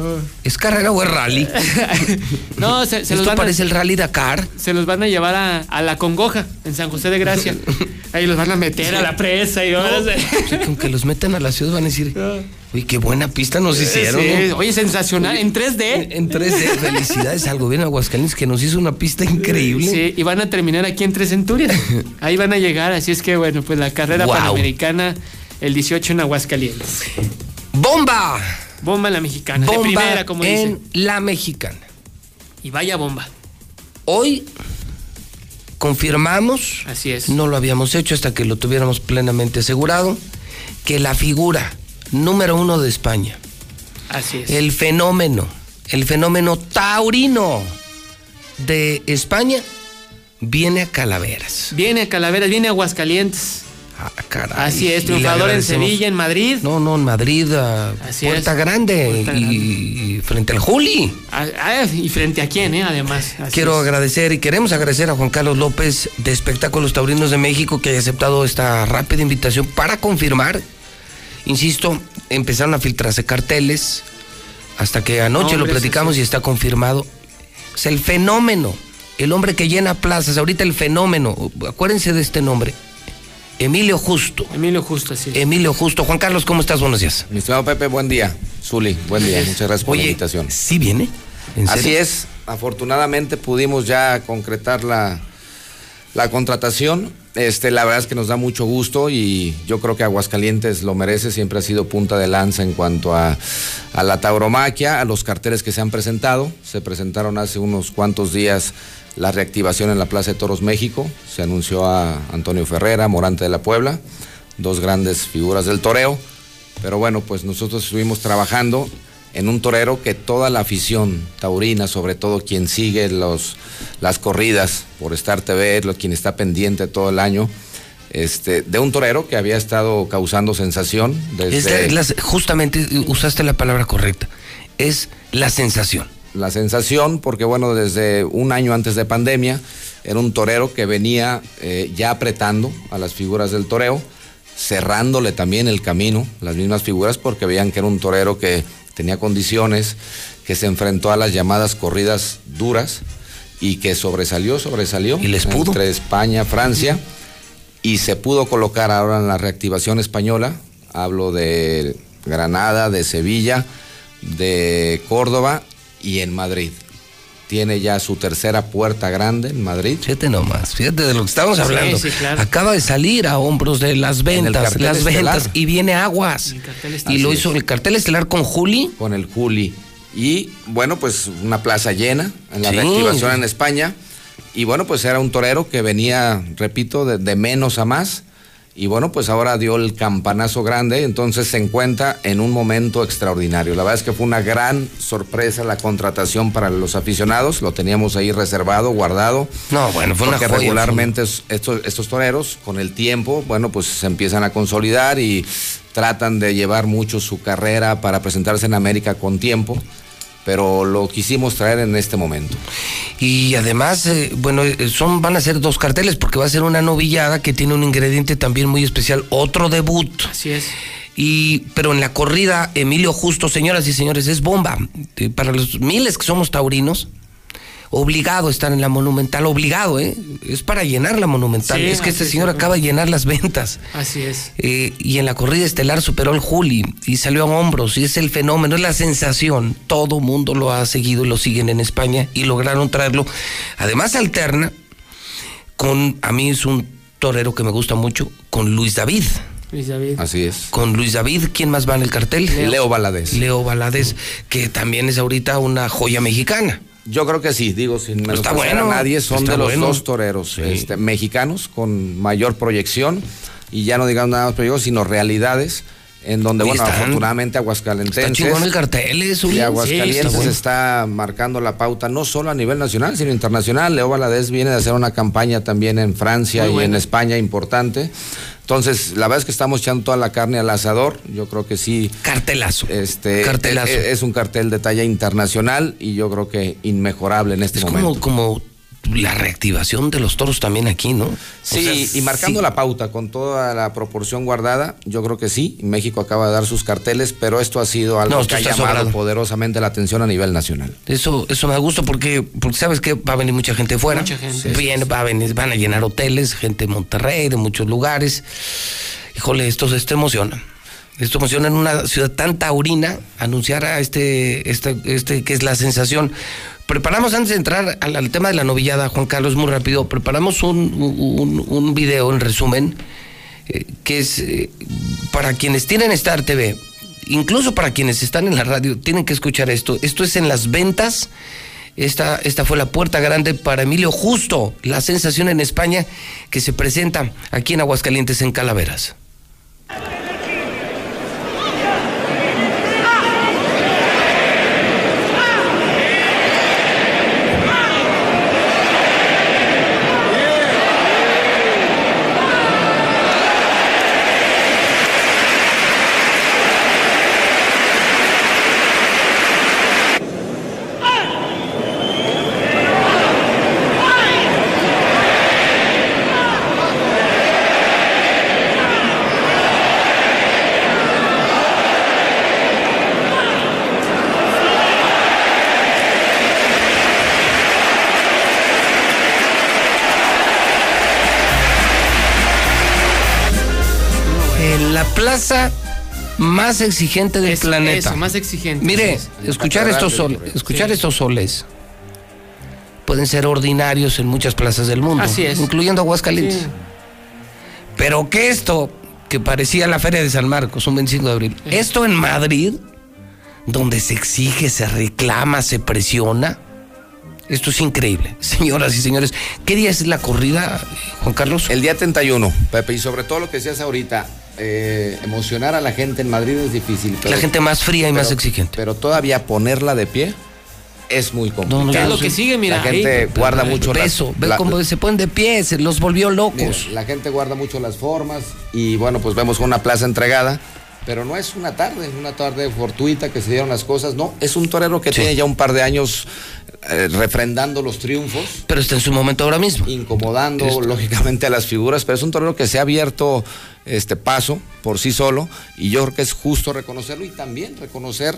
¿es carrera o es rally? No, se, se los Esto van a- parece el rally Dakar. se los van a llevar a, a la Congoja, en San José de Gracia. Ahí los van a meter a la presa y ahora se- O sea, que aunque los metan a la ciudad van a decir, oye, qué buena pista nos hicieron. Oye, sensacional, en 3D. En, en 3D, felicidades al gobierno de Aguascalientes que nos hizo una pista increíble. Sí, y van a terminar aquí en Tres Centurias. Ahí van a llegar, así es que bueno, pues la carrera panamericana el 18 en Aguascalientes. ¡Bomba! Bomba en la mexicana, Bomba de primera, como en dicen. la mexicana. Y vaya bomba. Hoy confirmamos, Así es. no lo habíamos hecho hasta que lo tuviéramos plenamente asegurado, que la figura número uno de España, Así es. el fenómeno, el fenómeno taurino de España, viene a Calaveras. Viene a Calaveras, viene a Aguascalientes. Ah, caray. Así es, triunfador en Sevilla, en Madrid. No, no, en Madrid, a Así Puerta es. Grande Puerta y, Grande. y frente al Juli. Ah, ah, y frente a quién, ¿eh? Además. Así Quiero es. agradecer y queremos agradecer a Juan Carlos López de Espectáculos Taurinos de México que haya aceptado esta rápida invitación para confirmar. Insisto, empezaron a filtrarse carteles hasta que anoche Hombre, lo platicamos sí. y está confirmado. Es el fenómeno, el hombre que llena plazas, ahorita el fenómeno, acuérdense de este nombre, Emilio Justo. Emilio Justo, así es. Emilio Justo. Juan Carlos, ¿cómo estás? Buenos días. Mi estimado Pepe, buen día. Zuli, buen día. Muchas gracias por la invitación. ¿sí viene? ¿En Así serio? es. Afortunadamente pudimos ya concretar la, la contratación. Este, la verdad es que nos da mucho gusto y yo creo que Aguascalientes lo merece. Siempre ha sido punta de lanza en cuanto a, a la tauromaquia, a los carteles que se han presentado. Se presentaron hace unos cuantos días la reactivación en la Plaza de Toros México. Se anunció a Antonio Ferrera, Morante de la Puebla, dos grandes figuras del toreo. Pero bueno, pues nosotros estuvimos trabajando en un torero que toda la afición taurina, sobre todo quien sigue los, las corridas por Star TV, lo, quien está pendiente todo el año, este, de un torero que había estado causando sensación desde Es la- es la- justamente usaste la palabra correcta. Es la sensación. la sensación, porque bueno, desde un año antes de pandemia, era un torero que venía eh, ya apretando a las figuras del toreo, cerrándole también el camino, las mismas figuras, porque veían que era un torero que tenía condiciones, que se enfrentó a las llamadas corridas duras y que sobresalió, sobresalió. Y les pudo. Entre España, Francia, y se pudo colocar ahora en la reactivación española. Hablo de Granada, de Sevilla, de Córdoba y en Madrid. Tiene ya su tercera puerta grande en Madrid. Fíjate nomás, fíjate de lo que estamos hablando. Acaba de salir a hombros de las ventas, las ventas, y viene Aguas. Y lo hizo el cartel estelar con Juli. Con el Juli. Y bueno, pues una plaza llena en la reactivación en España. Y bueno, pues era un torero que venía, repito, de menos a más y bueno, pues ahora dio el campanazo grande, entonces se encuentra en un momento extraordinario. La verdad es que fue una gran sorpresa la contratación para los aficionados, lo teníamos ahí reservado, guardado. No, bueno, fue porque una regularmente estos, estos toreros, con el tiempo, bueno, pues se empiezan a consolidar y tratan de llevar mucho su carrera para presentarse en América con tiempo pero lo quisimos traer en este momento. Y además, eh, bueno, eh, son van a ser dos carteles porque va a ser una novillada que tiene un ingrediente también muy especial, otro debut. Así es. Y, pero en la corrida, Emilio Justo, señoras y señores, es bomba. Eh, para los miles que somos taurinos, obligado a estar en la Monumental, obligado, ¿eh? Es para llenar la Monumental. es que este señor acaba de llenar las ventas. Así es. Eh, y en la corrida estelar superó el Juli y salió a hombros y es el fenómeno, es la sensación. Todo mundo lo ha seguido y lo siguen en España y lograron traerlo. Además alterna con, a mí es un torero que me gusta mucho, con Luis David. Luis David. Así es. Con Luis David, ¿quién más va en el cartel? Leo, Leo Valadez. Leo Valadez, que también es ahorita una joya mexicana. Yo creo que sí, digo, sin menos está bueno, a nadie, son de los dos toreros este, mexicanos con mayor proyección y ya no digamos nada más sino realidades en donde, bueno, afortunadamente Aguascalientes. Está chingón el cartel, eso. Y Aguascalientes está, está, marcando la pauta no solo a nivel nacional, sino internacional. Leo Valadez viene de hacer una campaña también en Francia y en España importante. Entonces, la verdad es que estamos echando toda la carne al asador. Yo creo que sí. Cartelazo. Este, Cartelazo. Es, es un cartel de talla internacional y yo creo que inmejorable en este momento. Es como, como la reactivación de los toros también aquí, ¿no? Sí, y marcando la pauta con toda la proporción guardada, yo creo que sí. México acaba de dar sus carteles, pero esto ha sido algo que ha llamado poderosamente la atención a nivel nacional. Eso, eso me da gusto porque, porque sabes que va a venir mucha gente fuera. Mucha gente. Bien, va a venir, van a llenar hoteles, gente de Monterrey, de muchos lugares. Híjole, esto, esto emociona. Esto emociona en una ciudad tan taurina anunciar a este, este, este que es la sensación Preparamos antes de entrar al, tema de la novillada, Juan Carlos, muy rápido, preparamos un, un, video en resumen, eh, que es eh, para quienes tienen Star TV, incluso para quienes están en la radio, tienen que escuchar esto. Esto es en las ventas. Esta, esta fue la puerta grande para Emilio Justo, la sensación en España que se presenta aquí en Aguascalientes, en Calaveras. Plaza más exigente del planeta. más exigente. Mire, escuchar estos soles, escuchar estos soles pueden ser ordinarios en muchas plazas del mundo, Así es. incluyendo Aguascalientes. Pero que esto, que parecía la Feria de San Marcos, un 25 de abril, esto en Madrid, donde se exige, se reclama, se presiona, esto es increíble. Señoras y señores, ¿qué día es la corrida, Juan Carlos? El día 31, Pepe, y sobre todo lo que decías ahorita, eh, emocionar a la gente en Madrid es difícil. la gente más fría y más exigente. Pero todavía ponerla de pie es muy complicado. lo que sigue, mira. La gente guarda mucho peso. Ve cómo se ponen de pie, se los volvió locos. la gente guarda mucho las formas y bueno, pues vemos una plaza entregada. Pero no es una tarde, una tarde fortuita que se dieron las cosas, no. Es un torero que tiene ya un par de años eh, refrendando los triunfos. Pero está en su momento ahora mismo. Incomodando, lógicamente, a las figuras, pero es un torero que se ha abierto este paso por sí solo y yo creo que es justo reconocerlo y también reconocer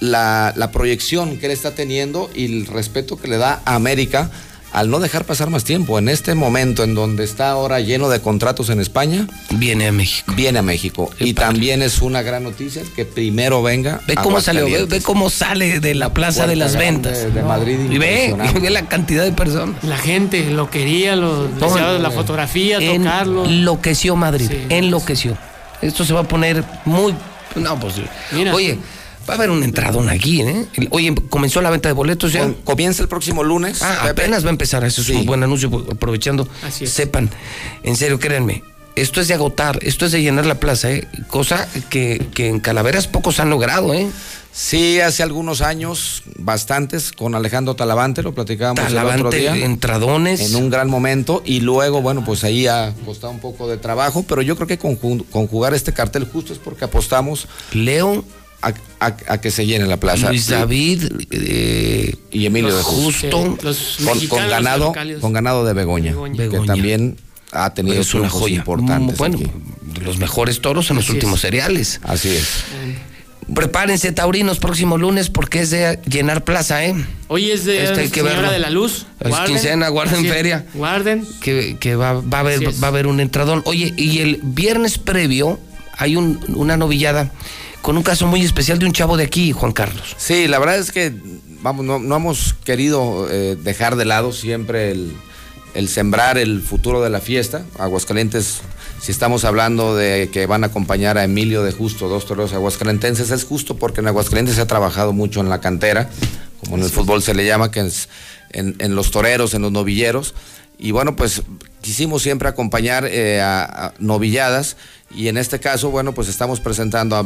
la, proyección que él está teniendo y el respeto que le da a América al no dejar pasar más tiempo. En este momento en donde está ahora lleno de contratos en España, viene a México. Viene a México. y también es una gran noticia que primero venga. Ve cómo salió, ve, cómo sale de la Plaza de las Ventas. De, Madrid. Y ve, ve, la cantidad de personas. La gente lo quería, lo la fotografía, tocarlo. Enloqueció Madrid, enloqueció. Esto se va a poner muy. No, pues. Oye. Va a haber un entradón aquí, ¿eh? Oye, comenzó la venta de boletos ya. Comienza el próximo lunes. Ah, apenas va a empezar. Eso es un buen anuncio, pues, aprovechando. Así Sepan, en serio, créanme, esto es de agotar, esto es de llenar la plaza, ¿eh? Cosa que, que en Calaveras pocos han logrado, ¿eh? Sí, hace algunos años, bastantes, con Alejandro Talavante, lo platicábamos el otro día. entradones. En un gran momento, y luego, bueno, pues ahí ha costado un poco de trabajo, pero yo creo que conjugar este cartel justo es porque apostamos. Leo a, que se llene la plaza. Luis David eh, y Emilio de Justo, con, ganado, con ganado de Begoña, que también ha tenido es una joya importante. Bueno, los mejores toros en los últimos cereales. Así es. Prepárense, taurinos, próximo lunes, porque es de llenar plaza, ¿eh? Hoy es de este Señora de la Luz. Es quincena, guarden feria. Guarden. Que, que va, va, a haber, va a haber un entradón. Oye, y el viernes previo hay un, una novillada con un caso muy especial de un chavo de aquí, Juan Carlos. Sí, la verdad es que vamos, no, hemos querido eh, dejar de lado siempre el, sembrar el futuro de la fiesta. Aguascalientes, si estamos hablando de que van a acompañar a Emilio de Justo, dos toreros aguascalentenses, es justo porque en Aguascalientes se ha trabajado mucho en la cantera, como en el fútbol se le llama, que es en, los toreros, en los novilleros. Y bueno, pues quisimos siempre acompañar eh, a novilladas y en este caso, bueno, pues estamos presentando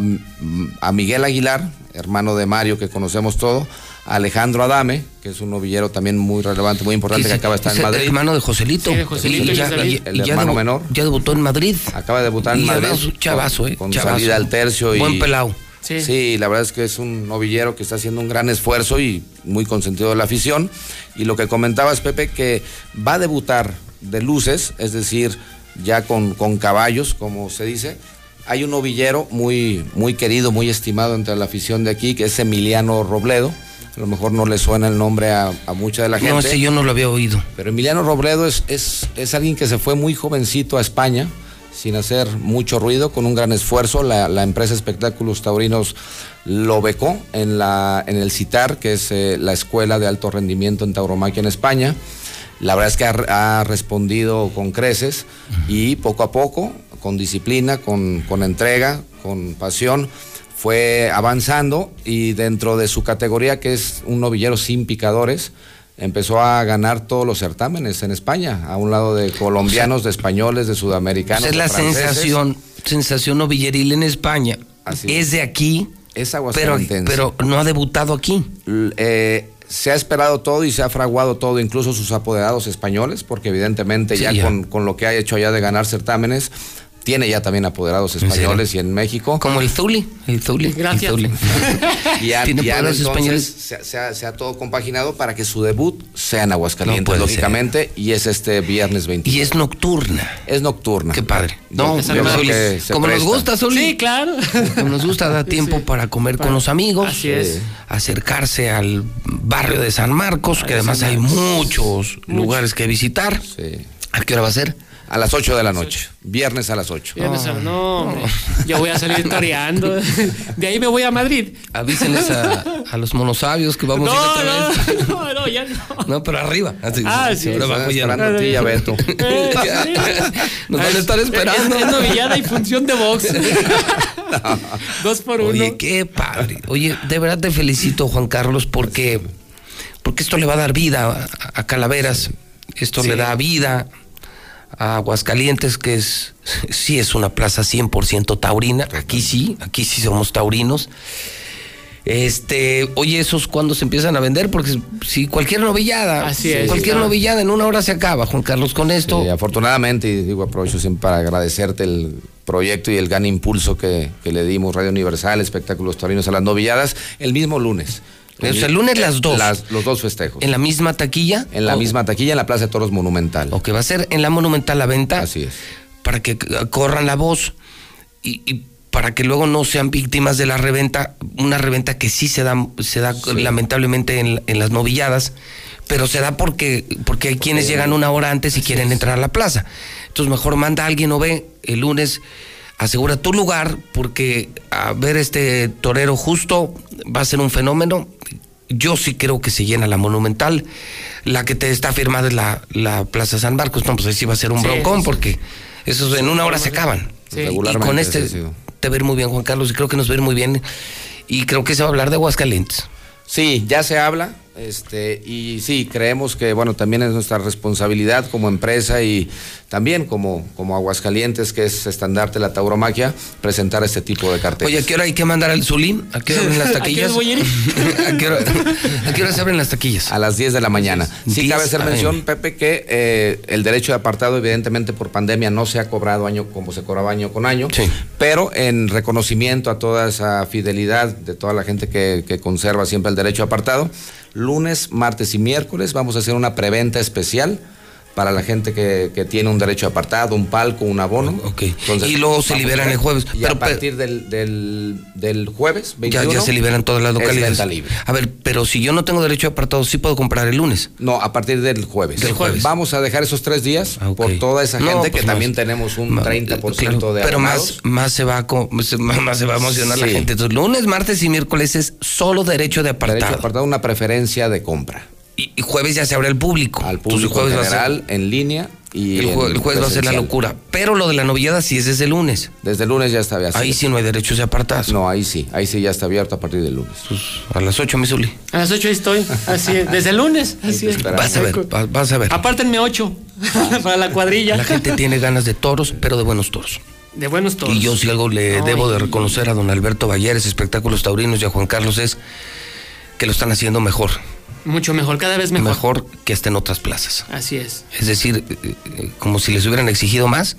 a, Miguel Aguilar, hermano de Mario, que conocemos todo, a Alejandro Adame, que es un novillero también muy relevante, muy importante, que acaba de estar en Madrid. hermano de Joselito. de Joselito el hermano menor. Ya debutó en Madrid. Acaba de debutar en Madrid. chavazo, ¿eh? Con salida al tercio. Y, Buen pelado. Sí. sí. la verdad es que es un novillero que está haciendo un gran esfuerzo y muy consentido de la afición. Y lo que comentabas, Pepe, que va a debutar de luces, es decir, ya con, con caballos, como se dice. Hay un novillero muy, muy querido, muy estimado entre la afición de aquí, que es Emiliano Robledo. A lo mejor no le suena el nombre a, mucha de la gente. No, sé, yo no lo había oído. Pero Emiliano Robledo es, es, es, alguien que se fue muy jovencito a España, sin hacer mucho ruido, con un gran esfuerzo. La, la empresa Espectáculos Taurinos lo becó en, la, en el CITAR, que es eh, la escuela de alto rendimiento en tauromaquia en España. La verdad es que ha, respondido con creces y poco a poco, con disciplina, con, entrega, con pasión, fue avanzando y dentro de su categoría, que es un novillero sin picadores, empezó a ganar todos los certámenes en España, a un lado de colombianos, de españoles, de sudamericanos. es la sensación, sensación novilleril en España. es de aquí, es pero, pero no ha debutado aquí. Eh, se ha esperado todo y se ha fraguado todo, incluso sus apoderados españoles, porque evidentemente ya, Con, con, lo que ha hecho allá de ganar certámenes, tiene ya también apoderados españoles y en México. Como el Zuli, el Zuli. Gracias. y apoderados españoles. Se, ha todo compaginado para que su debut sea en Aguascalientes, lógicamente, y es este viernes 20. Y es nocturna. Es nocturna. Qué padre. No, como nos gusta, Zuli. Sí, claro. Como nos gusta, da tiempo para comer con los amigos. Así es. Acercarse al barrio de San Marcos, que además hay muchos lugares que visitar. Sí. ¿A qué hora va a ser? A las 8 de la noche. Viernes a las 8. Viernes a, no, hombre. Yo voy a salir toreando. De ahí me voy a Madrid. Avísenles a, a los monosabios que vamos a ir otra no, vez. No, no, ya no. No, pero arriba. Así, ah, sí. Ahora bajo ya. Esperando ti, ya Beto. Eh, Nos van a estar esperando. Es, novillada y función de box. Dos por uno. Oye, qué padre. Oye, de verdad te felicito, Juan Carlos, porque, porque esto le va a dar vida a, Calaveras. Esto le da vida a Aguascalientes, que es sí es una plaza 100% taurina. Aquí sí, aquí sí somos taurinos. Este, oye, esos cuando se empiezan a vender, porque si cualquier novillada, Así es, cualquier novillada en una hora se acaba, Juan Carlos, con esto. Sí, afortunadamente, y digo, aprovecho siempre para agradecerte el proyecto y el gran impulso que, que le dimos Radio Universal, Espectáculos Taurinos a las novilladas, el mismo lunes. O el lunes las dos. los dos festejos. ¿En la misma taquilla? En la misma taquilla, en la Plaza de Toros Monumental. O que va a ser en la Monumental la venta. Así es. Para que corran la voz y, para que luego no sean víctimas de la reventa. Una reventa que sí se da, se da lamentablemente en, las novilladas pero se da porque, porque hay quienes llegan una hora antes y quieren entrar a la plaza. Entonces mejor manda a alguien o ve el lunes, asegura tu lugar, porque a ver este torero justo va a ser un fenómeno. Yo sí creo que se llena la monumental. La que te está firmada es la, la Plaza San Marcos. No, pues ahí sí va a ser un Sí, broncón, sí, sí. porque esos en una hora se acaban. Sí. Y Regularmente con este te ir muy bien, Juan Carlos, y creo que nos va a ir muy bien. Y creo que se va a hablar de Aguascalientes. Sí, ya se habla, este, y sí, creemos que, bueno, también es nuestra responsabilidad como empresa y también como, como Aguascalientes, que es estandarte de la tauromaquia, presentar este tipo de carteles. Oye, ¿a qué hora hay que mandar al Zulín? ¿A qué hora abren las ¿A qué taquillas? a qué hora, a qué hora se abren las taquillas? A las 10 de la mañana. Sí 10 cabe hacer mención, Pepe, que eh, el derecho de apartado, evidentemente por pandemia, no se ha cobrado año como se cobraba año con año, pero en reconocimiento a toda esa fidelidad de toda la gente que, que conserva siempre el derecho de apartado, lunes, martes y miércoles. Vamos a hacer una preventa especial para la gente que, que tiene un derecho de apartado, un palco, un abono. Entonces, Y luego se liberan el jueves. Y Pero- a partir del, del, del jueves, Ya, 21, ya se liberan todas las es localidades. libre. A ver, pero si yo no tengo derecho apartado, ¿sí puedo comprar el lunes? No, a partir del jueves. Del jueves. Vamos a dejar esos tres días por toda esa No, gente pues que más- también tenemos un Ma- 30% claro, de Pero más, abonados. más se va a, más, más se va a emocionar la gente. Entonces, lunes, martes y miércoles es solo derecho de apartado. Derecho de apartado, una preferencia de compra. Y, y jueves ya se abre el público. Al Entonces, público jueves en va a ser- general, en línea y el, jue- en el jueves va a ser la locura. Pero lo de la novillada sí es desde el lunes. Desde el lunes ya está abierto. Ahí sí no hay derechos de apartados. No, ahí sí, ahí sí ya está abierto a partir del lunes. A las 8, Misuli. A las 8 estoy. Así es. Desde el lunes. Así es. Vas a ver, va- vas a ver. Apártenme 8 para la cuadrilla. La gente tiene ganas de toros, pero de buenos toros. De buenos toros. Y yo si algo le debo de reconocer a don Alberto Valleres, Espectáculos Taurinos y a Juan Carlos es que lo están haciendo mejor. Mucho mejor, cada vez mejor. Mejor que hasta en otras plazas. Así es. Es decir, eh, eh, como si les hubieran exigido más,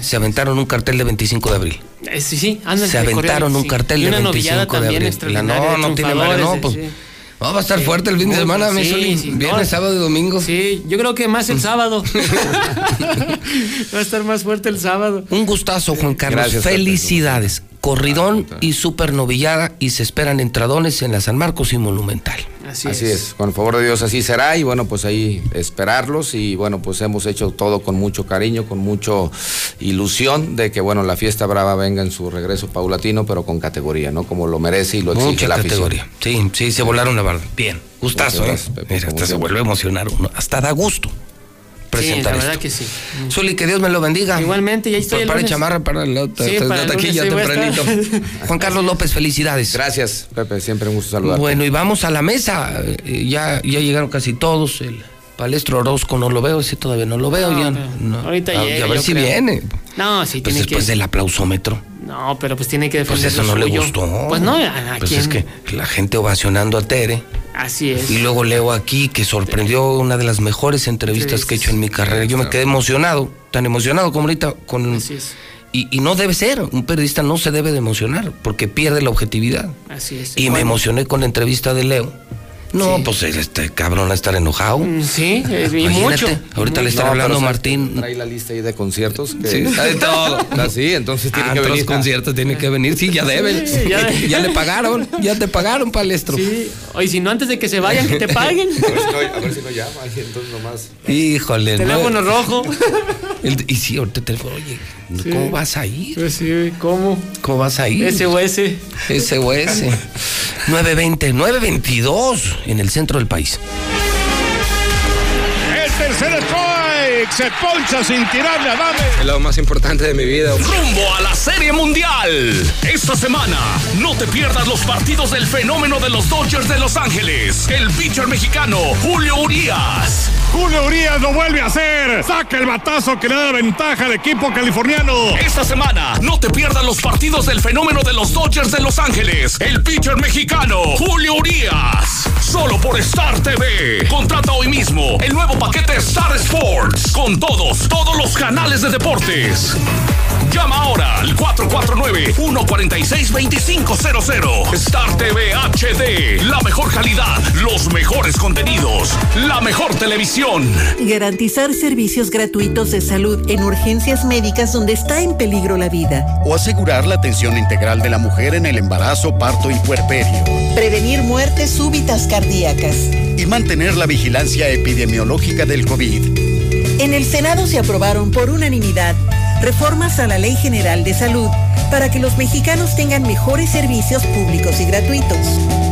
se aventaron un cartel de 25 de abril. Eh, sí, sí, Se aventaron un cartel y de una 25 novillada de abril. La- no, no tiene madre, no, pues. sí. No, va a estar Sí. fuerte el fin de semana, sí, Misuli. sí, Viernes, no. sábado y domingo. Sí, yo creo que más el sábado. Va a estar más fuerte el sábado. Un gustazo, Juan Carlos. Gracias. Felicidades. Corridón y super novillada y se esperan entradones en la San Marcos y Monumental. Así, Así es. con el favor de Dios así será y bueno, pues ahí esperarlos y bueno, pues hemos hecho todo con mucho cariño, con mucho ilusión de que bueno, la fiesta brava venga en su regreso paulatino, pero con categoría, ¿no? Como lo merece y lo exige Mucha la afición. categoría. Sí, sí, se volaron la barda. Bien. Gustazo, ¿eh? Pepe, Mira, hasta se vuelve a emocionar uno. Hasta da gusto Sí, presentar la verdad esto. que sí. Zuli, que Dios me lo bendiga. Igualmente, ya estoy el Preparen chamarra para la, Sí, para el taquilla sí, tempranito. Juan Carlos López, felicidades. Gracias, Pepe, siempre un gusto saludarte. Bueno, y vamos a la mesa. Eh, ya, ya llegaron casi todos. El palestro Orozco no lo veo, ese todavía no lo veo. No, ya, no. ahorita a, llega, a ver si creo. viene. No, sí, Pues tiene después que. del aplausómetro. No, pero pues tiene que Pues defender eso lo no le gustó. Pues no, ¿a, a Pues quién? es que la gente ovacionando a Tere. Así es. Y luego leo aquí que sorprendió una de las mejores entrevistas que he hecho en mi carrera. Yo me quedé emocionado, tan emocionado como ahorita con... Así es. Y, y no debe ser, un periodista no se debe de emocionar porque pierde la objetividad. Así es. Y me emocioné con la entrevista de Leo. No, pues este cabrón a estar enojado. Mm, Sí, eh, y Imagínate, mucho. Ahorita le No, están pero hablando a ¿sabes Martín. Trae la lista ahí de conciertos. Que Sí, está de todo. Así, entonces tiene que venir. conciertos, tiene que venir. Sí, ya deben. Sí, ya. ya. le pagaron, ya te pagaron, palestro. Sí. Oye, si no, antes de que se vayan, que te paguen. A ver si no, a ver si no llama, entonces nomás. Híjole, no. Teléfono rojo. El- y sí, ahorita te oye, ¿cómo vas a ir? Pues sí, ¿cómo? ¿Cómo vas a ir? SOS. SOS. 920, 922 en el centro del país. El tercer strike. Se poncha sin tirarle a Dame. Es lo más importante de mi vida. Rumbo a la Serie Mundial. Esta semana, no te pierdas los partidos del fenómeno de los Dodgers de Los Ángeles. El pitcher mexicano Julio Urias. Julio Urias lo vuelve a hacer. Saca el batazo que le da la ventaja al equipo californiano. Esta semana, no te pierdas los partidos del fenómeno de los Dodgers de Los Ángeles. El pitcher mexicano Julio Urias. Solo por Star TV. Contrata hoy mismo el nuevo paquete Star Sports. Con todos, todos los canales de deportes. Llama ahora al 449-146-2500. Star TV HD. La mejor calidad, los mejores contenidos, la mejor televisión. Garantizar servicios gratuitos de salud en urgencias médicas donde está en peligro la vida. O asegurar la atención integral de la mujer en el embarazo, parto y puerperio. Prevenir muertes súbitas cardíacas. Y mantener la vigilancia epidemiológica del COVID. En el Senado se aprobaron por unanimidad reformas a la Ley General de Salud para que los mexicanos tengan mejores servicios públicos y gratuitos.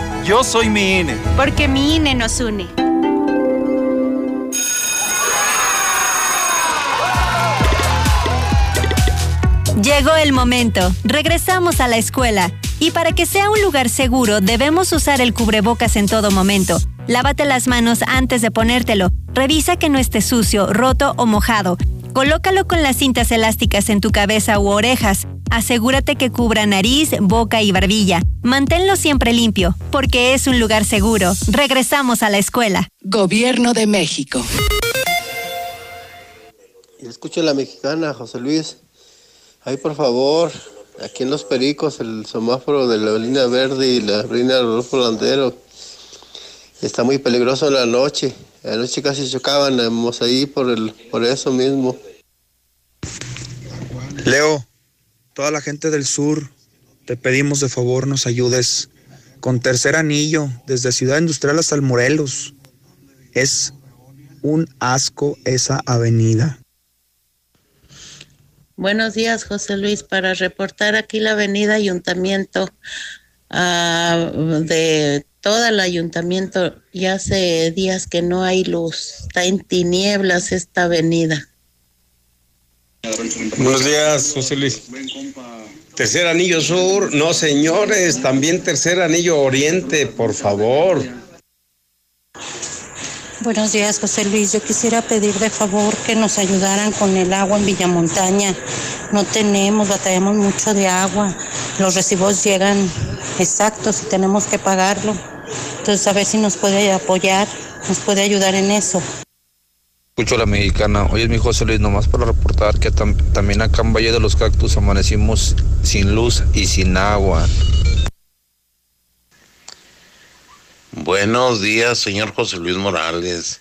Yo soy mi INE. Porque mi INE nos une. Llegó el momento. Regresamos a la escuela. Y para que sea un lugar seguro, debemos usar el cubrebocas en todo momento. Lávate las manos antes de ponértelo. Revisa que no esté sucio, roto o mojado. Colócalo con las cintas elásticas en tu cabeza u orejas. Asegúrate que cubra nariz, boca y barbilla. Manténlo siempre limpio, porque es un lugar seguro. Regresamos a la escuela. Gobierno de México. Escucha la mexicana, José Luis. Ay, por favor, aquí en Los Pericos, el semáforo de la línea verde y la reina Rodolfo Landero. Está muy peligroso en la noche. Anoche casi chocábamos ahí por, el, por eso mismo. Leo, toda la gente del sur, te pedimos de favor nos ayudes con tercer anillo, desde Ciudad Industrial hasta el Morelos. Es un asco esa avenida. Buenos días, José Luis, para reportar aquí la avenida Ayuntamiento uh, de todo el ayuntamiento. Ya hace días que no hay luz, está en tinieblas esta avenida. Buenos días, José Luis. Tercer anillo sur, no señores, también tercer anillo oriente, por favor. Buenos días, José Luis. Yo quisiera pedir de favor que nos ayudaran con el agua en Villamontaña. No tenemos, batallamos mucho de agua. Los recibos llegan exactos y tenemos que pagarlo. Entonces, a ver si nos puede apoyar, nos puede ayudar en eso. Escucho a la mexicana. Oye, mi José Luis, nomás para reportar que tam también acá en Valle de los Cactus amanecimos sin luz y sin agua. Buenos días, señor José Luis Morales.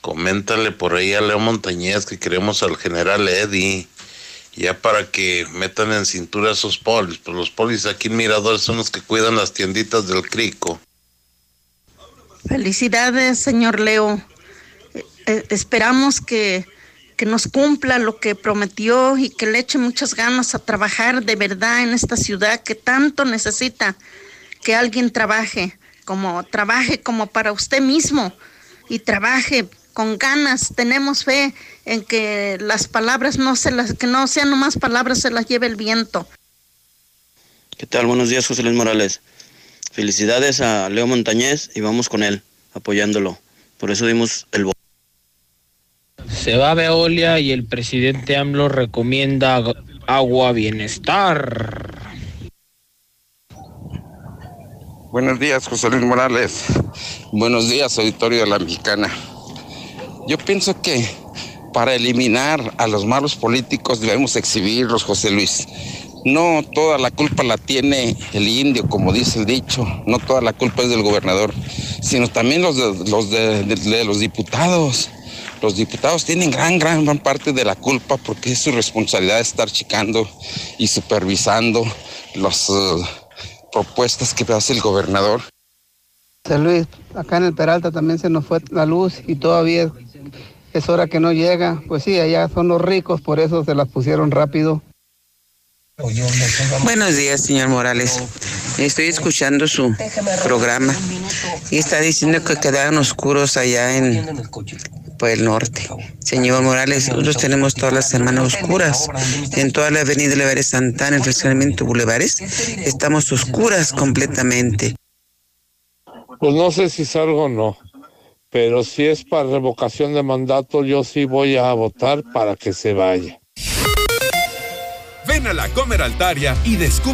Coméntale por ahí a Leo Montañez que queremos al general Eddie. Ya para que metan en cintura a esos polis. Pues los polis aquí en Mirador son los que cuidan las tienditas del Crico. Felicidades, señor Leo. Eh, esperamos que, que nos cumpla lo que prometió y que le eche muchas ganas a trabajar de verdad en esta ciudad que tanto necesita que alguien trabaje, como trabaje como para usted mismo y trabaje con ganas. Tenemos fe en que las palabras no se las, que no sean nomás palabras, se las lleve el viento. ¿Qué tal? Buenos días, José Luis Morales. Felicidades a Leo Montañez y vamos con él, apoyándolo. Por eso dimos el voto. Se va a Veolia y el presidente AMLO recomienda agua bienestar. Buenos días, José Luis Morales. Buenos días, auditorio de la Mexicana. Yo pienso que para eliminar a los malos políticos debemos exhibirlos, José Luis. No toda la culpa la tiene el indio, como dice el dicho, no toda la culpa es del gobernador, sino también los de los, diputados. Los diputados tienen gran, gran, gran parte de la culpa porque es su responsabilidad estar checando y supervisando las uh, propuestas que hace el gobernador. Luis, acá en el Peralta también se nos fue la luz y todavía es hora que no llega. Pues sí, allá son los ricos, por eso se las pusieron rápido. Buenos días, señor Morales. Estoy escuchando su programa y está diciendo que quedaron oscuros allá en por el norte. Señor Morales, nosotros tenemos todas las semanas oscuras. En toda la avenida Levares Santana, el fraccionamiento Bulevares, estamos oscuras completamente. Pues no sé si salgo o no, pero si es para revocación de mandato, yo sí voy a votar para que se vaya. Ven a la Comer Altaria y descubre